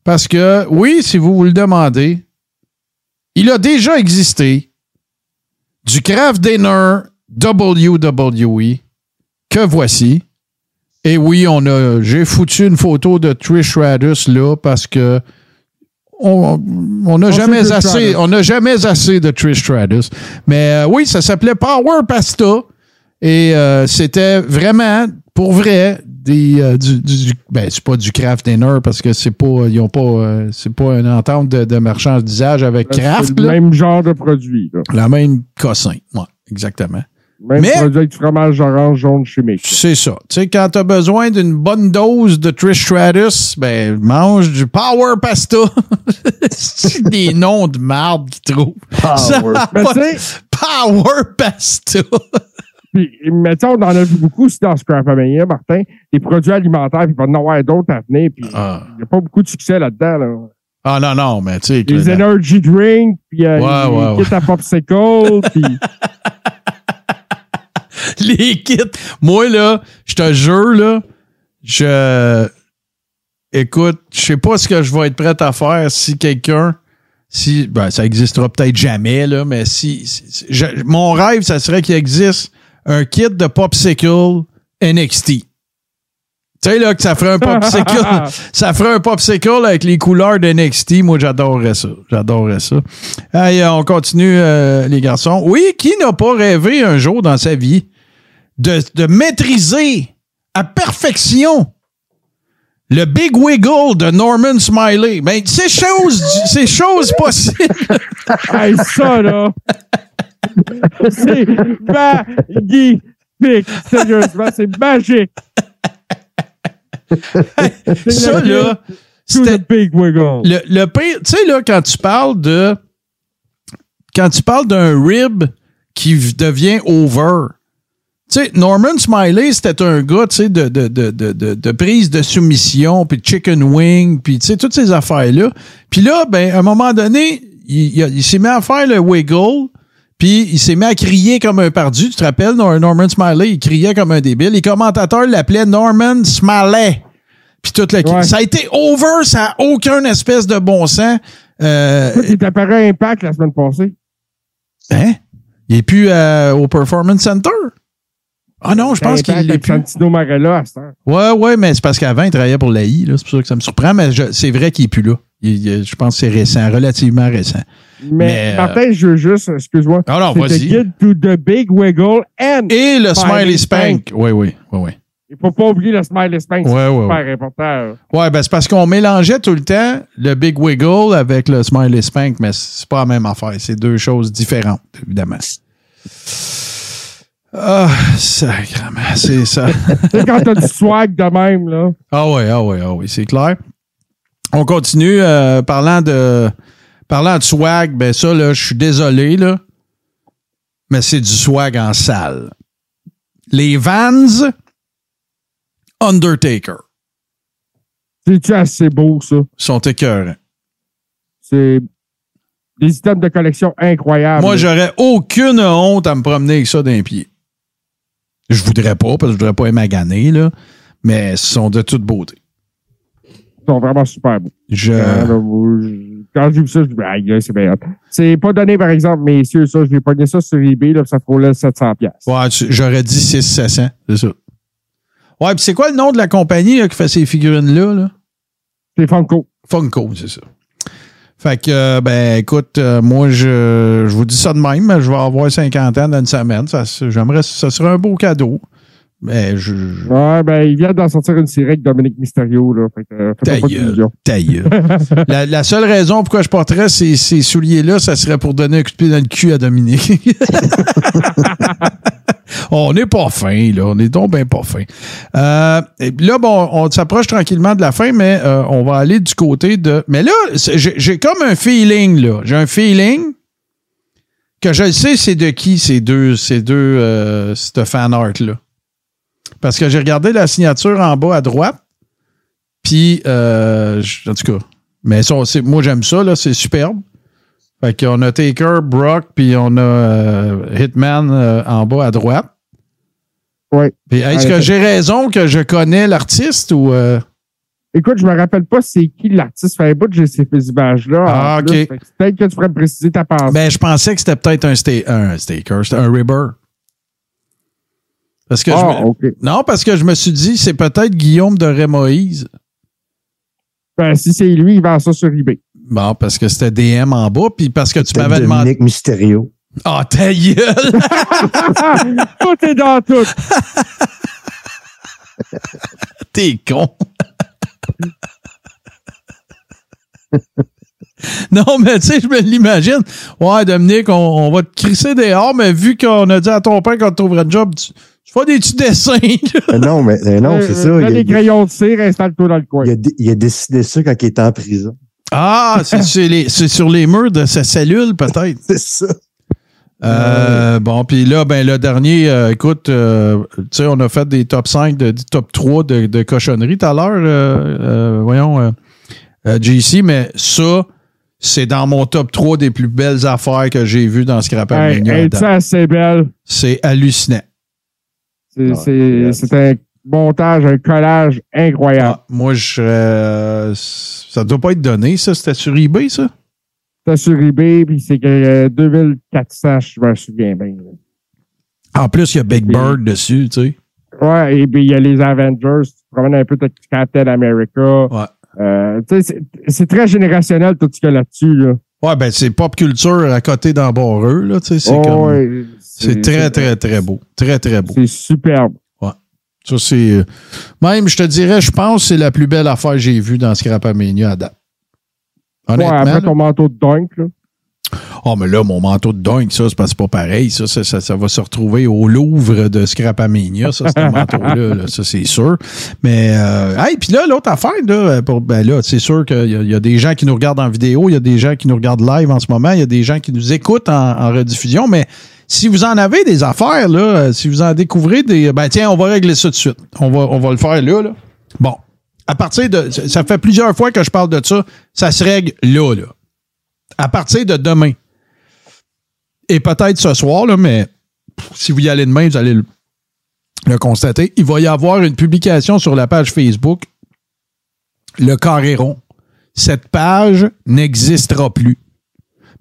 Parce que, oui, si vous vous le demandez, il a déjà existé du Craft Dinner WWE que voici. Et oui, on a, j'ai foutu une photo de Trish Stratus là parce que on n'a jamais assez, on n'a jamais assez de Trish Stratus. Mais euh, oui, ça s'appelait Power Pasta et euh, c'était vraiment pour vrai des euh, du, ben c'est pas du craft dinner parce que c'est pas ils ont pas euh, c'est pas une entente de, de marchandisage avec C'est craft le là. même genre de produit. Là. la même cossin. Ouais, exactement. Même Mais- produit avec du fromage orange jaune chimique. C'est ça. Tu sais, quand t'as besoin d'une bonne dose de Trish Stratus, ben, mange du Power Pasta. c'est des noms de marde qu'ils trouvent. Ça Power. a Mais pas- tu sais, Power Pasta. Puis, mais tu sais, on en a vu beaucoup aussi dans Scrapamania, Martin, des produits alimentaires, puis il va en avoir d'autres à venir, puis il ah. n'y a pas beaucoup de succès là-dedans. Là. Ah, non, non, mais tu sais. Les energy drinks, puis euh, Ouais, les, ouais, les kits à popsicle, puis les kits. Moi, là, je te jure, là, je. Écoute, je sais pas ce que je vais être prêt à faire si quelqu'un. Si. Ben, ça existera peut-être jamais, là, mais si. si- je- mon rêve, ça serait qu'il existe un kit de popsicle NXT. Tu sais, là, que ça ferait un popsicle. ça ferait un popsicle avec les couleurs de NXT. Moi, j'adorerais ça. J'adorerais ça. Hey, on continue, euh, les garçons. Oui, qui n'a pas rêvé un jour dans sa vie de, de maîtriser à perfection le Big Wiggle de Norman Smiley? Ben, c'est chose, c'est chose possible. Hey, ça, là! c'est magnifique! Sérieusement, c'est magique! C'est ça, là, c'était big wiggle. le, le pire, tu sais, là, quand tu parles de. Quand tu parles d'un rib qui devient over, Tu sais, Norman Smiley, c'était un gars, tu sais, de, de, de, de, de, prise de soumission, puis de chicken wing, puis tu sais, toutes ces affaires-là. Puis là, ben, à un moment donné, il, il s'est mis à faire le wiggle, puis il s'est mis à crier comme un perdu. Tu te rappelles, Nor- Norman Smiley, il criait comme un débile. Les commentateurs l'appelaient Norman Smiley. Puis toute la Ouais. Ça a été over, ça n'a aucun espèce de bon sens. Euh, il est apparu à Impact la semaine passée. hein? Il est plus euh, au Performance Center? Ah non, je pense qu'il est plus. Santino Marella à cette heure. Ouais, ouais, mais c'est parce qu'avant, il travaillait pour l'AI. C'est pour ça que ça me surprend, mais c'est vrai qu'il est plus là. Il- il- je pense que c'est récent, relativement récent. Mais, Mais, euh, Martin, je veux juste, excuse-moi. Ah non, c'est vas-y. Guide to the Big Wiggle and. Et le Smiley Spank. Oui, oui, oui, oui. Il faut pas oublier le Smiley Spank. Ouais, c'est ouais, super important. Ouais, ben c'est parce qu'on mélangeait tout le temps le Big Wiggle avec le Smiley Spank, mais c'est pas la même affaire. C'est deux choses différentes, évidemment. Ah, sacrément, c'est ça. tu sais, quand t'as du swag de même, là. Ah ouais, ah ouais, ah oui, c'est clair. On continue euh, parlant de parlant de swag, ben ça là, je suis désolé là, mais c'est du swag en salle. Les Vans Undertaker C'est-tu assez beau, ça? sont écœurants. C'est des items de collection incroyables. Moi, j'aurais aucune honte à me promener avec ça d'un pied. Je voudrais pas, parce que je voudrais pas émaganer, là, mais ils sont de toute beauté. Sont vraiment super beaux. Je... Quand j'ai vu ça, je me dis, aïe, c'est bien hot. C'est pas donné, par exemple, messieurs, ça, je vais pogner ça sur eBay, là, ça frôlait 700 pièces. Ouais, tu- j'aurais dit 6 700, c'est ça. Ouais, puis c'est quoi le nom de la compagnie là, qui fait ces figurines-là? Là? C'est Funko. Funko, c'est ça. Fait que, euh, ben, écoute, euh, moi, je, je vous dis ça de même, je vais avoir 50 ans dans une semaine. Ça, se- j'aimerais, ça serait un beau cadeau. Mais je. Ouais, ben, il vient d'en sortir une série avec Dominique Mysterio, là. Fait euh, Ta faites pas gueule. d'illusions. Ta gueule. la, la seule raison pourquoi je porterais ces, ces souliers-là, ça serait pour donner un coup de pied dans le cul à Dominique. on n'est pas fin, là. On est donc bien pas fin. Euh, et là, bon, on s'approche tranquillement de la fin, mais euh, on va aller du côté de. Mais là, j'ai comme un feeling, là. J'ai un feeling que je le sais, c'est de qui ces deux, ces deux, euh, ce fan art-là. Parce que j'ai regardé la signature en bas à droite. Puis, euh, en tout cas, mais ça, moi, j'aime ça, là, c'est superbe. Fait qu'on a Taker, Brock, puis on a euh, Hitman euh, en bas à droite. Puis, est-ce que j'ai raison que je connais l'artiste ou. euh, Écoute, je me rappelle pas c'est qui l'artiste. Fait bout que j'ai ces images-là. Ah, ok. Peut-être que tu pourrais me préciser ta pensée. Ben, je pensais que c'était peut-être un, sta- un Staker, c'était un Ribber. Parce que ah, je me- OK. Non, parce que je me suis dit, c'est peut-être Guillaume de Rémoïse. Ben, si c'est lui, il vend ça sur eBay. Bon, parce que c'était DM en bas, puis parce que tu m'avais demandé. Dominique Mysterio. Ah, ta gueule! tout est dans tout. T'es con. non, mais tu sais, je me l'imagine. Ouais, Dominique, on, on va te crisser dehors, mais vu qu'on a dit à ton père qu'on te trouverait un job, tu, tu fais des petits dessins. Euh, non, mais euh, non, c'est ça. Prends Il a, les crayons de cire, installe-toi dans le coin. il a dé- il a décidé ça quand il était en prison. Ah, c'est sur, les- c'est sur les murs de sa cellule, peut-être. C'est ça. Euh, bon, puis là, ben le dernier, euh, écoute, euh, tu sais, on a fait des top 5, de, des top 3 de, de cochonneries tout à l'heure, euh, euh, voyons, euh, euh, JC, mais ça, c'est dans mon top 3 des plus belles affaires que j'ai vues dans Scrap Hey, ça, c'est belle. C'est hallucinant. C'est Ouais, c'est- un montage, un collage incroyable. Ah, moi, je euh, ça doit pas être donné, ça. C'était sur eBay, ça? C'est sur eBay, puis c'est que euh, 2400, je me souviens bien. là. En plus, il y a Big Bird dessus, tu sais. Ouais, et puis il y a les Avengers, tu promènes un peu Captain America. Ouais. Euh, c'est- très générationnel tout ce qu'il y a là-dessus. Là. Ouais, ben, c'est pop culture à côté d'Embarreux, là, tu sais. C'est Oh, comme. ouais, C'est très, très, très beau. Très, très beau. C'est superbe. Ça, c'est. euh, Même, je te dirais, je pense que c'est la plus belle affaire que j'ai vue dans Scrapamania à date. Ouais, Honnêtement. après là. ton manteau de dunk, là. Oh, mais là, mon manteau de dunk, ça, c'est pas, pareil. Ça, ça, ça, ça va se retrouver au Louvre de Scrapamania, ça, ce manteau-là. là, ça, c'est sûr. Mais, euh, hey, puis là, l'autre affaire, là, pour, ben là, c'est sûr qu'il y, y a des gens qui nous regardent en vidéo, il y a des gens qui nous regardent live en ce moment, il y a des gens qui nous écoutent en, en rediffusion, mais si vous en avez des affaires, là, euh, si vous en découvrez des. Ben tiens, on va régler ça tout de suite. On va, on va le faire là, là. Bon. À partir de. Ça fait plusieurs fois que je parle de ça. Ça se règle là, là. À partir de demain. Et peut-être ce soir, là, mais si vous y allez demain, vous allez le, le constater. Il va y avoir une publication sur la page Facebook, Le Carré rond. Cette page n'existera plus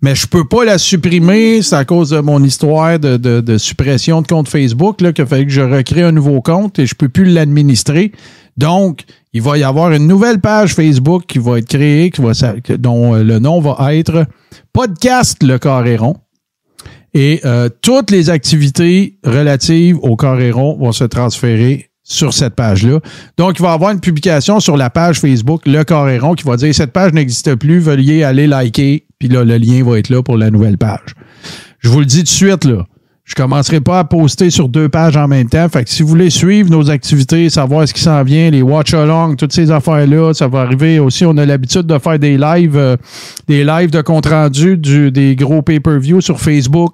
mais je peux pas la supprimer. C'est à cause de mon histoire de, de, de suppression de compte Facebook là, qu'il a fallu que je recrée un nouveau compte et je peux plus l'administrer. Donc, il va y avoir une nouvelle page Facebook qui va être créée, qui va, dont euh, le nom va être Podcast Le Carréron. Et euh, toutes les activités relatives au Carréron vont se transférer sur cette page-là. Donc, il va y avoir une publication sur la page Facebook Le Carréron qui va dire cette page n'existe plus, veuillez aller liker, puis là, le lien va être là pour la nouvelle page. Je vous le dis tout de suite, là. Je commencerai pas à poster sur deux pages en même temps. Fait que si vous voulez suivre nos activités, savoir ce qui s'en vient, les watch-along, toutes ces affaires-là, ça va arriver aussi. On a l'habitude de faire des lives, euh, des lives de compte-rendu des gros pay-per-view sur Facebook.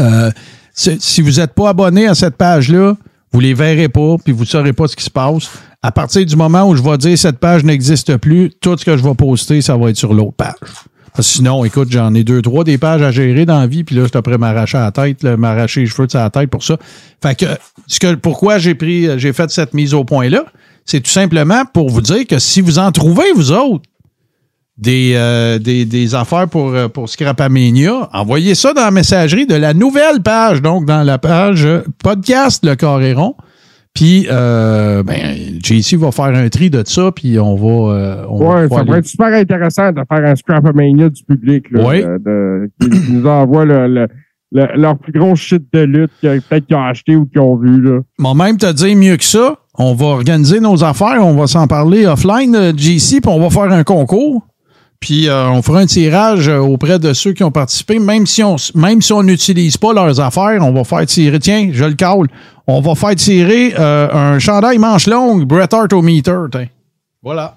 Euh, si vous n'êtes pas abonné à cette page-là, vous les verrez pas, puis vous saurez pas ce qui se passe. À partir du moment où je vais dire cette page n'existe plus, tout ce que je vais poster, ça va être sur l'autre page. sinon, écoute, j'en ai deux, trois des pages à gérer dans la vie, puis là, je t'apprends m'arracher la tête, m'arracher les cheveux de sa tête pour ça. Fait que, ce que pourquoi j'ai pris, j'ai fait cette mise au point-là, c'est tout simplement pour vous dire que si vous en trouvez, vous autres, des, euh, des, des, affaires pour, euh, pour Scrapamania, envoyez ça dans la messagerie de la nouvelle page, donc dans la page podcast Le Carréron. Puis, euh, ben, JC va faire un tri de ça, puis on va. Euh, on ouais, ça va être super intéressant de faire un Scrapamania du public, là, oui. de, qui, nous envoie le, le, leur plus gros shit de lutte peut-être qu'ils ont acheté ou qu'ils ont vu. Là. Moi, même te dire mieux que ça, on va organiser nos affaires, on va s'en parler offline, JC, puis on va faire un concours. Puis euh, on fera un tirage euh, auprès de ceux qui ont participé. Même si on même si on n'utilise pas leurs affaires, on va faire tirer. Tiens, je le cale. On va faire tirer euh, un chandail manche longue, Bret Hart au meter. Voilà.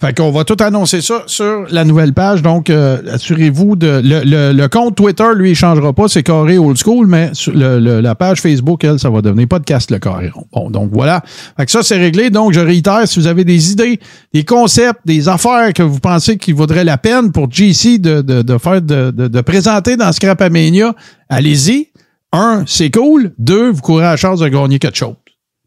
Fait qu'on va tout annoncer ça sur la nouvelle page. Donc, euh, assurez-vous de. Le, compte Twitter, lui, il changera pas. C'est carré old school, mais sur la page Facebook, elle, ça va devenir podcast le carré. Bon, donc voilà. Fait que ça, c'est réglé. Donc, je réitère, si vous avez des idées, des concepts, des affaires que vous pensez qu'il vaudrait la peine pour GC de, de, faire, de, de, présenter dans Scrapamania, allez-y. Un, c'est cool. Deux, vous courez la chance de gagner quelque chose.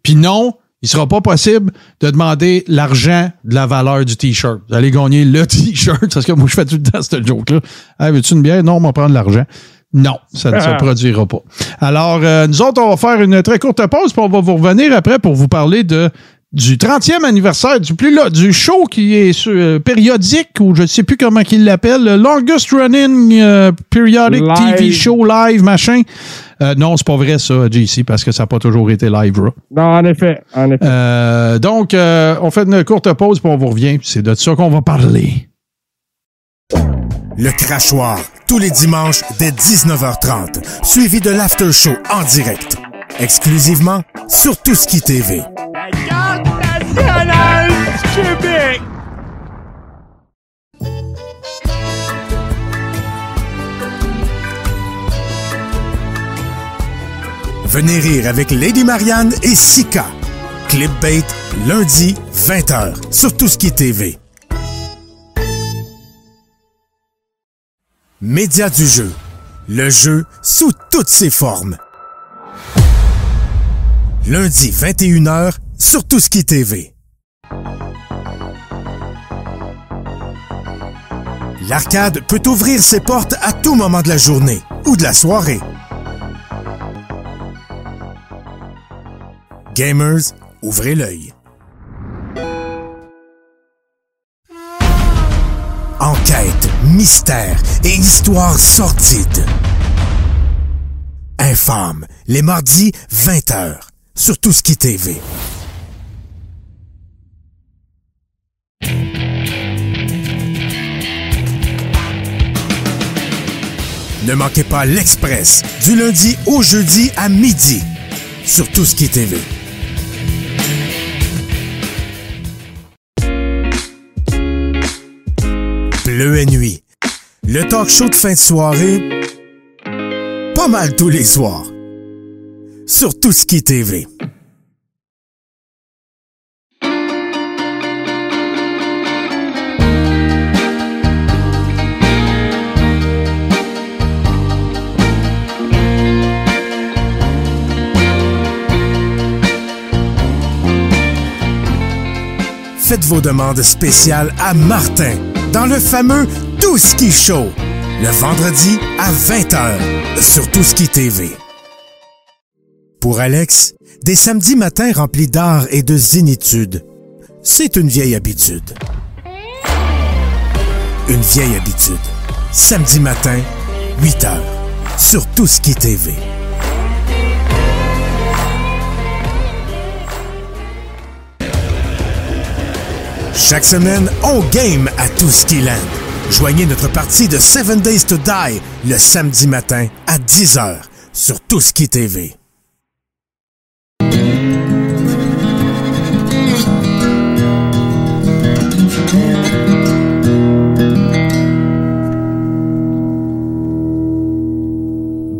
Puis non, il ne sera pas possible de demander l'argent de la valeur du T-shirt. Vous allez gagner le T-shirt, parce que moi, je fais tout le temps ce joke-là. Hey, veux-tu une bière? Non, on va prendre l'argent. Non, ça ne se produira pas. Alors, euh, nous autres, on va faire une très courte pause, puis on va vous revenir après pour vous parler de du 30e anniversaire du plus là, du show qui est euh, périodique ou je ne sais plus comment qu'il l'appelle, le longest running euh, periodic TV show live machin. Euh, non, c'est pas vrai ça, JC, parce que ça n'a pas toujours été live. Non, en effet. En effet. Euh, donc, euh, on fait une courte pause, puis on vous revient. C'est de ça qu'on va parler. Le crachoir, tous les dimanches dès 19h30, suivi de l'after show en direct. Exclusivement sur Touski TV. Venez rire avec Lady Marianne et Sika. Clipbait, lundi, 20h, sur Tout ce TV. Média du jeu. Le jeu sous toutes ses formes. Lundi, 21h, sur Tout TV. L'arcade peut ouvrir ses portes à tout moment de la journée ou de la soirée. Gamers, ouvrez l'œil. Enquête, mystère et histoire sordide. Infâme, les mardis 20h, sur Tout TV. Ne manquez pas l'Express, du lundi au jeudi à midi, sur Tout ce qui TV. Bleu et Nuit. Le talk show de fin de soirée pas mal tous les soirs. Sur Tout ce qui TV. Faites vos demandes spéciales à Martin dans le fameux Tout Ski Show, le vendredi à 20h sur Tout Ski TV. Pour Alex, des samedis matins remplis d'art et de zénitude, c'est une vieille habitude. Une vieille habitude. Samedi matin, 8h, sur Tout Ski TV. Chaque semaine, on game à Land. Joignez notre partie de 7 Days to Die le samedi matin à 10h sur Touski TV.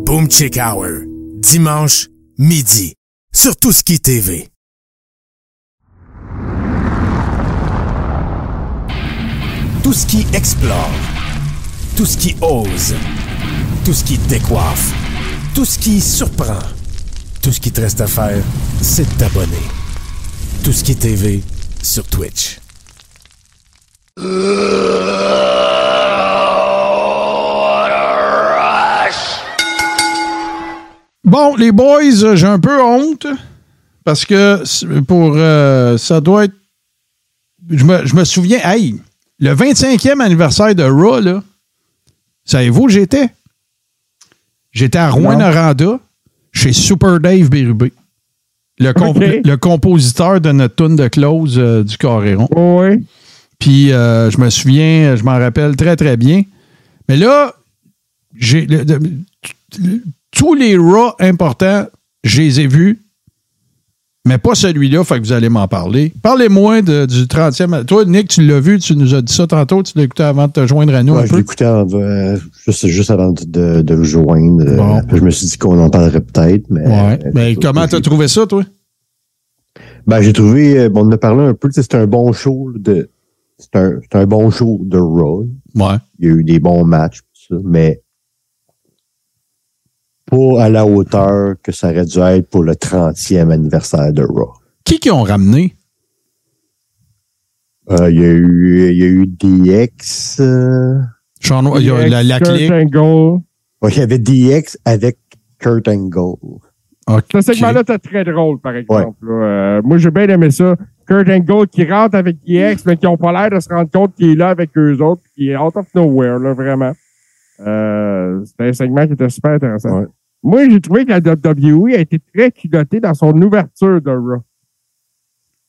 Boom Chick Hour, dimanche, midi, sur Touski TV. Tout ce qui explore, tout ce qui ose, tout ce qui décoiffe, tout ce qui surprend, tout ce qui te reste à faire, c'est de t'abonner. Tout ce qui est TV sur Twitch. Bon, les boys, j'ai un peu honte parce que pour euh, ça doit être. Je me, je me souviens, hey, le 25e anniversaire de Raw, là, savez-vous où j'étais? J'étais à Rouen-Noranda, chez Super Dave Bérubé. Le, le, compositeur de notre tune de close euh, du Coréron. oui. Puis euh, je me souviens, je m'en rappelle très, très bien. Mais là, j'ai tous les Raw importants, je les ai vus mais pas celui-là, fait que vous allez m'en parler. Parlez-moi du 30e. Toi, Nick, tu l'as vu, tu nous as dit ça tantôt, tu l'as écouté avant de te joindre à nous un je l'écoutais euh, juste, juste, avant de, de, le joindre. Je me suis dit qu'on en parlerait peut-être. Mais, ouais. mais comment t'as trouvé ça, toi? Ben, j'ai trouvé, euh, bon, on en a parlé un peu, c'est un bon show de. C'est un, un, bon show de Raw. Ouais. Il y a eu des bons matchs, ça, mais pas à la hauteur que ça aurait dû être pour le 30e anniversaire de Raw. Qui qui ont ramené? Euh, il y, a eu, y a eu DX. Euh... il y a la, la Kurt Angle. il y avait DX avec Kurt Angle. Okay. Ce segment-là était très drôle, par exemple. Euh, moi, j'ai bien aimé ça. Kurt Angle qui rentre avec DX, mais qui n'ont pas l'air de se rendre compte qu'il est là avec eux autres, qui est out of nowhere, là, vraiment. Euh, c'était un segment qui était super intéressant. Moi, j'ai trouvé que la WWE a été très culottée dans son ouverture de Raw.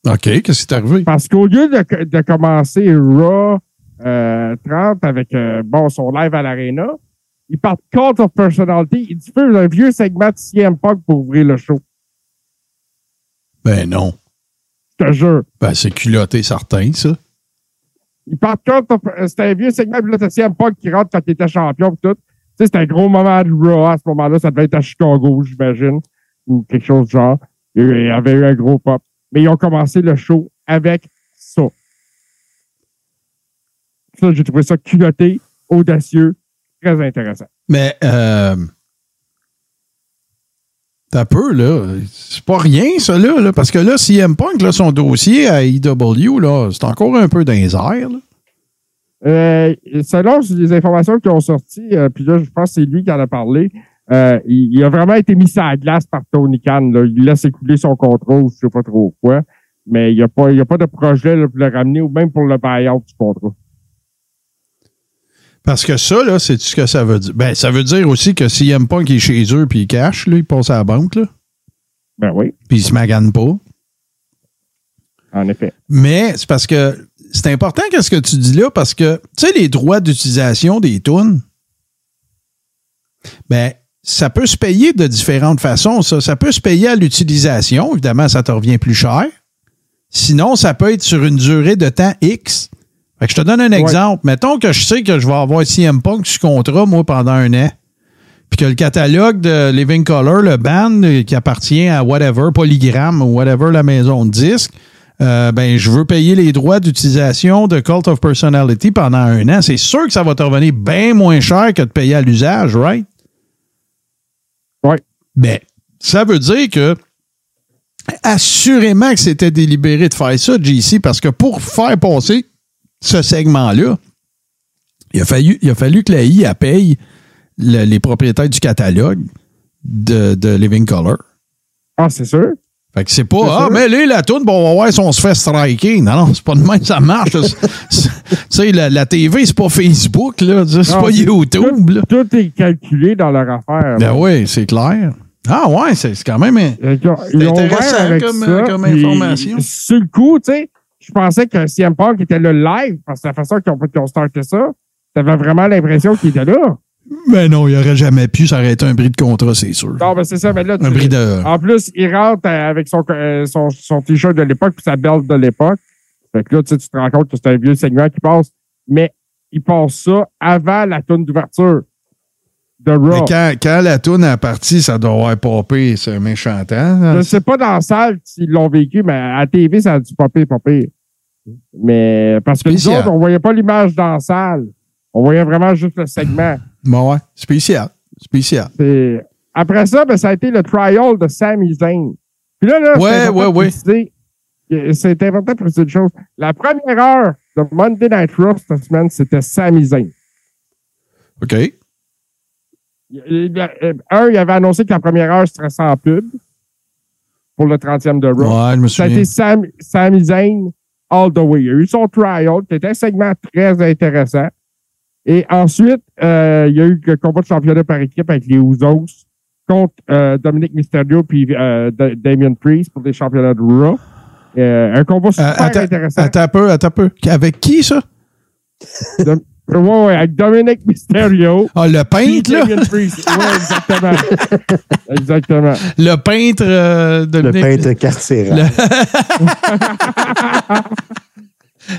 OK, qu'est-ce qui est arrivé? Parce qu'au lieu de, de, commencer Raw euh, 30 avec euh, bon son live à l'Arena, il part Cult of Personality. Il diffuse un vieux segment de CM Punk pour ouvrir le show. Ben non. Je te jure. Ben c'est culotté certain, ça. Il part Cult of... C'était un vieux segment de CM Punk qui rentre quand il était champion et tout sais, c'était un gros moment de Raw à ce moment-là. Ça devait être à Chicago, j'imagine, ou quelque chose de genre. Il y avait eu un gros pop. Mais ils ont commencé le show avec ça. Ça, j'ai trouvé ça culotté, audacieux, très intéressant. Mais, euh, T'as peu, là. C'est pas rien, ça, là, parce que là, CM Punk, là, son dossier à EW, là, c'est encore un peu dans là. Euh, selon les informations qui ont sorti, euh, puis là, je pense que c'est lui qui en a parlé, euh, il, a vraiment été mis à la glace par Tony Khan. Là. Il laisse écouler son contrat ou je sais pas trop quoi. Mais il n'y a, pas, il y a pas de projet là, pour le ramener ou même pour le buy-out du contrat. Parce que ça, là, c'est ce que ça veut dire? Ben, ça veut dire aussi que s'il n'aime pas qu'il est chez eux puis il cache, là, il passe à la banque, là. Ben oui. Puis il se magane pas. En effet. Mais c'est parce que c'est important qu'est-ce que tu dis là parce que, tu sais, les droits d'utilisation des tunes, ben, ça peut se payer de différentes façons. Ça, ça peut se payer à l'utilisation. Évidemment, ça te revient plus cher. Sinon, ça peut être sur une durée de temps X. je te donne un exemple. Mettons que je sais que je vais avoir CM Punk sur contrat, moi, pendant un an. puis que le catalogue de Living Color, le band qui appartient à whatever, Polygram ou whatever la maison de disque, euh, ben je veux payer les droits d'utilisation de Cult of Personality pendant un an. C'est sûr que ça va te revenir bien moins cher que de payer à l'usage, right? Ouais. Ben, ça veut dire que assurément que c'était délibéré de faire ça, JC, parce que pour faire passer ce segment-là, il a fallu, il a fallu que la IA paye le- les propriétaires du catalogue de, de Living Color. Ah, c'est sûr. Fait que c'est pas, ah, mais là, la toune, bon, on va voir si on se fait striker. Non, non, c'est pas de même, ça marche. Tu sais, la, la TV, c'est pas Facebook, là. C'est pas YouTube, là. Tout est calculé dans leur affaire. Ben oui, c'est clair. Ah ouais, c'est quand même. Ils ont- ils intéressant avec comme- ça, comme information. Sur le coup, tu sais, je pensais que CM Punk était là live, parce que la façon qu'ils ont, ont starté ça, t'avais vraiment l'impression qu'il était là. Ben non, il aurait jamais pu, ça aurait été un bris de contrat, c'est sûr. Non, ben c'est ça, mais là, tu- Un bris de. En plus, il rentre euh, avec son, euh, son, son t-shirt de l'époque puis sa belt de l'époque. Fait que là, tu sais, tu te rends compte que c'est un vieux segment qui passe. Mais il passe ça avant la tourne d'ouverture de Mais Raw. quand, quand la toune est partie, ça doit avoir popé, c'est un méchant temps. Je hein. ne sais pas dans la salle s'ils l'ont vécu, mais à la TV, ça a dû popper, popper. Mais parce que nous Spécial. autres, on voyait pas l'image dans la salle. On voyait vraiment juste le segment. Bon, ouais, spécial. Spécial. Après ça, ben, ça a été le trial de Sami Zayn. Puis là, là, Ouais, c'est important ouais, de ouais. préciser- C'est important de préciser une chose. La première heure de Monday Night Raw cette semaine, c'était Sami Zayn. OK. Euh, Un, il avait annoncé que la première heure serait sans pub pour le 30e de Raw. Ouais, je me Ça a été Sam, Sami Zayn all the way. Il y a eu son trial, qui était un segment très intéressant. Et ensuite, euh, il y a eu le combat de championnat par équipe avec les Ouzos contre euh, Dominique Mysterio puis euh, Da- Damien Priest pour les championnats de Raw. Euh, un combat Euh, super attends, intéressant. attends un peu, attends un peu. Avec qui, ça? Ouais, ouais, avec Dominique Mysterio. Ah, le puis peintre, là? Damien Priest. Ouais, exactement. exactement. Le peintre euh, de Le peintre carcéral.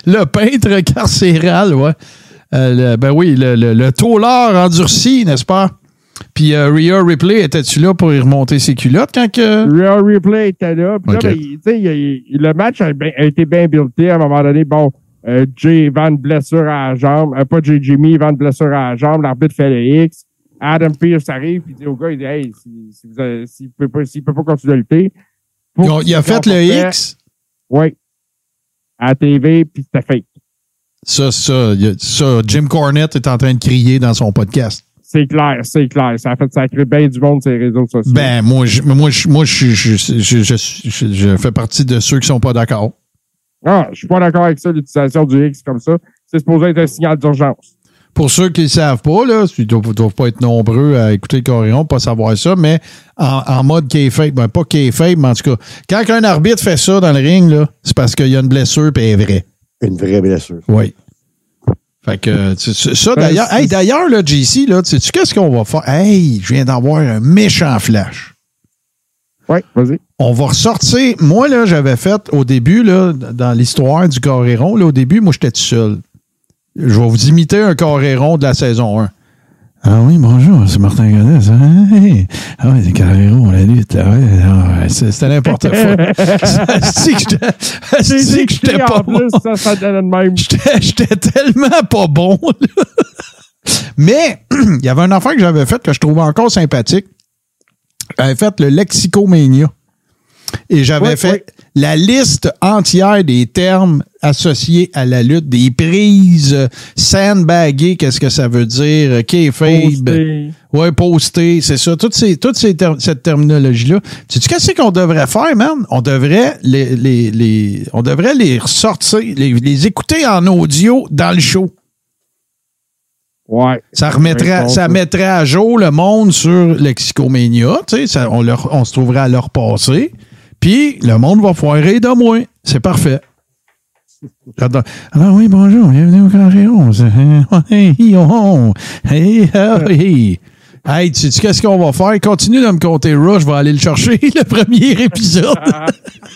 Le peintre carcéral, ouais. Euh, le- ben oui, le, le, le taulard endurci, n'est-ce pas? Puis euh, Rhea Ripley, étais-tu là pour y remonter ses culottes quand que. Real Replay était là. Puis là, ben, il- il- le match a, bien- a été bien buildé. À un moment donné, bon, euh, Jay Van blessure à la jambe. Euh, pas Jay Jimmy, Van blessure à la jambe. L'arbitre fait le X. Adam Pierce arrive puis il dit au gars, il dit, hey, si, si avez- s'il peut pas, s'il peut pas continuer à lutter. il a fait le X? Oui. À la TV, puis c'était fake. Ça, ça, ça, Jim Cornette est en train de crier dans son podcast. C'est clair, c'est clair. Ça a fait sacrer bien du monde sur les réseaux sociaux. Ben, moi, je, moi, je, moi, je, je, je, fais partie de ceux qui sont pas d'accord. Ah, je suis pas d'accord avec ça, l'utilisation du X comme ça. C'est supposé être un signal d'urgence. Pour ceux qui ne savent pas, là, ils doivent, doivent pas être nombreux à écouter le Coréon, pas savoir ça, mais en, en mode kayfabe, ben pas kayfabe, mais en tout cas, quand un arbitre fait ça dans le ring, là, c'est parce qu'il y a une blessure et elle est vraie. Une vraie blessure. Oui. Fait que, tu- tu- ça, Ben, d'ailleurs, hey, d'ailleurs, là, JC, là, tu sais qu'est-ce qu'on va faire? Hey, je viens d'avoir un méchant flash. Oui, vas-y. On va ressortir. Moi, là, j'avais fait au début, là, dans l'histoire du Coréron, là, au début, moi, j'étais tout seul. Je vais vous imiter un Coréron de la saison 1. Ah oui, bonjour, c'est Martin ça. Hey. Ah oui, c'est Coréron, la lutte. Ah ouais, ah c'était n'importe quoi. C'est que j'étais- pas bon. ça, ça donne même. J'étais tellement pas bon. là. Mais il y avait un affaire que j'avais fait que je trouvais encore sympathique. J'avais fait le Lexicomania. Et j'avais Oui, fait oui. La liste entière des termes associés à la lutte, des prises, euh, sandbaguer, qu'est-ce que ça veut dire, euh, kayfabe, Posté. ouais, poster, c'est ça, toutes ces, toute ces ter- cette terminologie-là. Sais-tu qu'est-ce qu'on devrait faire, man? On devrait les, les, les- on devrait les ressortir, les, les écouter en audio dans le show. Ouais. Ça remettrait, ça mettrait à jour le monde sur Lexicomania, tu sais, ça- on, leur, on se trouverait à leur passer. Puis le monde va foirer de moins. C'est parfait. Alors oui, bonjour, bienvenue au oh, oh. hey, hey. Hey, tu sais qu'est-ce qu'on va faire? Continue de me compter Rush, je vais aller le chercher, le premier épisode.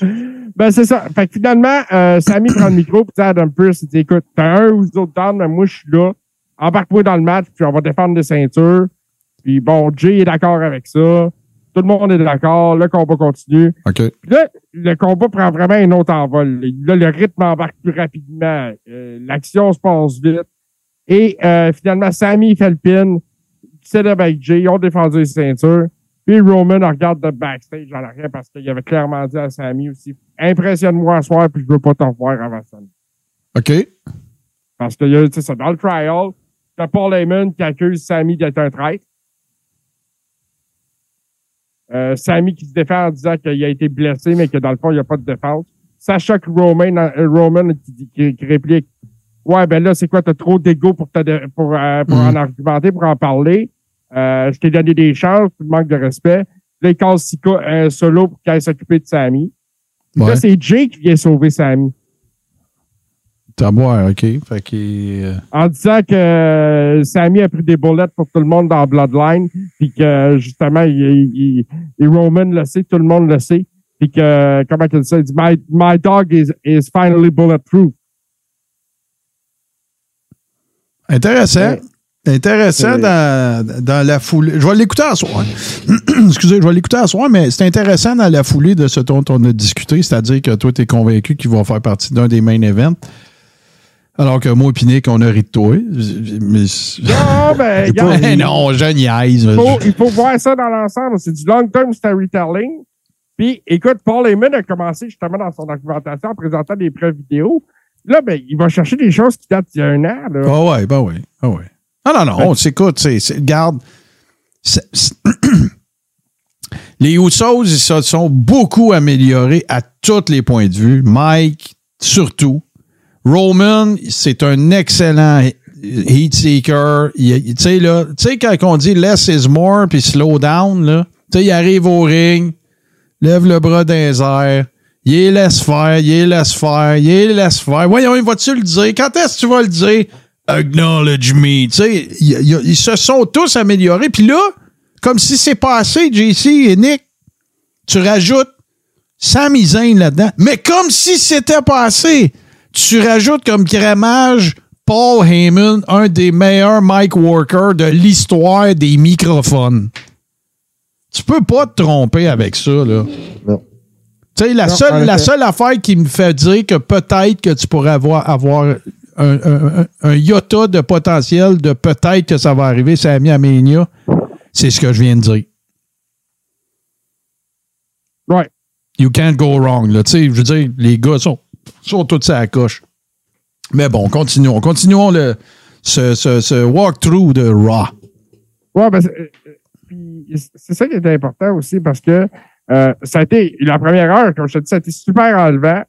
Ben, c'est ça. Fait que finalement, euh, Sammy prend le micro puis dit à Adam Pearce, il dit, écoute, t'as un ou deux autres mais moi, je suis là. Embarque-moi dans le match, puis on va défendre des ceintures. Puis bon, Jay est d'accord avec ça. Tout le monde est d'accord. Le combat continue. OK. Puis là, le combat prend vraiment un autre envol. Là, le rythme embarque plus rapidement. Euh, L'action se passe vite. Et euh, finalement, Sammy fait le pin. Célèbre avec Jay. Ils ont défendu les ceintures. Puis Roman regarde de backstage en arrière parce qu'il avait clairement dit à Sammy aussi Impressionne-moi ce soir, puis je veux pas t'en voir avant ça. OK. Parce que, tu sais, ça, dans le trial, t'as Paul Heyman qui accuse Sammy d'être un traître. Euh, Sammy qui se défend en disant qu'il a été blessé, mais que dans le fond, il n'y a pas de défense. Sacha que Roman, euh, Roman qui, qui, qui réplique Ouais, ben là, c'est quoi, t'as trop d'ego pour, dé- pour, euh, pour Mm. en argumenter, pour en parler. Euh, je t'ai donné des chances, tu manques de respect. Là, il casse Sika euh, solo pour qu'elle s'occupe de Sammy. Ouais. Là, c'est Jay qui vient sauver Sammy. À boire, OK? Fait euh, en disant que euh, Sammy a pris des boulettes pour tout le monde dans Bloodline, puis que justement, il, il, il- Roman le sait, tout le monde le sait, puis que, comment il dit ça? Il dit, my, my dog is, is finally bulletproof. Intéressant. Ouais. Intéressant dans, dans la foulée. Je vais l'écouter à soir. Excusez, je vais l'écouter à soir, mais c'est intéressant dans la foulée de ce dont on a discuté, c'est-à-dire que toi, tu es convaincu qu'il va faire partie d'un des main events. Alors que moi Pinique, on a ri de toi. Mais, Non, ben, regarde, Mais non, je niaise. il, faut, il faut voir ça dans l'ensemble. C'est du long-term storytelling. Puis, écoute, Paul Heyman a commencé justement dans son argumentation en présentant des preuves vidéo. Là, ben, il va chercher des choses qui datent d'il y a un an. Là. Ah ouais, ben oui. Ah ouais. Non, non, non, on s'écoute. c'est- c'est- Garde. c'est- c'est- les Usos, ils se sont beaucoup améliorés à tous les points de vue. Mike, surtout. Roman, c'est un excellent heat seeker. Tu sais, là, tu sais, quand on dit less is more puis slow down, là, tu sais, il arrive au ring, lève le bras dans les airs. Il laisse faire, il laisse faire, il laisse faire. Voyons, il va-tu le dire? Quand est-ce que tu vas le dire? Acknowledge me. Tu sais, il- il- ils se sont tous améliorés. Puis là, comme si c'est passé, JC et Nick, tu rajoutes Sami Zayn là-dedans. Mais comme si c'était passé, tu rajoutes comme crémage Paul Heyman, un des meilleurs mic workers de l'histoire des microphones. Tu peux pas te tromper avec ça, là. Non. Tu sais, la, Non, seule, la seule affaire qui me fait dire que peut-être que tu pourrais avoir, avoir un, un- un- un iota de potentiel de peut-être que ça va arriver, Sami Aménia, c'est ce que je viens de dire. Ouais. You can't go wrong. Là. Tu sais, Je veux dire, les gars sont, sont tous à la coche. Mais bon, continuons. Continuons le, ce, ce, ce walkthrough de Raw. Ouais, ben, c'est euh, ça qui est important aussi parce que euh, ça a été la première heure, comme je te dis, ça a été super enlevant.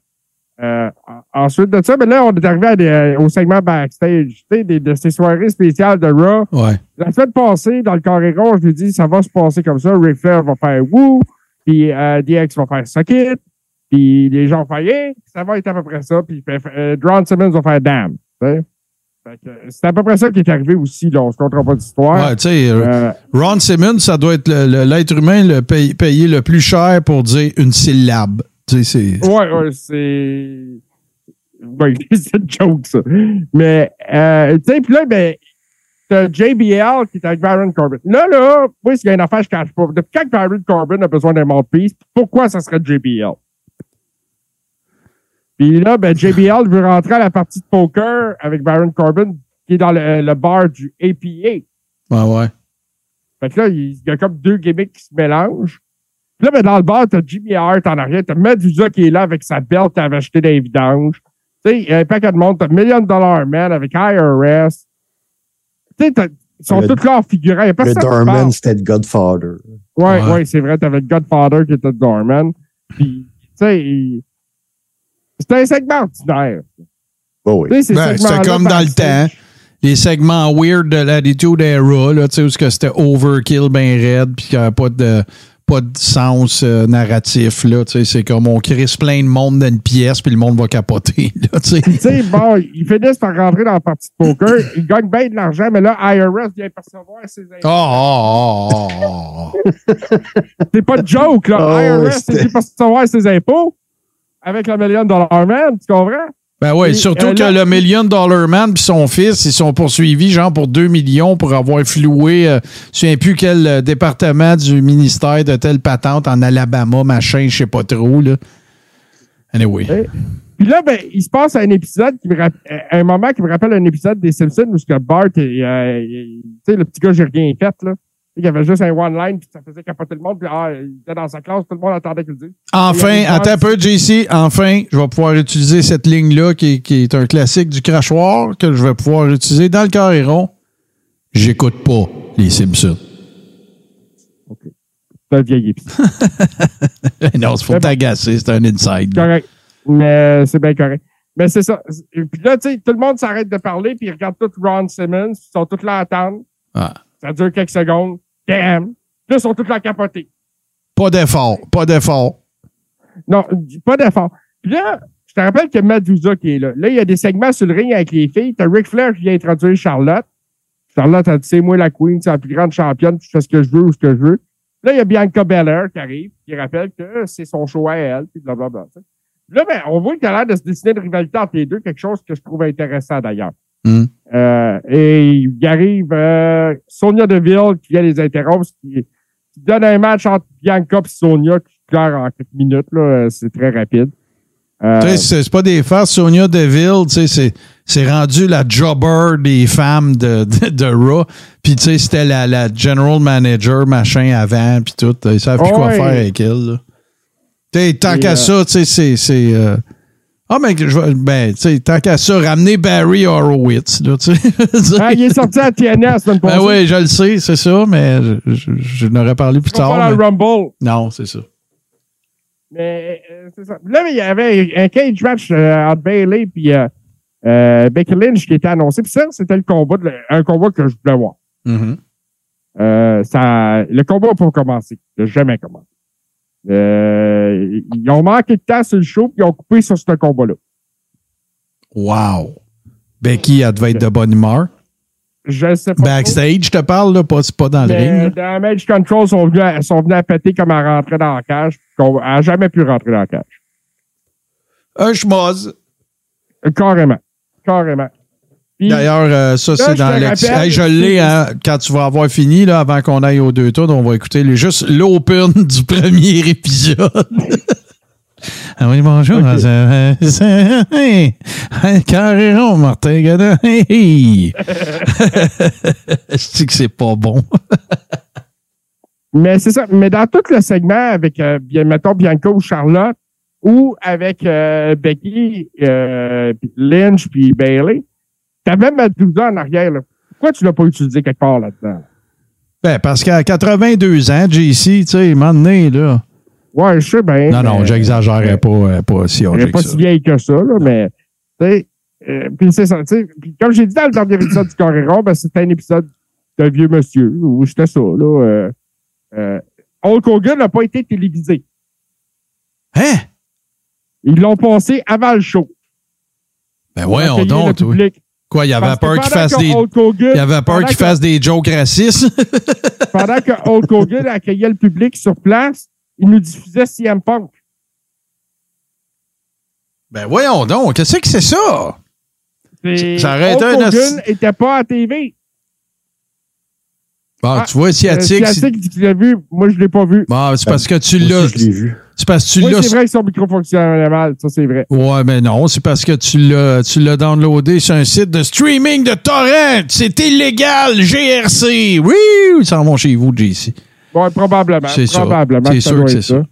Euh, en- ensuite de ça, ben là, on est arrivé à des, au segment backstage, tu sais, des- de ces soirées spéciales de Raw. Ouais. La semaine passée, dans le carré rond, je lui ai dit, ça va se passer comme ça. Ric Flair va faire woo, puis euh, DX va faire suck it, puis les gens vont faire yeah, ça va être à peu près ça, puis euh, Drawn Simmons va faire damn. C'est à peu près ça qui est arrivé aussi, là. On se comptera pas d'histoire. Ouais, tu sais, euh, Euh, Ron Simmons, ça doit être l'être humain le pay- payé le plus cher pour dire une syllabe. Tu sais, c'est. Ouais, ouais, c'est. Ouais, c'est une joke, ça. Mais, euh, tu sais, puis là, ben, t'as JBL qui est avec Baron Corbin. Là, là, moi, s'il y a une affaire, je cache pas. Depuis quand Baron Corbin a besoin d'un mouthpiece, pourquoi ça serait JBL? Puis là, ben, JBL veut rentrer à la partie de poker avec Baron Corbin, qui est dans le, le bar du APA. Ouais, ouais. Fait que là, il y a comme deux gimmicks qui se mélangent. Puis là, ben, dans le bar, t'as Jimmy Hart en arrière, t'as Medusa qui est là avec sa belle qu'il avait acheté les vidanges. Tu sais, il y a un paquet de monde, t'as Million Dollar Man avec IRS. Tu sais, ils sont Le- tous là en figurant. Il y a Le personne qui Dorman, c'était le Godfather. Ouais, Ouais. ouais, c'est vrai, t'avais le Godfather qui était Dorman. Puis, tu sais, c'était un segment ordinaire. Oh oui. Tu sais, Ben, comme dans le temps. Les segments weird de l'Attitude Era, là, tu sais, où ce que c'était overkill ben raide, puis qu'il n'y avait pas de, pas de sens euh, narratif, là, tu sais, c'est comme on crisse plein de monde dans une pièce, puis le monde va capoter, là, tu sais. Tu sais, bon, ils finissent par rentrer dans la partie de poker. Ils gagnent bien de l'argent, mais là, IRS vient percevoir ses Oh, oh, oh, oh, oh. C'est pas de joke, là. Oh, IRS, c'est dit percevoir ses impôts avec la million dollar man, tu comprends? Ben oui, Et, surtout euh, que là- le Million Dollar Man puis son fils, ils sont poursuivis, genre, pour 2 millions pour avoir floué, euh, je ne sais plus quel euh, département du ministère de telle patente en Alabama, machin, je sais pas trop, là. Anyway. Ouais. Puis là, ben, il se passe un épisode qui me rapp- euh, un moment qui me rappelle un épisode des Simpsons où ce que Bart, et, euh, tu sais, le petit gars, j'ai rien fait, là. Il y avait juste un one-line, puis ça faisait capoter le monde, puis ah, il était dans sa classe, tout le monde attendait qu'il le dise. Enfin, attends un peu, JC. Enfin, je vais pouvoir utiliser cette ligne-là qui, est- qui est un classique du crachoir que je vais pouvoir utiliser dans le carré rond. J'écoute pas les Simpsons. C'est un vieil épisode. non, c'est faut t'agacer, c'est un inside. correct. Mais c'est bien correct. Mais c'est ça. Et puis là, tu sais, tout le monde s'arrête de parler, puis ils regardent tout Ron Simmons, ils sont tous là à attendre. Ah. Ça dure quelques secondes. Damn! Là, ils sont tous là à capoter. Pas d'effort, pas d'effort. Non, pas d'effort. Puis là, je te rappelle que Madusa qui est là. Là, il y a des segments sur le ring avec les filles. T'as Ric Flair qui vient introduire Charlotte. Charlotte a dit, c'est moi la queen, c'est la plus grande championne, puis je fais ce que je veux ou ce que je veux. Là, il y a Bianca Belair qui arrive, qui rappelle que c'est son show à elle, puis blablabla. Là, ben, on voit qu'il y a l'air de se dessiner une rivalité entre les deux, quelque chose que je trouve intéressant d'ailleurs. Hmm. Euh, et il arrive euh, Sonia Deville qui vient les interrompre, qui, qui donne un match entre Bianca et Sonia qui claire en quelques minutes. Là, Euh, c'est très rapide. Euh, c'est pas des farces. Sonia Deville, tu sais, c'est- c'est rendu la jobber des femmes de, de, de Raw. Puis, tu sais, c'était la, la general manager, machin, avant, puis tout. Ils savent plus quoi faire avec elle. là. Tu sais, tant qu'à euh, ça, tu sais, c'est... c'est, Ah, mais je ben, tu sais, tant qu'à ça, ramener Barry Horowitz, là, tu sais. ah, il est sorti à passée. ben oui, je le sais, c'est ça, mais je, je, je n'aurais parlé plus tard. pas mais- le Rumble. Non, c'est ça. Mais euh, c'est ça. Là, il y avait un cage match euh, entre Bailey et euh, euh, Becky Lynch qui était annoncé. Puis ça, c'était le combat, de, un combat que je voulais voir. Mhm. Euh, ça, le combat n'a pas commencé. Il n'a jamais commencé. Euh, ils ont manqué de temps sur le show puis ils ont coupé sur ce combat-là. Wow. Becky, elle devait être de bonne humeur. Je sais pas. Backstage, je te parle, là, pas, c'est pas dans le ring. dans Match Control, sont venus, à, sont venus à péter comme à rentrer dans la cage. Elle n'a jamais pu rentrer dans la cage. Un schmoz. Euh, Carrément. Carrément. Puis- D'ailleurs, euh, ça, c'est dans l'ex- Hey, je l'ai, hein, quand tu vas avoir fini, là, avant qu'on aille aux deux tours, on va écouter juste l'open du premier épisode. ah oui, bonjour. Ok. euh, c'est- hey, hey, carré rond, Martin Godin. Hey. Je dis que c'est pas bon. Mais c'est ça. Mais dans tout le segment avec, euh, mettons, Bianca ou Charlotte, ou avec euh, Becky, euh, Lynch puis Bailey, t'as même Madusa en arrière. Là. Pourquoi tu l'as pas utilisé quelque part là-dedans? Ben, parce qu'à 82 ans, JC, tu sais, un moment donné, là. Ouais, je sais bien. Non, non, j'exagérerais pas, euh, pas si que pas ça. si vieille que ça, là, mais tu sais, euh, puis c'est ça, tu sais, puis comme j'ai dit dans le dernier épisode du Coréron, ben c'était un épisode de vieux monsieur, où c'était ça, là. Euh, euh, Hulk Hogan n'a pas été télévisé. Hein? Ils l'ont passé avant le show. Ben voyons donc, public. Quoi, il avait Parce que peur qu'il fasse des. Il avait peur qu'il fasse des jokes racistes. Pendant que Hulk Hogan accueillait le public sur place, il nous diffusait CM Punk. ben voyons donc, qu'est-ce que c'est ça? Ça aurait Hulk Hogan n'était pas à TV. Bon, Ah, tu vois, Euh, Sciatique. c'est- Sciatique dit qu'il l'a vu, moi je l'ai pas vu. Bon, c'est parce que tu l'as. je l'ai vu. C'est parce que tu Oui, l'as. c'est vrai que son micro fonctionnait mal, ça c'est vrai. Ouais, mais non, c'est parce que tu l'as, tu l'as downloadé sur un site de streaming de torrent. C'est illégal, GRC. Oui, ils s'en vont chez vous, JC. Bon, probablement. C'est ça. probablement. C'est sûr que c'est ça.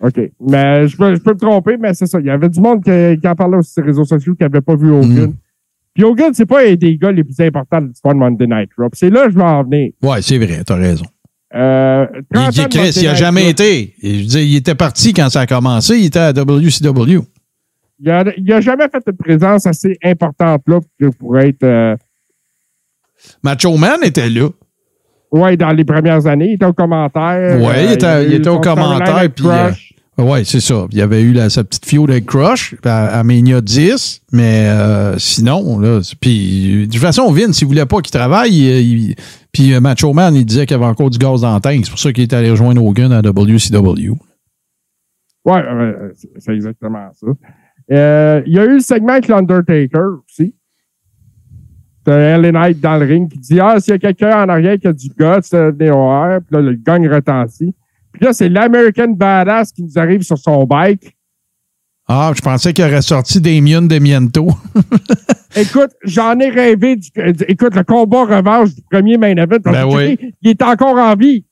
OK. Mais je peux, je peux me tromper, mais c'est ça. Il y avait du monde qui, qui en parlait sur les réseaux sociaux qui n'avait pas vu Hogan. Mm. Puis Hogan, c'est pas un des gars les plus importants de l'histoire de Monday Night Raw. C'est là que je vais en venir. Ouais, c'est vrai, t'as raison. Euh, Il, 30 ans il, de Chris, il a jamais Raw. été. Je veux dire, il était parti quand ça a commencé, il était à WCW. Il a, il a jamais fait une présence assez importante là pour, être euh, Macho Man était là. ouais, dans les premières années. Il était au commentaire. Ouais, il était- a il eu était au commentaire, puis, euh. Oui, c'est ça. Il y avait eu la- sa petite feud avec Crush à, Mania 10, mais euh, sinon, là, puis de toute façon, Vince, il voulait pas qu'il travaille. il- il- puis euh, Macho Man, il disait qu'il avait encore du gaz dans le tank. C'est pour ça qu'il est allé rejoindre Hogan à WCW. Euh, c'est- exactement ça. Euh, il y a eu le segment avec l'Undertaker aussi. T'as LA Knight dans le ring qui dit Ah, s'il y a quelqu'un en arrière qui a du guts, c'est. Puis là, le gang retentit. Puis là, c'est l'American Badass qui nous arrive sur son bike. Ah, je pensais qu'il aurait sorti Damien Demiento. Écoute, j'en ai rêvé. Du, euh, écoute, le combat revanche du premier main event. Ben oui. Il est encore en vie.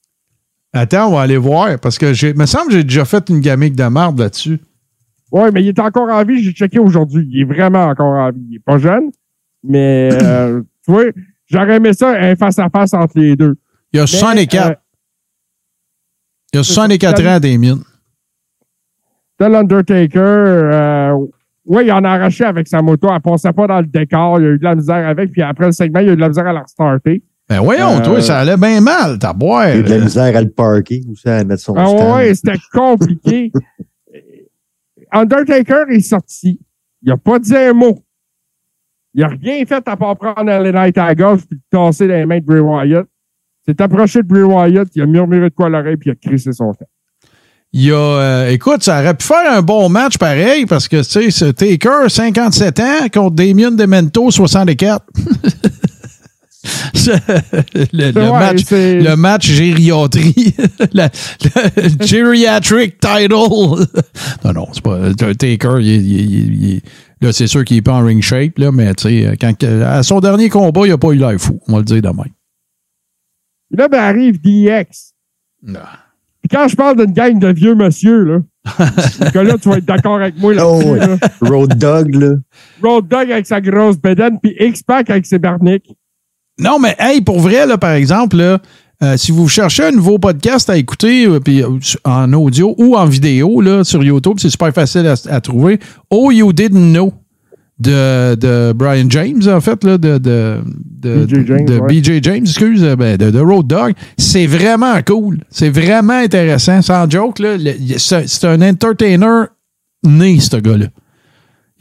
Attends, on va aller voir, parce que j'ai, me semble que j'ai déjà fait une gamique de marde là-dessus. Oui, mais il est encore en vie. J'ai checké aujourd'hui. Il est vraiment encore en vie. Il est pas jeune, mais euh, tu vois, j'aurais aimé ça un face-à-face entre les deux. Il y a 64. Euh, il y a 64 ans, Damien. T'as l'Undertaker. Euh, oui, il en a arraché avec sa moto. Elle passait pas dans le décor. Il a eu de la misère avec. Puis après le segment, il a eu de la misère à la restarter. Ben voyons, Euh, toi, ça allait bien mal, ta boire. Il y a de la misère à le parker aussi, à mettre son Ah stand. ouais, c'était compliqué. Undertaker est sorti. Il a pas dit un mot. Il a rien fait à part prendre la Knight à gauche puis le tasser dans les mains de Bray Wyatt. S'est approché de Bray Wyatt, il a murmuré de quoi à l'oreille, puis il a crissé son temps. Il a, euh, écoute, ça aurait pu faire un bon match pareil parce que, tu sais, ce Taker, 57 ans, contre Damien Demento, 64. le, le Ouais, match, le match gériatrie. Le geriatric title. non, non, c'est pas. Un Taker, il, il- il- là, c'est sûr qu'il n'est pas en ring shape, là, mais tu sais, quand, à son dernier combat, il n'a pas eu l'air fou. On va le dire demain. Puis là, ben, arrive DX. Puis quand je parle d'une gang de vieux monsieur, là, que là, tu vas être d'accord avec moi là, Oh, là. Road Dog, là. Road Dog avec sa grosse bedaine, puis X-Pac avec ses barniques. Non, mais hey, pour vrai, là, par exemple, là, euh, si vous cherchez un nouveau podcast à écouter, euh, puis euh, en audio ou en vidéo là, sur YouTube, c'est super facile à, à trouver. Oh, You Didn't Know de, de Brian James, en fait, là, de, de, de, BJ James, de ouais. BJ James, excuse, euh, ben, de, de Road Dog. C'est vraiment cool. C'est vraiment intéressant. Sans joke, c'est un entertainer né, ce gars-là.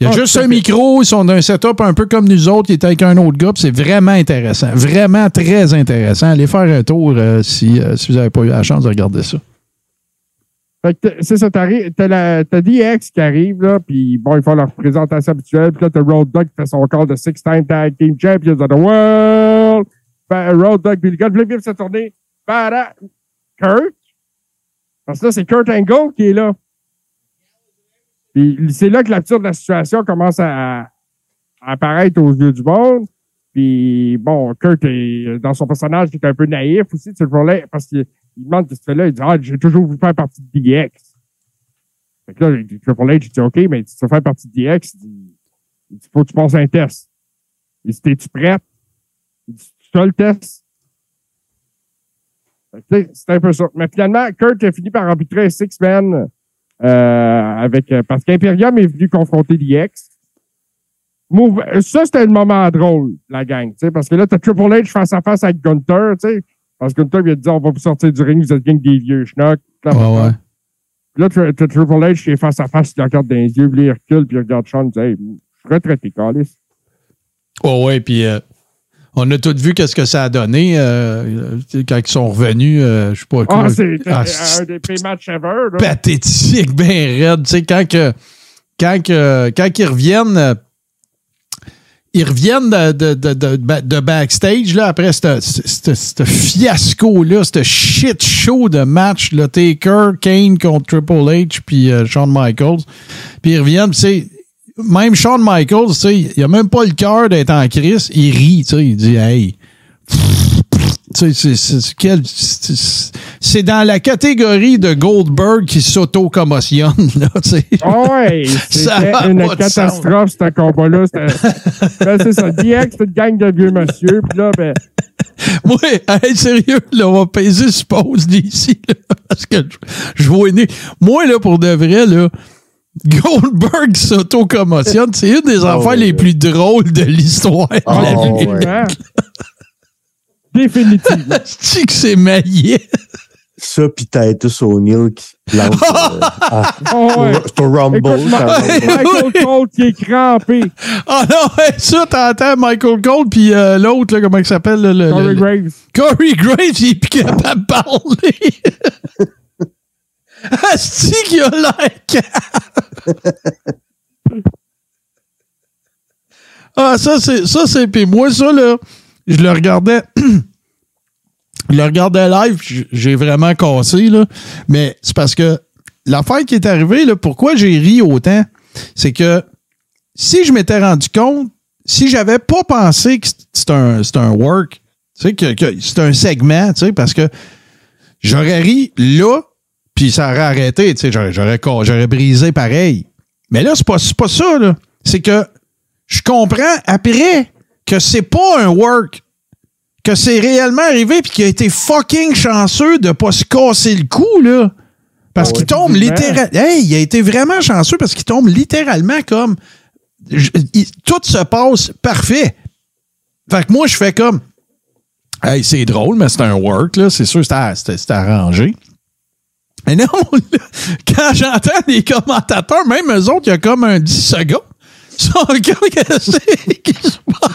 Il y a Ah, juste un micro, ils sont d'un setup un peu comme nous autres, il est avec un autre gars, c'est vraiment intéressant. Vraiment très intéressant. Allez faire un tour euh, si, euh, si vous n'avez pas eu la chance de regarder ça. Fait que c'est ça, t'as DX qui arrive, là, puis bon, ils font leur présentation habituelle, puis là, t'as Road Dogg qui fait son corps de six-time tag team champions of the world. Ben, Road le gars de vivre sa tournée. Para, Kurt? Parce que là, c'est Kurt Angle qui est là. Puis c'est là que l'absurde de la situation commence à, à apparaître aux yeux du monde. Puis bon, Kurt est dans son personnage qui est un peu naïf aussi, tu le vois, parce qu'il il demande ce fais là. Il dit Ah, j'ai toujours voulu faire partie de DX. Fait que là, il dit, Triple H, il dit OK, mais tu veux faire partie de DX. Il dit Faut que tu passes un test. Il dit T'es-tu prête? Il dit Tu as le test? Fait C'est un peu ça. Mais finalement, Kurt a fini par arbitrer un six-man euh, avec. euh, parce qu'Imperium est venu confronter DX. Ça, c'était le moment drôle, la gang, parce que là, t'as Triple H face à face avec Gunter, tu sais. Parce que Gunter vient de dire, on va vous sortir du ring, vous êtes gang des vieux schnocks. Ouais, ouais. Puis là, t'as Triple H qui est face à face, il regarde dans les yeux, puis il recule, puis il regarde Sean, il dit, hey, je suis retraité, Calis. Oh, ouais, puis euh, on a tous vu qu'est-ce que ça a donné euh, quand ils sont revenus. euh, je sais pas Ah, quoi. c'est Ah, un des pay matchs ever, là. pathétique, ben raide. Tu sais, quand, que, quand, que, quand ils reviennent, ils reviennent de, de, de, de, backstage, là, après ce fiasco-là, ce shit show de match, là, Taker, Kane contre Triple H, puis euh, Shawn Michaels. Puis ils reviennent, c'est même Shawn Michaels, il a même pas le cœur d'être en crise, il rit, il dit, hey, c'est- dans la catégorie de Goldberg qui s'auto-commotionne. Ah ouais, c'était une catastrophe, ce combat-là. Ben, c'est ça. DX, c'est une gang de vieux monsieur. Puis là, ben, Moi, hey, sérieux, là, on va peser ce pause d'ici, là, parce que je, je vois né. Moi, là, pour de vrai, là, Goldberg s'auto-commotionne, c'est une des Oh, affaires les plus drôles de l'histoire. de Oh, la vie. ouais. Définitivement. C'est que c'est maillé. Ça, pis Titus O'Neill qui plante euh, Oh, ouais. c'est au Rumble. Écoute. Michael Cole qui est crampé. Ah non, hey, ça, t'entends Michael Gold, puis euh, l'autre, là, comment il s'appelle? le- le- Corey le- Graves. Corey Graves, il est plus capable de parler. Asti qu'il a l'air. Ah, ça, c'est. Ça, c'est. Puis moi, ça, là, je le regardais. je le regardais live, j'ai vraiment cassé, là. Mais c'est parce que l'affaire qui est arrivée, pourquoi j'ai ri autant, c'est que si je m'étais rendu compte, si j'avais pas pensé que c'est un, un work, tu sais, que, c'est un segment, tu sais, parce que j'aurais ri là, puis ça aurait arrêté, tu sais, j'aurais, j'aurais, brisé pareil. Mais là, c'est pas, pas ça, là. C'est que je comprends après que c'est pas un work, que c'est réellement arrivé, puis qu'il a été fucking chanceux de pas se casser le cou, là. Parce Ah qu'il tombe littéralement. Hey, il a été vraiment chanceux parce qu'il tombe littéralement comme. je- il- tout se passe parfait. Fait que moi, je fais comme. Hey, c'est drôle, mais c'est un work, là. C'est sûr, c'était arrangé. Mais non, là, quand j'entends les commentateurs, même eux autres, il y a comme un 10 secondes. Sont comme, qu'est-ce qui se passe?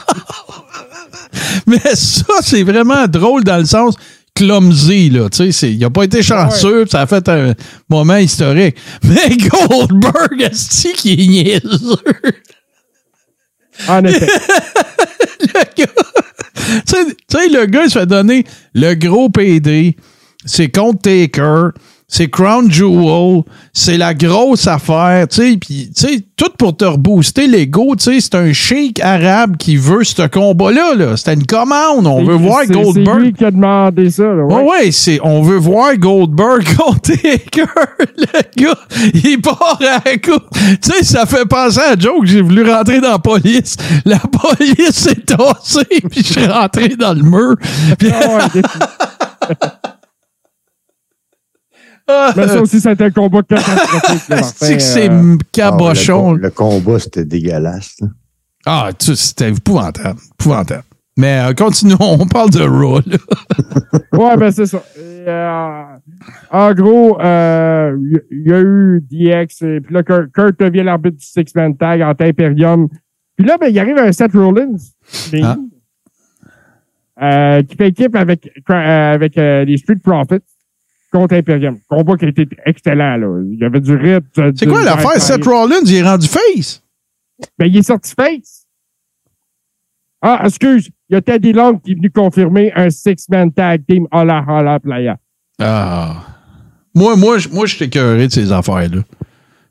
Mais ça, c'est vraiment drôle dans le sens clumsy, là. Tu sais, il a pas été chanceux, ça a fait un moment historique. Mais Goldberg, est qui est niaiseux? En effet. le gars. tu sais- tu sais, le gars, il se fait donner le gros PD, c'est contre Taker, c'est Crown Jewel, c'est la grosse affaire, tu sais, puis, tu sais, tout pour te rebooster l'ego, tu sais, c'est un sheik arabe qui veut ce combat-là, là. C'était une commande, on veut voir C'est- C'est Goldberg. lui qui a demandé ça. Là, Ouais, ouais. ouais, c'est, on veut voir Goldberg contre. Le gars, il part à la cour. Tu sais, ça fait penser à Joe que j'ai voulu rentrer dans la police. La police s'est tassée, puis je suis rentré dans le mur. Ouais, ah, Mais ça aussi, c'était un combat catastrophique. c'est que c'est euh, cabochon? Ah, le, com- le combat, c'était dégueulasse. là. Ah, tu- c'était épouvantable. Épouvantable. Mais euh, continuons, on parle de Raw, là. Ouais, ben c'est ça. Et, euh, en gros, euh, il y, y a eu DX, et puis là, Kurt, Kurt devient l'arbitre du Six-Man Tag entre Imperium. Puis là, ben, il arrive un Seth Rollins, Ah. euh, qui fait équipe avec, euh, avec euh, les Street Profits contre Imperium. Combat qui a été excellent, là. Il y avait du rythme. C'est quoi l'affaire? Seth Rollins, il est rendu face? Ben, il est sorti face. Ah, excuse. Il y a Teddy Long qui est venu confirmer un six-man tag team à la Hala Playa. Ah. Moi, moi, je- moi, je suis écœuré de ces affaires-là.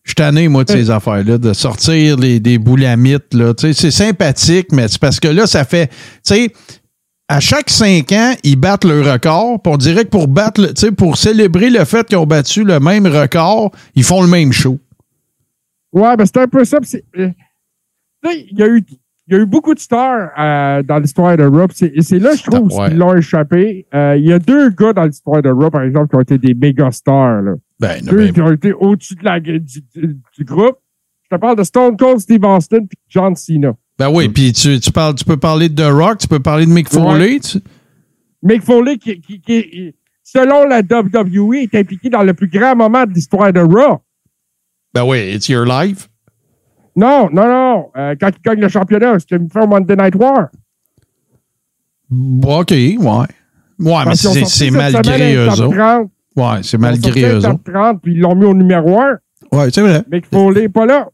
Je suis tanné, moi, de ces affaires-là, de sortir les, des boulamites, là. Tu sais, c'est sympathique, mais c'est parce que là, ça fait, tu sais, à chaque cinq ans, ils battent le record. Puis on dirait que pour battre, le- pour célébrer le fait qu'ils ont battu le même record, ils font le même show. Ouais, ben c'est un peu ça. euh, il y a eu, il y a eu beaucoup de stars euh, dans l'histoire de Raw. Et c'est là, je trouve, Ouais. qu'ils l'ont échappé. Euh, Il y a deux gars dans l'histoire de Raw, par exemple, qui ont été des méga stars. Là. Ben, non, Deux ben, qui ont été au-dessus de la, du, du- du groupe. Je te parle de Stone Cold Steve Austin et John Cena. Ben oui, puis tu, tu, parles, tu peux parler de The Rock, tu peux parler de Mick Foley. tu- Mick Foley, qui, qui, qui, selon la WWE, est impliqué dans le plus grand moment de l'histoire de Raw. Ben oui, it's your life. Non, non, non. Euh, quand il gagne le championnat, c'est une au Monday Night War. OK, ouais. Ouais, mais c'est malgré eux autres. 30. Ouais, c'est malgré eux autres. 30, puis ils l'ont mis au numéro 1. Ouais, c'est vrai. Mick Foley n'est pas là.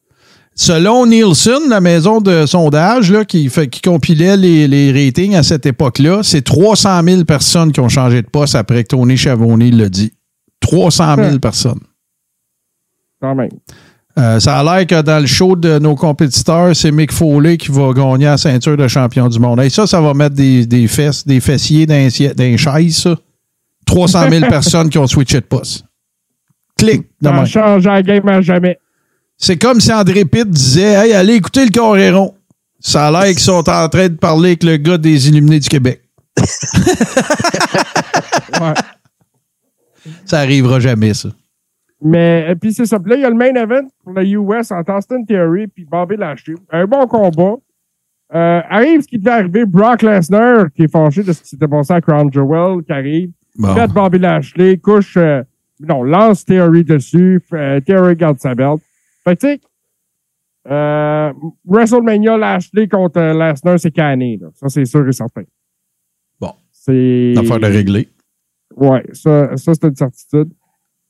Selon Nielsen, la maison de sondage là, qui, fait, qui compilait les, les ratings à cette époque-là, c'est 300 000 personnes qui ont changé de poste après que Tony Chavoni l'a dit. 300 000 Hein. personnes. Quand même. Euh, ça a l'air que dans le show de nos compétiteurs, c'est Mick Foley qui va gagner la ceinture de champion du monde. Et ça, ça va mettre des, des fesses, des fessiers les chaises, ça. 300 000 personnes qui ont switché de poste. Clic. de Ça même. change la game à jamais. C'est comme si André Pitt disait Hey, allez écouter le Coréron. Ça a l'air qu'ils sont en train de parler avec le gars des Illuminés du Québec. Ouais. Ça arrivera jamais, ça. Mais euh, puis c'est ça. Puis là, il y a le main event pour le US entre Austin Theory puis Bobby Lashley. Un bon combat. Euh, arrive ce qui devait arriver. Brock Lesnar, qui est fâché de ce qui s'était passé à Crown Jewel, qui arrive. Bon. Fait Bobby Lashley, couche, euh, non, lance Theory dessus, euh, Theory garde sa belt. Fait que, tu sais, euh, WrestleMania Lashley contre euh, Lesnar, c'est canné, là. Ça, c'est sûr et certain. Bon. C'est. Affaire de régler. Ouais, ça, ça c'est une certitude.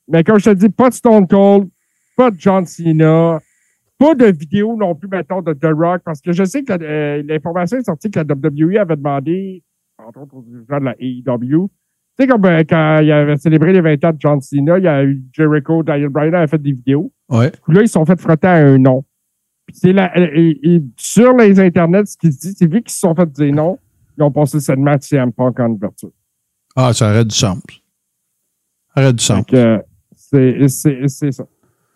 Mais comme je te dis, pas de Stone Cold, pas de John Cena, pas de vidéo non plus, mettons, de The Rock, parce que je sais que euh, l'information est sortie que la WWE avait demandé, entre autres aux dirigeants de la AEW, tu sais, comme euh, quand il avait célébré les 20 ans de John Cena, il y a eu Jericho, Daniel Bryan avait fait des vidéos. Ouais. Puis là, ils se sont fait frotter à un nom. Puis c'est la, et, et sur les internets, ce qui se dit, c'est vu qu'ils se sont fait dire non, ils ont passé segment de CM Punk en ouverture. Ah, ça aurait du sens. Ça aurait du sens. Donc, euh, c'est, c'est, c'est ça.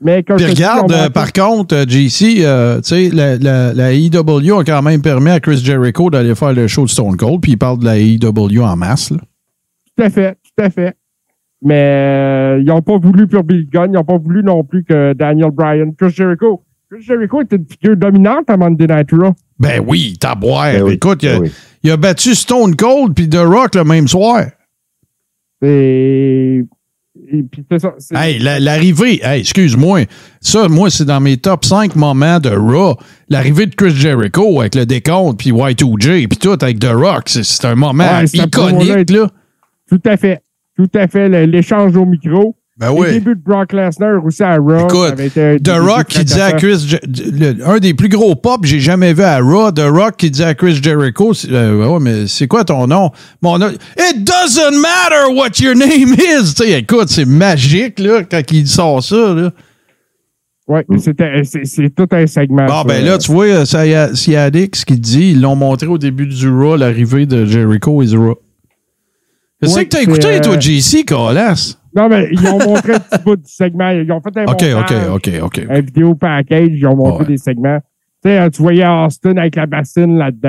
Mais comme Puis regarde, euh, par contre, euh, JC, euh, tu sais, la, la, la AEW a quand même permis à Chris Jericho d'aller faire le show de Stone Cold, puis il parle de la AEW en masse. Là. Tout à fait, tout à fait. Mais euh, ils n'ont pas voulu pour Bill Gunn, ils n'ont pas voulu non plus que Daniel Bryan, Chris Jericho. Chris Jericho était une figure dominante à Monday Night Raw. Ben oui, t'as boire. Ben oui, Écoute, il a, ben oui. il a battu Stone Cold puis The Rock le même soir. Et, et puis c'est ça. Hey, la- l'arrivée, hey, excuse-moi, ça, moi, c'est dans mes top 5 moments de Raw. L'arrivée de Chris Jericho avec le décompte, puis Y2J, puis tout avec The Rock, c'est- c'est un moment Ouais, iconique, là. Tout à fait. Tout à fait. le- L'échange au micro. Ben Le oui. début de Brock Lesnar aussi à Raw. Écoute, The Rock qui dit à. Chris, le- un des plus gros pop que j'ai jamais vu à Raw, The Rock qui dit à Chris Jericho, c'est- euh, ouais, mais c'est quoi ton nom? Mon nom, It doesn't matter what your name is! Tu sais, écoute, c'est magique, là, quand il sort ça, là. Ouais, c'était, c'est, c'est tout un segment. Ça. ben là, tu vois, euh, ça y a- Siadix qui dit, ils l'ont montré au début du Raw, l'arrivée de Jericho et Raw. Je sais que t'as écouté, toi, euh, JC, Colas. Non, mais ils ont montré un petit bout du segment. Ils ont fait un OK, OK, montage, OK, OK. un vidéo package. Ils ont montré Ouais. des segments. Tu sais, euh, tu voyais Austin avec la bassine là-dedans,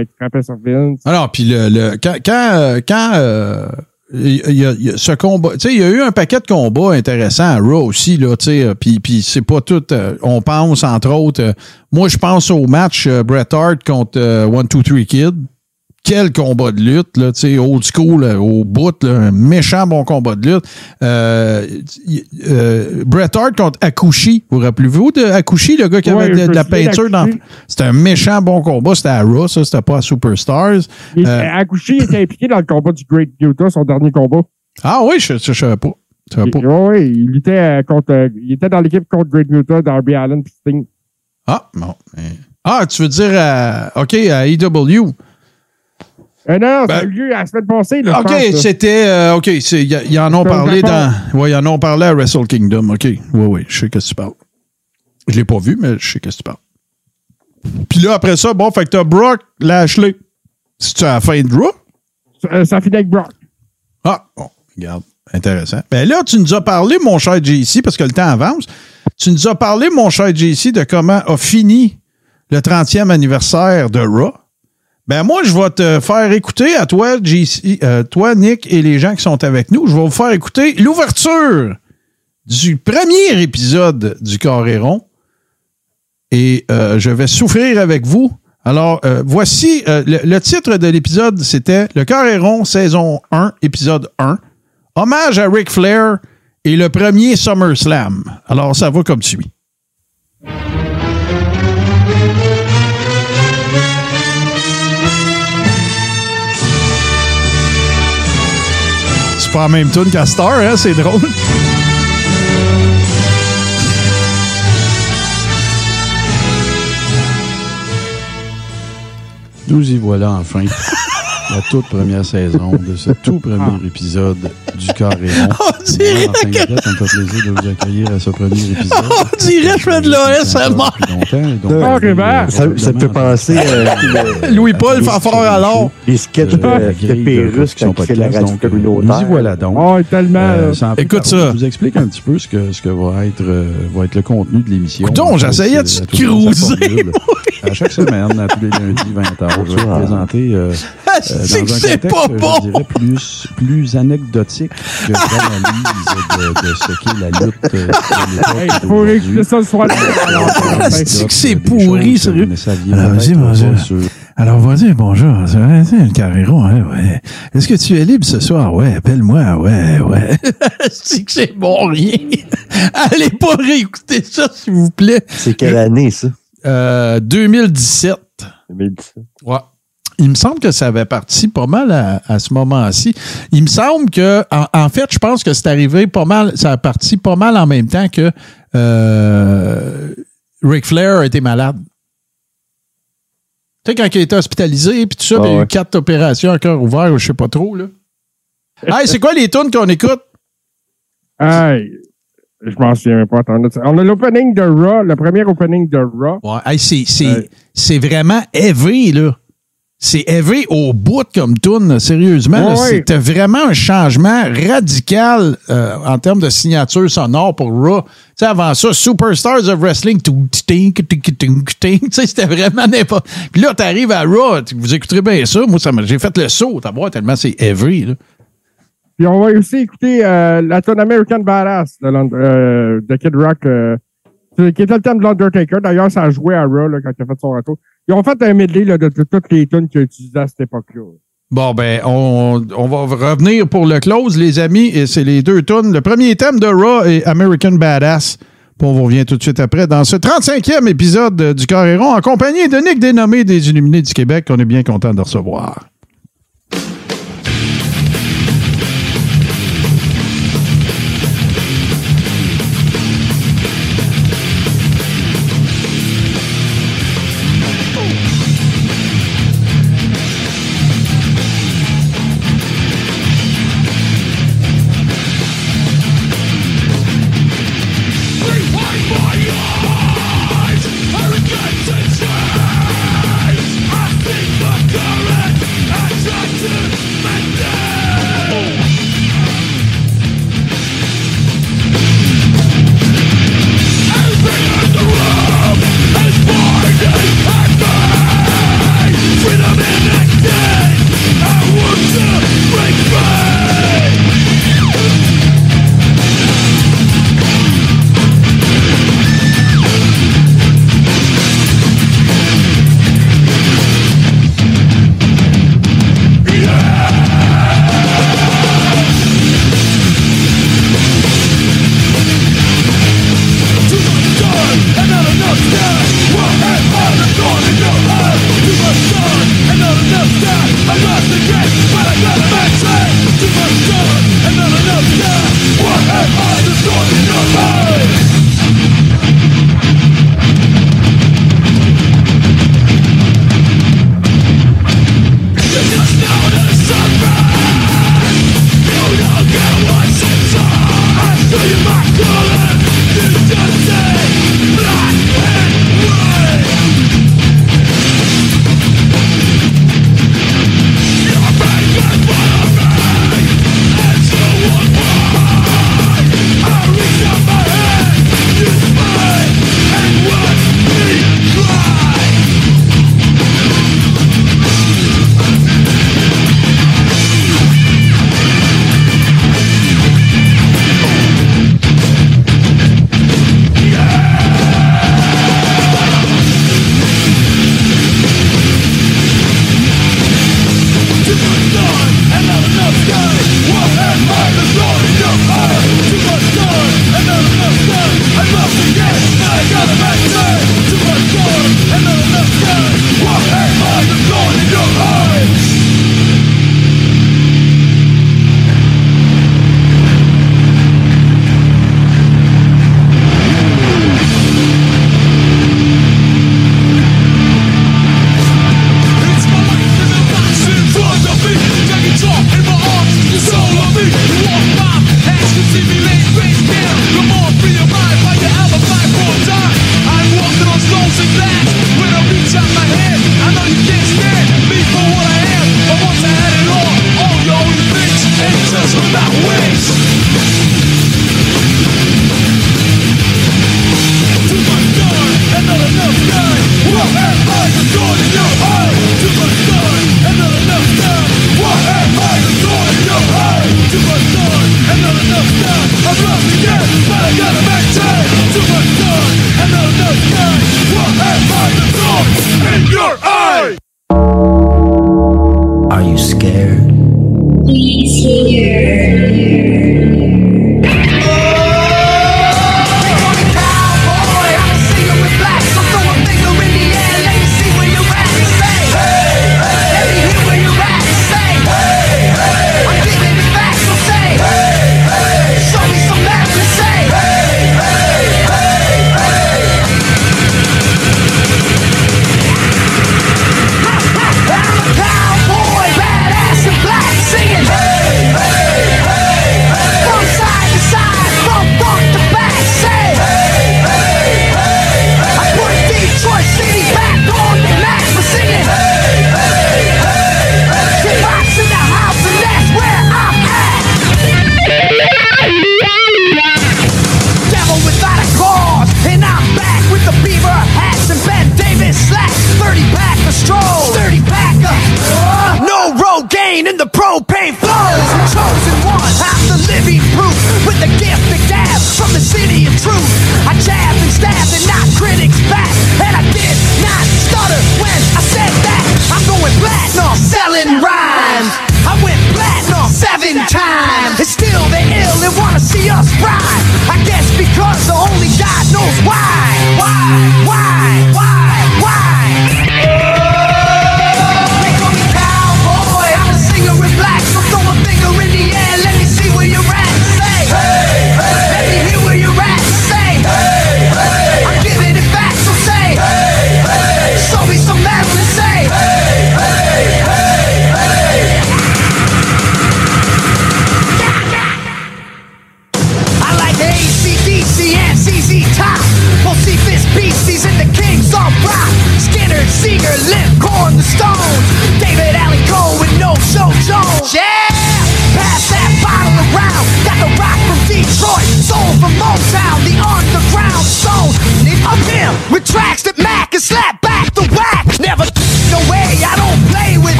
euh, qui frappait sur Vince. Alors, puis le, le- quand, quand, euh, quand euh, il y, a- il y a ce combat, tu sais, il y a eu un paquet de combats intéressants à Raw aussi, là, tu sais, puis, puis c'est pas tout, euh, on pense, entre autres, euh, moi, je pense au match euh, Bret Hart contre One, Two, Three Kid. Quel combat de lutte, là, tu sais, old school, euh, au bout, là, un méchant bon combat de lutte. Euh, euh, Bret Hart contre Akushi. Vous rappelez-vous de Akushi, le gars qui Ouais, avait de, je la peinture dans. C'était un méchant bon combat. C'était à Raw, ça, c'était pas à Superstars. Euh, Akushi était impliqué dans le combat du Great Utah, son dernier combat. Ah oui, je ne savais pas. Je savais pas. Oui, ouais, il luttait euh, contre, il était dans l'équipe contre Great Utah, Darby Allen Sting. Ah, bon. Ah, tu veux dire, à- OK, à EW. Euh, non, ça a Ben- eu lieu la semaine passée, là, OK, c'était. euh, OK, ils en ont parlé dans. Oui, ils en ont parlé à Wrestle Kingdom. OK. Oui, oui, je sais que tu parles. Je l'ai pas vu, mais je sais que tu parles. Puis là, après ça, bon, fait que t'as Brock Lashley. C'est-tu à la fin de Raw? Euh, ça finit avec Brock. Ah, bon, regarde, intéressant. Ben là, tu nous as parlé, mon cher JC, parce que le temps avance. Tu nous as parlé, mon cher JC, de comment a fini le 30e anniversaire de Raw. Ben moi, je vais te faire écouter à toi, euh, toi, Nick, et les gens qui sont avec nous. Je vais vous faire écouter l'ouverture du premier épisode du Coréron. Et euh, je vais souffrir avec vous. Alors, euh, voici le, titre de l'épisode, c'était Le Coréron, saison 1, épisode 1. Hommage à Ric Flair et le premier SummerSlam. Alors, ça va comme suit. Pas la même tune qu'à Star, hein? C'est drôle. Nous y voilà enfin. La toute première saison de ce tout premier épisode du Carré Rond. On dirait Martin Guerrette, ça me fait plaisir de vous accueillir à ce premier épisode. On dirait je fais de. Depuis longtemps, et donc, Ah, euh. Ça, ça te fait penser euh, Louis-Paul Fafard alors. les sketchs de, production quand il fait la radio communautaire. Nous y voilà donc. Oh, tellement. Euh, Écoute ça. Je vous explique un petit peu ce que, ce que va, être, euh, va être le contenu de l'émission. Coudon, j'essayais de cruiser. À chaque semaine, à tous les lundis, 20h, je vais vous présenter euh, Ah, euh, c'est dans que un c'est contexte, pas je dirais, plus, plus anecdotique que l'analyse de, de ce qu'est la lutte euh, de l'époque faut réécouter ça le soir. Alors, Ah, c'est que c'est pourri, sérieux. vas-y, vas-y. Alors, vas-y, bonjour. C'est le Carrero, hein, ouais. Est-ce que tu es libre ce soir? Ouais, appelle-moi, ouais, ouais. c'est que c'est bon, rien. Allez pas réécouter ça, s'il vous plaît. C'est quelle année, ça? Euh, 2017. 2017. Ouais. Il me semble que ça avait parti pas mal à, à ce moment-ci. Il me semble que, en, en fait, je pense que c'est arrivé pas mal, ça a parti pas mal en même temps que euh, Ric Flair a été malade. Tu sais, quand il a été hospitalisé, puis tout ça, Ah il y a eu ouais. quatre opérations à cœur ouvert, ou je sais pas trop, là. hey, c'est quoi les tunes qu'on écoute? Hey, je m'en souviens même pas. On a l'opening de Raw, le premier opening de Raw. Ouais, hey, c'est, c'est vraiment heavy, là. C'est heavy au bout comme là, sérieusement. Ouais, ouais. C'était vraiment un changement radical euh, en termes de signature sonore pour Raw. Tu sais, avant ça, Superstars of Wrestling, c'était vraiment n'importe. Puis là, t'arrives à Raw, tu- vous écouterez bien ça. Moi, ça m'a- j'ai fait le saut, t'as voir tellement c'est heavy, là. Puis on va aussi écouter euh, la tune American Badass de, euh, Kid Rock, euh, qui était le thème de l'Undertaker. D'ailleurs, ça a joué à Raw quand il a fait son retour. Ils ont fait un medley de, toutes les tunes qu'il a utilisées à cette époque-là. Bon, ben, on, va revenir pour le close, les amis, et c'est les deux tunes. Le premier thème de Raw est American Badass. Puis on vous revient tout de suite après dans ce 35e épisode de- du Carréron en compagnie de Nick Dénommé des Illuminés du Québec qu'on est bien content de recevoir.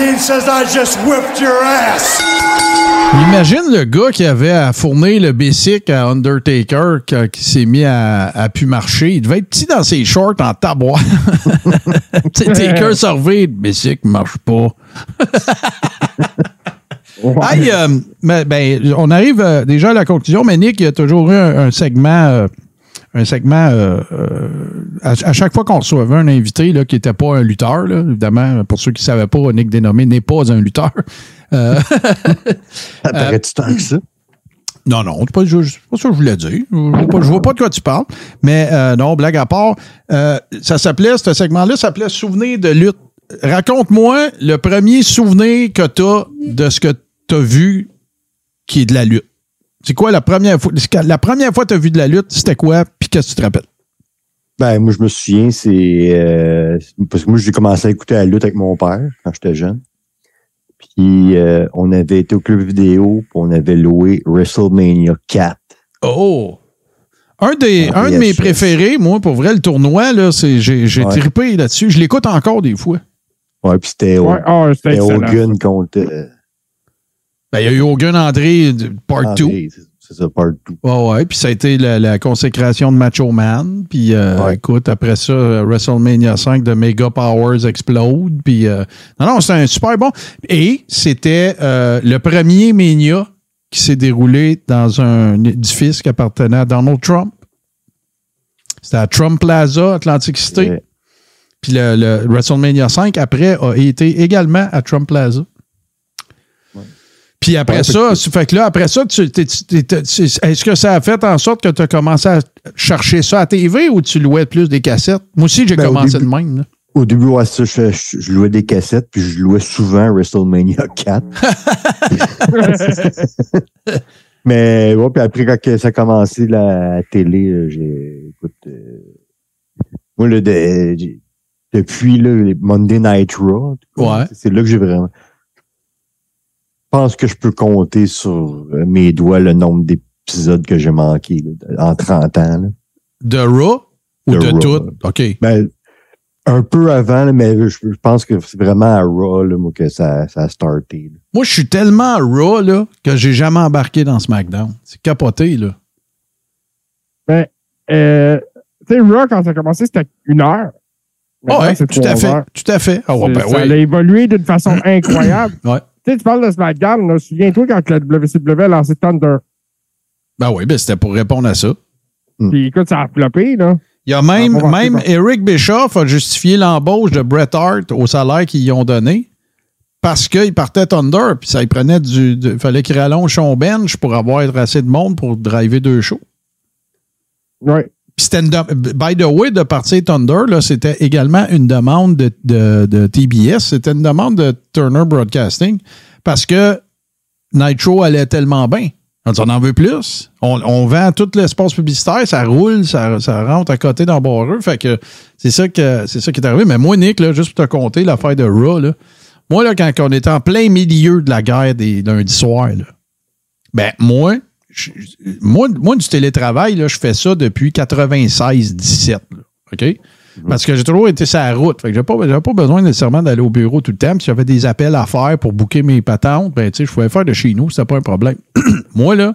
316 says I just whipped your ass. Imagine le gars qui avait à fournir le basic à Undertaker qui s'est mis à, à pu marcher. Il devait être petit dans ses shorts en tabois. Taker servait, le basic ne marche pas. Hey, euh, ben, on arrive euh, déjà à la conclusion, mais Nick, il y a toujours eu un, un segment, euh, un segment euh, euh, à, à chaque fois qu'on recevait un invité là, qui n'était pas un lutteur, là, évidemment, pour ceux qui ne savaient pas, Nick Dénommé n'est pas un lutteur. Euh, Ça paraît-tu tant que ça? non, non, c'est pas, je- pas ça que je voulais dire. Je vois vois pas de quoi tu parles. Mais euh, non, blague à part, euh, ça s'appelait, ce segment-là s'appelait Souvenir de lutte. Raconte-moi le premier souvenir que tu as de ce que tu as vu qui est de la lutte. C'est quoi la première fois? La première fois que tu as vu de la lutte, c'était quoi? Puis qu'est-ce que tu te rappelles? Ben, moi, je me souviens, c'est. euh, parce que moi, j'ai commencé à écouter la lutte avec mon père quand j'étais jeune. Puis, euh, on avait été au club vidéo, puis on avait loué WrestleMania 4. Oh! Un, des, Ah, un de mes préférés, moi, pour vrai, le tournoi, là, c'est, j'ai, j'ai Ouais. trippé là-dessus. Je l'écoute encore des fois. Ouais, puis c'était Ouais, ah, c'était. Hogan contre. euh, Ben, il y a eu Hogan André de- Part 2. André, c'est- C'est ça, part 2. Ouais, ouais. Puis ça a été la, la consécration de Macho Man. Puis euh, Ouais. écoute, après ça, WrestleMania 5 de Mega Powers explode. Puis euh, non, non, c'était un super bon. Et c'était euh, le premier Mania qui s'est déroulé dans un édifice qui appartenait à Donald Trump. C'était à Trump Plaza, Atlantic City. Ouais. Puis le, le WrestleMania 5, après, a été également à Trump Plaza. Puis après Ouais, ça, fait fait que là, après ça, tu, t'es- t'es- t'es- est-ce que ça a fait en sorte que tu as commencé à chercher ça à TV ou tu louais plus des cassettes? Moi aussi, j'ai Ben, commencé début- de même. là. Au début, ouais, ça, je, je- je louais des cassettes, puis je louais souvent WrestleMania 4. Mais ouais, puis après, quand ça a commencé la, télé, j'ai. Écoute. euh, moi, là, de- depuis là, les Monday Night Raw, Ouais. c'est là que j'ai vraiment. Je pense que je peux compter sur euh, mes doigts le nombre d'épisodes que j'ai manqué là, en 30 ans. là. De Raw ou De de, Raw, tout? OK. Ben, un peu avant, là, mais je, je pense que c'est vraiment à Raw là, moi, que ça, ça a starté. là. Moi, je suis tellement Raw là, que j'ai jamais embarqué dans SmackDown. C'est capoté, là. Ben, euh, tu sais, Raw, quand ça a commencé, c'était une heure. Maintenant, ouais, tout à fait. heures. Tout à fait. Ben ça oui. a évolué d'une façon incroyable. Ouais. Tu sais, tu parles de SmackDown, là, souviens-toi quand la WCW a lancé Thunder. Ben oui, ben c'était pour répondre à ça. Puis écoute, ça a floppé, là. Il y a même, même Eric Bischoff a justifié l'embauche de Bret Hart au salaire qu'ils y ont donné parce qu'il partait Thunder, puis ça il prenait du. Il fallait qu'il rallonge son bench pour avoir assez de monde pour driver deux shows. Ouais. By the way, de partir Thunder, c'était également une demande de, de- TBS. C'était une demande de Turner Broadcasting parce que Nitro allait tellement bien. On en veut plus. On, on vend tout l'espace publicitaire, ça roule, ça, ça rentre à côté dans Barreux. Fait que c'est ça que c'est ça qui est arrivé. Mais moi, Nick, là, juste pour te compter l'affaire de Raw, là, moi, là, quand on était en plein milieu de la guerre des lundis soirs, ben, moi, je- moi, moi, du télétravail, là, je fais ça depuis 96-17. là, OK? Parce que j'ai toujours été sur la route. Fait que j'ai pas, pas besoin nécessairement d'aller au bureau tout le temps. Puis si j'avais des appels à faire pour booker mes patentes, ben, tu sais, je pouvais faire de chez nous, c'était pas un problème. moi, là,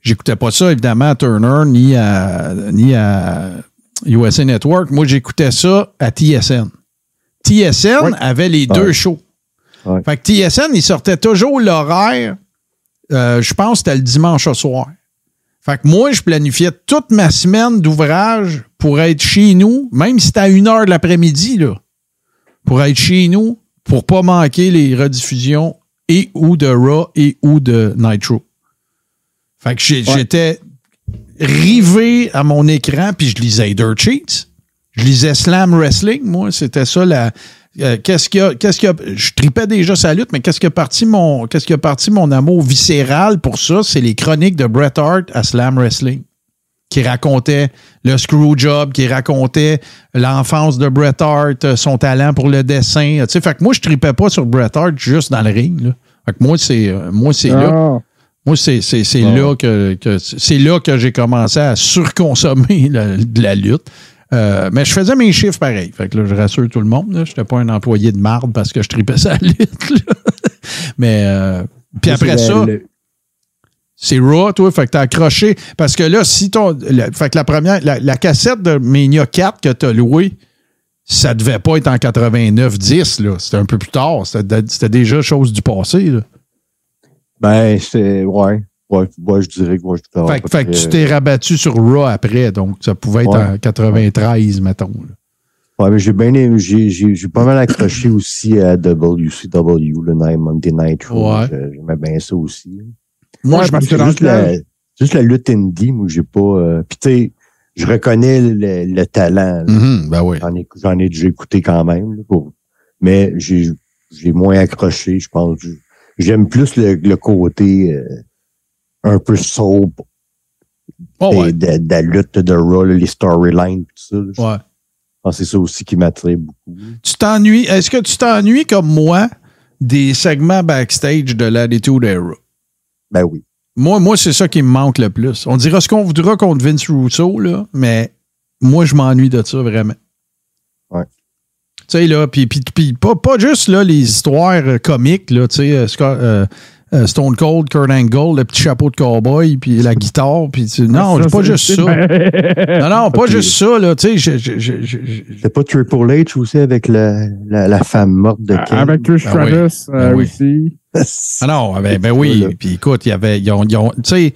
j'écoutais pas ça, évidemment, à Turner, ni à, ni à USA Network. Moi, j'écoutais ça à TSN. TSN avait les deux shows. Ouais. Fait que TSN, il sortait toujours l'horaire, euh, je pense que c'était le dimanche au soir. Fait que moi, je planifiais toute ma semaine d'ouvrage pour être chez nous, même si c'était à une heure de l'après-midi, là, pour être chez nous, pour pas manquer les rediffusions et ou de Raw et ou de Nitro. Fait que j'étais rivé à mon écran, puis je lisais Dirt Sheets. Je lisais Slam Wrestling, moi. C'était ça la. Euh, qu'est-ce qu'il y a, qu'est-ce qu'il y a- je tripais déjà sa lutte, mais qu'est-ce qui a parti mon, qu'est-ce qui a parti mon amour viscéral pour ça? C'est les chroniques de Bret Hart à Slam Wrestling, qui racontait le screw job, qui racontait l'enfance de Bret Hart, euh, son talent pour le dessin. Tu sais, fait que moi, je tripais pas sur Bret Hart juste dans le ring, là. Fait que moi, c'est, euh, moi, c'est là. Ah. Moi, c'est, c'est, c'est là que, que- c'est là que j'ai commencé à surconsommer la- de la lutte. Euh, mais je faisais mes chiffres pareil. Fait que là, je rassure tout le monde. Je n'étais pas un employé de marde parce que je tripais ça à la lutte. là. Mais euh, puis après ça, le- c'est Raw, toi. Fait que t'as accroché. Parce que là, si ton. la- fait que la première. La, la cassette de Mania 4 que t'as louée, ça devait pas être en 89-10, là. C'était un peu plus tard. C'était, c'était déjà chose du passé, là. Ben, c'est. Ouais. Ouais, ouais, je dirais que moi, je Fait, que- fait que tu t'es rabattu sur Raw après, donc ça pouvait être Ouais. en 93, mettons. là. Ouais, mais j'ai bien aimé, j'ai, j'ai, j'ai pas mal accroché aussi à WCW, le Night Monday Night Raw. Ouais. J'aimais bien ça aussi. Moi, Ouais, je dans juste, le la, juste la lutte indie, moi, j'ai pas. Euh, Puis tu sais, je reconnais le, le talent. Mhm, ben oui. J'en ai, j'en ai déjà écouté quand même. là, pour, mais j'ai, j'ai moins accroché, je pense. J'aime plus le, le côté euh, un peu sobre Oh, de, ouais. de- de la lutte de Raw, les storylines, tout ça. ouais. que c'est ça aussi qui m'attire beaucoup. Tu t'ennuies. Est-ce que tu t'ennuies comme moi des segments backstage de l'Attitude Era? Ben oui. Moi, moi c'est ça qui me manque le plus. On dira ce qu'on voudra contre Vince Russo, là, mais moi, je m'ennuie de ça vraiment. Ouais. Tu sais, là, puis, pas, pas juste là, les histoires euh, comiques, là, tu sais, euh, Scott- euh, Stone Cold, Kurt Angle, le petit chapeau de cowboy, puis la guitare, puis tu- non, Ça, pas juste ça. Non, non, pas juste ça, là, tu sais, je- je- je- je- je- C'était pas Triple H aussi avec la, la, la femme morte de Ken? Avec Trish Ben oui. Stratus euh, Ben oui. aussi. Ah non, ben, ben oui. Puis écoute, il y avait. ils ont- ils ont- Tu sais,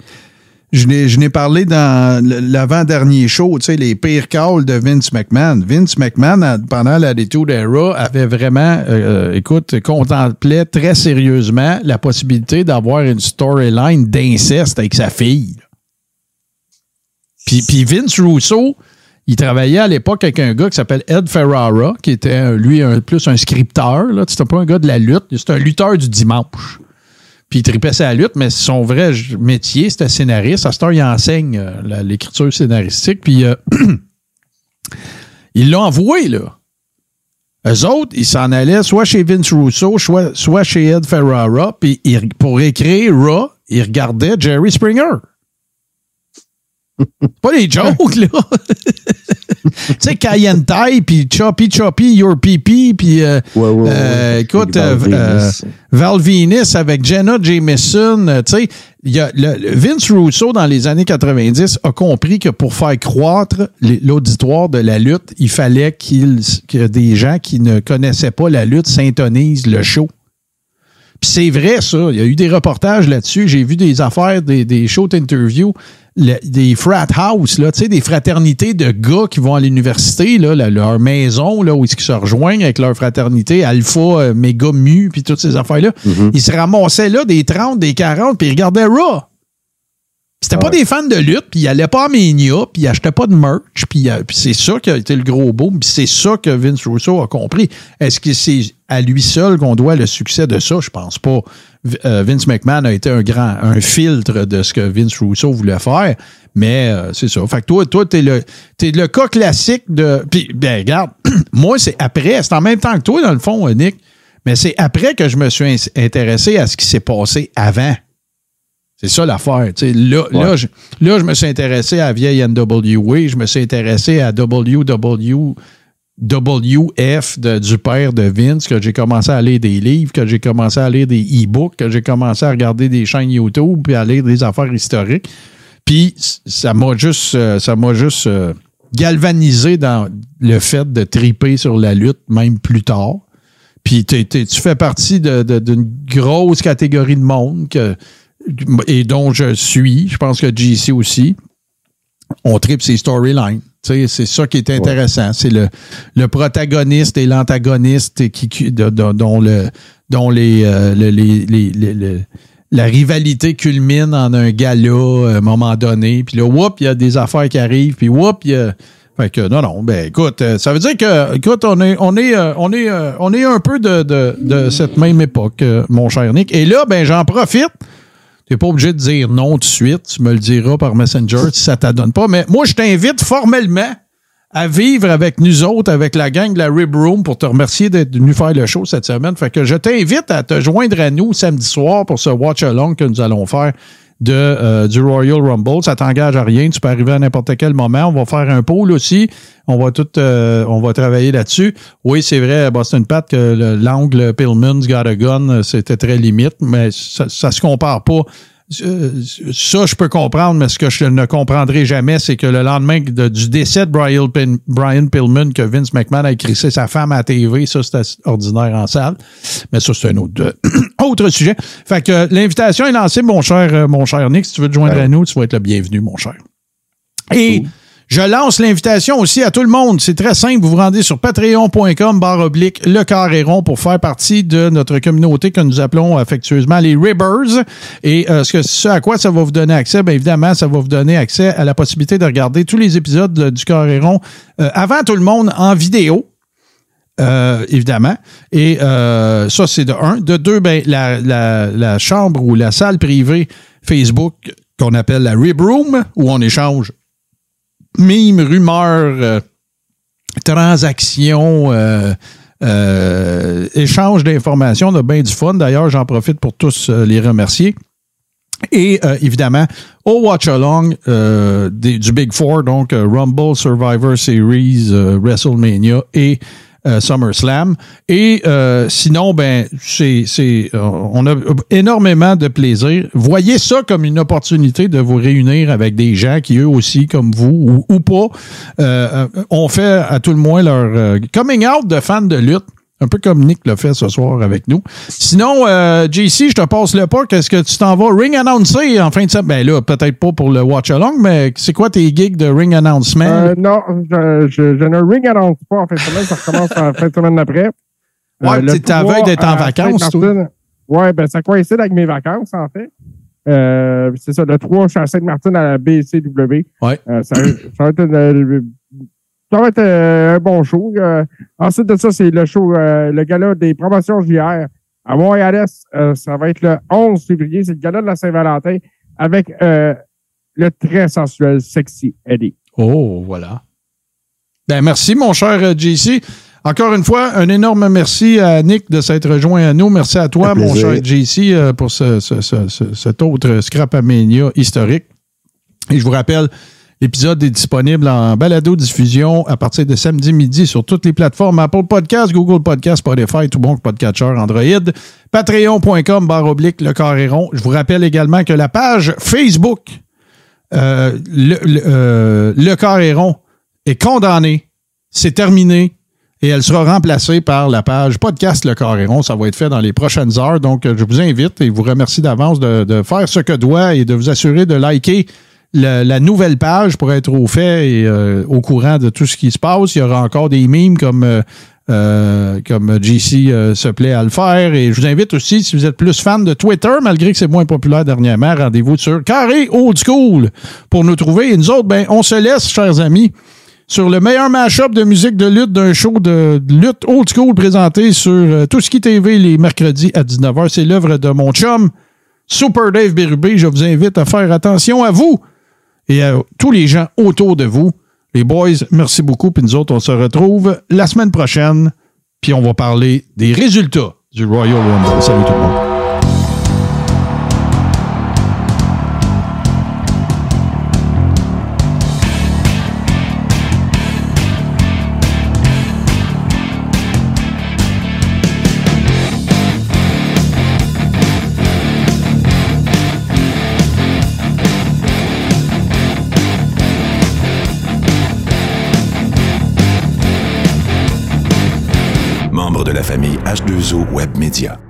je n'ai, parlé dans l'avant-dernier show, tu sais, les pires calls de Vince McMahon. Vince McMahon, pendant la Attitude Era, avait vraiment, euh, écoute, contemplait très sérieusement la possibilité d'avoir une storyline d'inceste avec sa fille. Puis, puis Vince Russo, il travaillait à l'époque avec un gars qui s'appelle Ed Ferrara, qui était, euh, lui, un- plus un scripteur. C'était pas un gars de la lutte, c'était un lutteur du dimanche. Puis il tripait sa lutte, mais son vrai métier, c'était scénariste. À cette heure, il enseigne euh, la- l'écriture scénaristique. Puis euh, ils l'ont envoyé, là. Eux autres, ils s'en allaient soit chez Vince Russo, soit, soit chez Ed Ferrara. Puis pour écrire Raw, ils regardaient Jerry Springer. Pas des jokes, là. tu sais, Cayenne Thai, puis Choppy Choppy, Your Pee puis euh, Ouais, ouais, ouais. Euh, écoute, Avec Val euh, Venis. Avec Jenna Jameson, euh, tu sais, le- Vince Russo dans les années 90 a compris que pour faire croître l'auditoire de la lutte, il fallait qu'il que des gens qui ne connaissaient pas la lutte s'intonisent le show. Puis c'est vrai, ça. Il y a eu des reportages là-dessus. J'ai vu des affaires, des, des shows d'interview, le- des frat house, là, des fraternités de gars qui vont à l'université, là, la- leur maison, là, où ils se rejoignent avec leur fraternité, alpha, euh, méga mu, puis toutes ces affaires-là. Ils se ramassaient là des 30, des 40, puis ils regardaient Raw. C'était pas Ouais. des fans de lutte, puis ils allaient pas à Mania, puis ils achetaient pas de merch, puis, euh, puis c'est ça qui a été le gros boom, puis c'est ça que Vince Russo a compris. Est-ce que c'est à lui seul qu'on doit le succès de ça? Je pense pas. Euh, Vince McMahon a été un grand, un filtre de ce que Vince Russo voulait faire, mais euh, c'est ça. Fait que toi, toi, t'es le, t'es le cas classique de. Puis, ben, regarde, moi, c'est après, c'est en même temps que toi, dans le fond, euh, Nick, mais c'est après que je me suis intéressé à ce qui s'est passé avant. C'est ça l'affaire. Là, là, je, là, je me suis intéressé à la vieille NWA, je me suis intéressé à WW, WF de- du père de Vince, que j'ai commencé à lire des livres, que j'ai commencé à lire des e-books, que j'ai commencé à regarder des chaînes YouTube, puis à lire des affaires historiques. Puis ça m'a juste, euh, ça m'a juste euh, galvanisé dans le fait de triper sur la lutte, même plus tard. Puis tu fais partie d'une grosse catégorie de monde que, et dont je suis. Je pense que JC aussi. On tripe ses storylines. C'est ça qui est intéressant. C'est le, le protagoniste et l'antagoniste qui, dont, le, dont les, euh, le- les- les- les- le- la rivalité culmine en un gala à un moment donné. Puis là, whoop, il y a des affaires qui arrivent. Puis whoop, il y a. Fait que non, non, ben écoute, euh, ça veut dire que, écoute, on est, on est, euh, on est, euh, on est un peu de, de, de cette même époque, euh, mon cher Nick. Et là, ben j'en profite. Tu n'es pas obligé de dire non tout de suite. Tu me le diras par Messenger si ça ne t'adonne pas. Mais moi, je t'invite formellement à vivre avec nous autres, avec la gang de la Rib Room, pour te remercier d'être venu faire le show cette semaine. Fait que je t'invite à te joindre à nous samedi soir pour ce watch-along que nous allons faire de, euh, du Royal Rumble. Ça t'engage à rien. Tu peux arriver à n'importe quel moment. On va faire un poll aussi. On va tout, euh, on va travailler là-dessus. Oui, c'est vrai, Boston Pat, que le- l'angle Pillman's Got a Gun, euh, c'était très limite, mais ça, ça se compare pas. Ça, je peux comprendre, mais ce que je ne comprendrai jamais, c'est que le lendemain de- du décès de Brian, Pin- Brian Pillman, que Vince McMahon a écrit sa femme à la TV, ça, c'était ordinaire en salle. Mais ça, c'est un autre, euh, autre sujet. Fait que euh, l'invitation est lancée, mon cher, euh, mon cher Nick. Si tu veux te joindre à nous, tu vas être le bienvenu, mon cher. Et je lance l'invitation aussi à tout le monde. C'est très simple. Vous vous rendez sur patreon.com barre oblique le carré rond pour faire partie de notre communauté que nous appelons affectueusement les Ribbers. Et euh, ce, que, à quoi ça va vous donner accès, bien évidemment, ça va vous donner accès à la possibilité de regarder tous les épisodes de- du carré rond euh, avant tout le monde en vidéo. Euh, évidemment. Et euh, ça, c'est de un. De deux, ben, la, la, la chambre ou la salle privée Facebook qu'on appelle la Rib Room, où on échange mimes, rumeurs, euh, transactions, euh, euh, échange d'informations. On a bien du fun. D'ailleurs, j'en profite pour tous les remercier. Et évidemment, au Watch Along du Big Four, donc Rumble, Survivor Series, WrestleMania et euh, SummerSlam. Et euh, sinon, ben, c'est, c'est, euh, on a énormément de plaisir. Voyez ça comme une opportunité de vous réunir avec des gens qui, eux aussi, comme vous, ou, pas, euh, euh, ont fait à tout le moins leur euh, coming out de fans de lutte. Un peu comme Nick l'a fait ce soir avec nous. Sinon, euh, JC, je te passe le pas. Qu'est-ce que tu t'en vas? Ring announcer en fin de semaine? Ben là, peut-être pas pour le watch along, mais c'est quoi tes gigs de ring announcement? Euh, non, je, je, je ne ring annonce pas en fin de semaine, ça recommence en fin de semaine d'après. Ouais, la pouvoir veille d'être en à vacances, toi. Ouais, ben ça coïncide avec mes vacances, en fait. Euh, c'est ça, le 3, je suis à Sainte-Martine à la BCW. Ouais. Euh, ça, ça va être, une- ça va être euh, un bon show. Euh, ensuite de ça, c'est le show, euh, le gala des promotions JR à Montréal-Est. Euh, ça va être le 11 février. C'est le gala de la Saint-Valentin avec euh, le très sensuel Sexy Eddie. Oh, voilà. Ben, merci, mon cher JC. Encore une fois, un énorme merci à Nick de s'être rejoint à nous. Merci à toi, mon plaisir. cher JC, euh, pour ce, ce- ce- ce- cet autre Scrapamania historique. Et je vous rappelle, l'épisode est disponible en balado-diffusion à partir de samedi midi sur toutes les plateformes Apple Podcasts, Google Podcasts, Spotify, tout bon podcatcher Android, patreon.com, barre oblique, le carré rond. Je vous rappelle également que la page Facebook euh, le, le, euh, est condamné. C'est terminé. Et elle sera remplacée par la page Podcast Le Carré rond. Ça va être fait dans les prochaines heures. Donc, je vous invite et vous remercie d'avance de, de faire ce que doit et de vous assurer de liker le- la nouvelle page pour être au fait et euh, au courant de tout ce qui se passe. Il y aura encore des mimes comme euh, euh, comme JC euh, se plaît à le faire. Et je vous invite aussi, si vous êtes plus fan de Twitter, malgré que c'est moins populaire dernièrement, rendez-vous sur Carré Old School pour nous trouver. Et nous autres, ben, on se laisse, chers amis, sur le meilleur mashup de musique de lutte d'un show de lutte old school présenté sur Tout ce qui TV les mercredis à 19h. C'est l'œuvre de mon chum, Super Dave Bérubé. Je vous invite à faire attention à vous et à tous les gens autour de vous. Les boys, merci beaucoup. Puis nous autres, on se retrouve la semaine prochaine. Puis on va parler des résultats du Royal Rumble. Salut tout le monde. Membre de la famille H2O Web Media.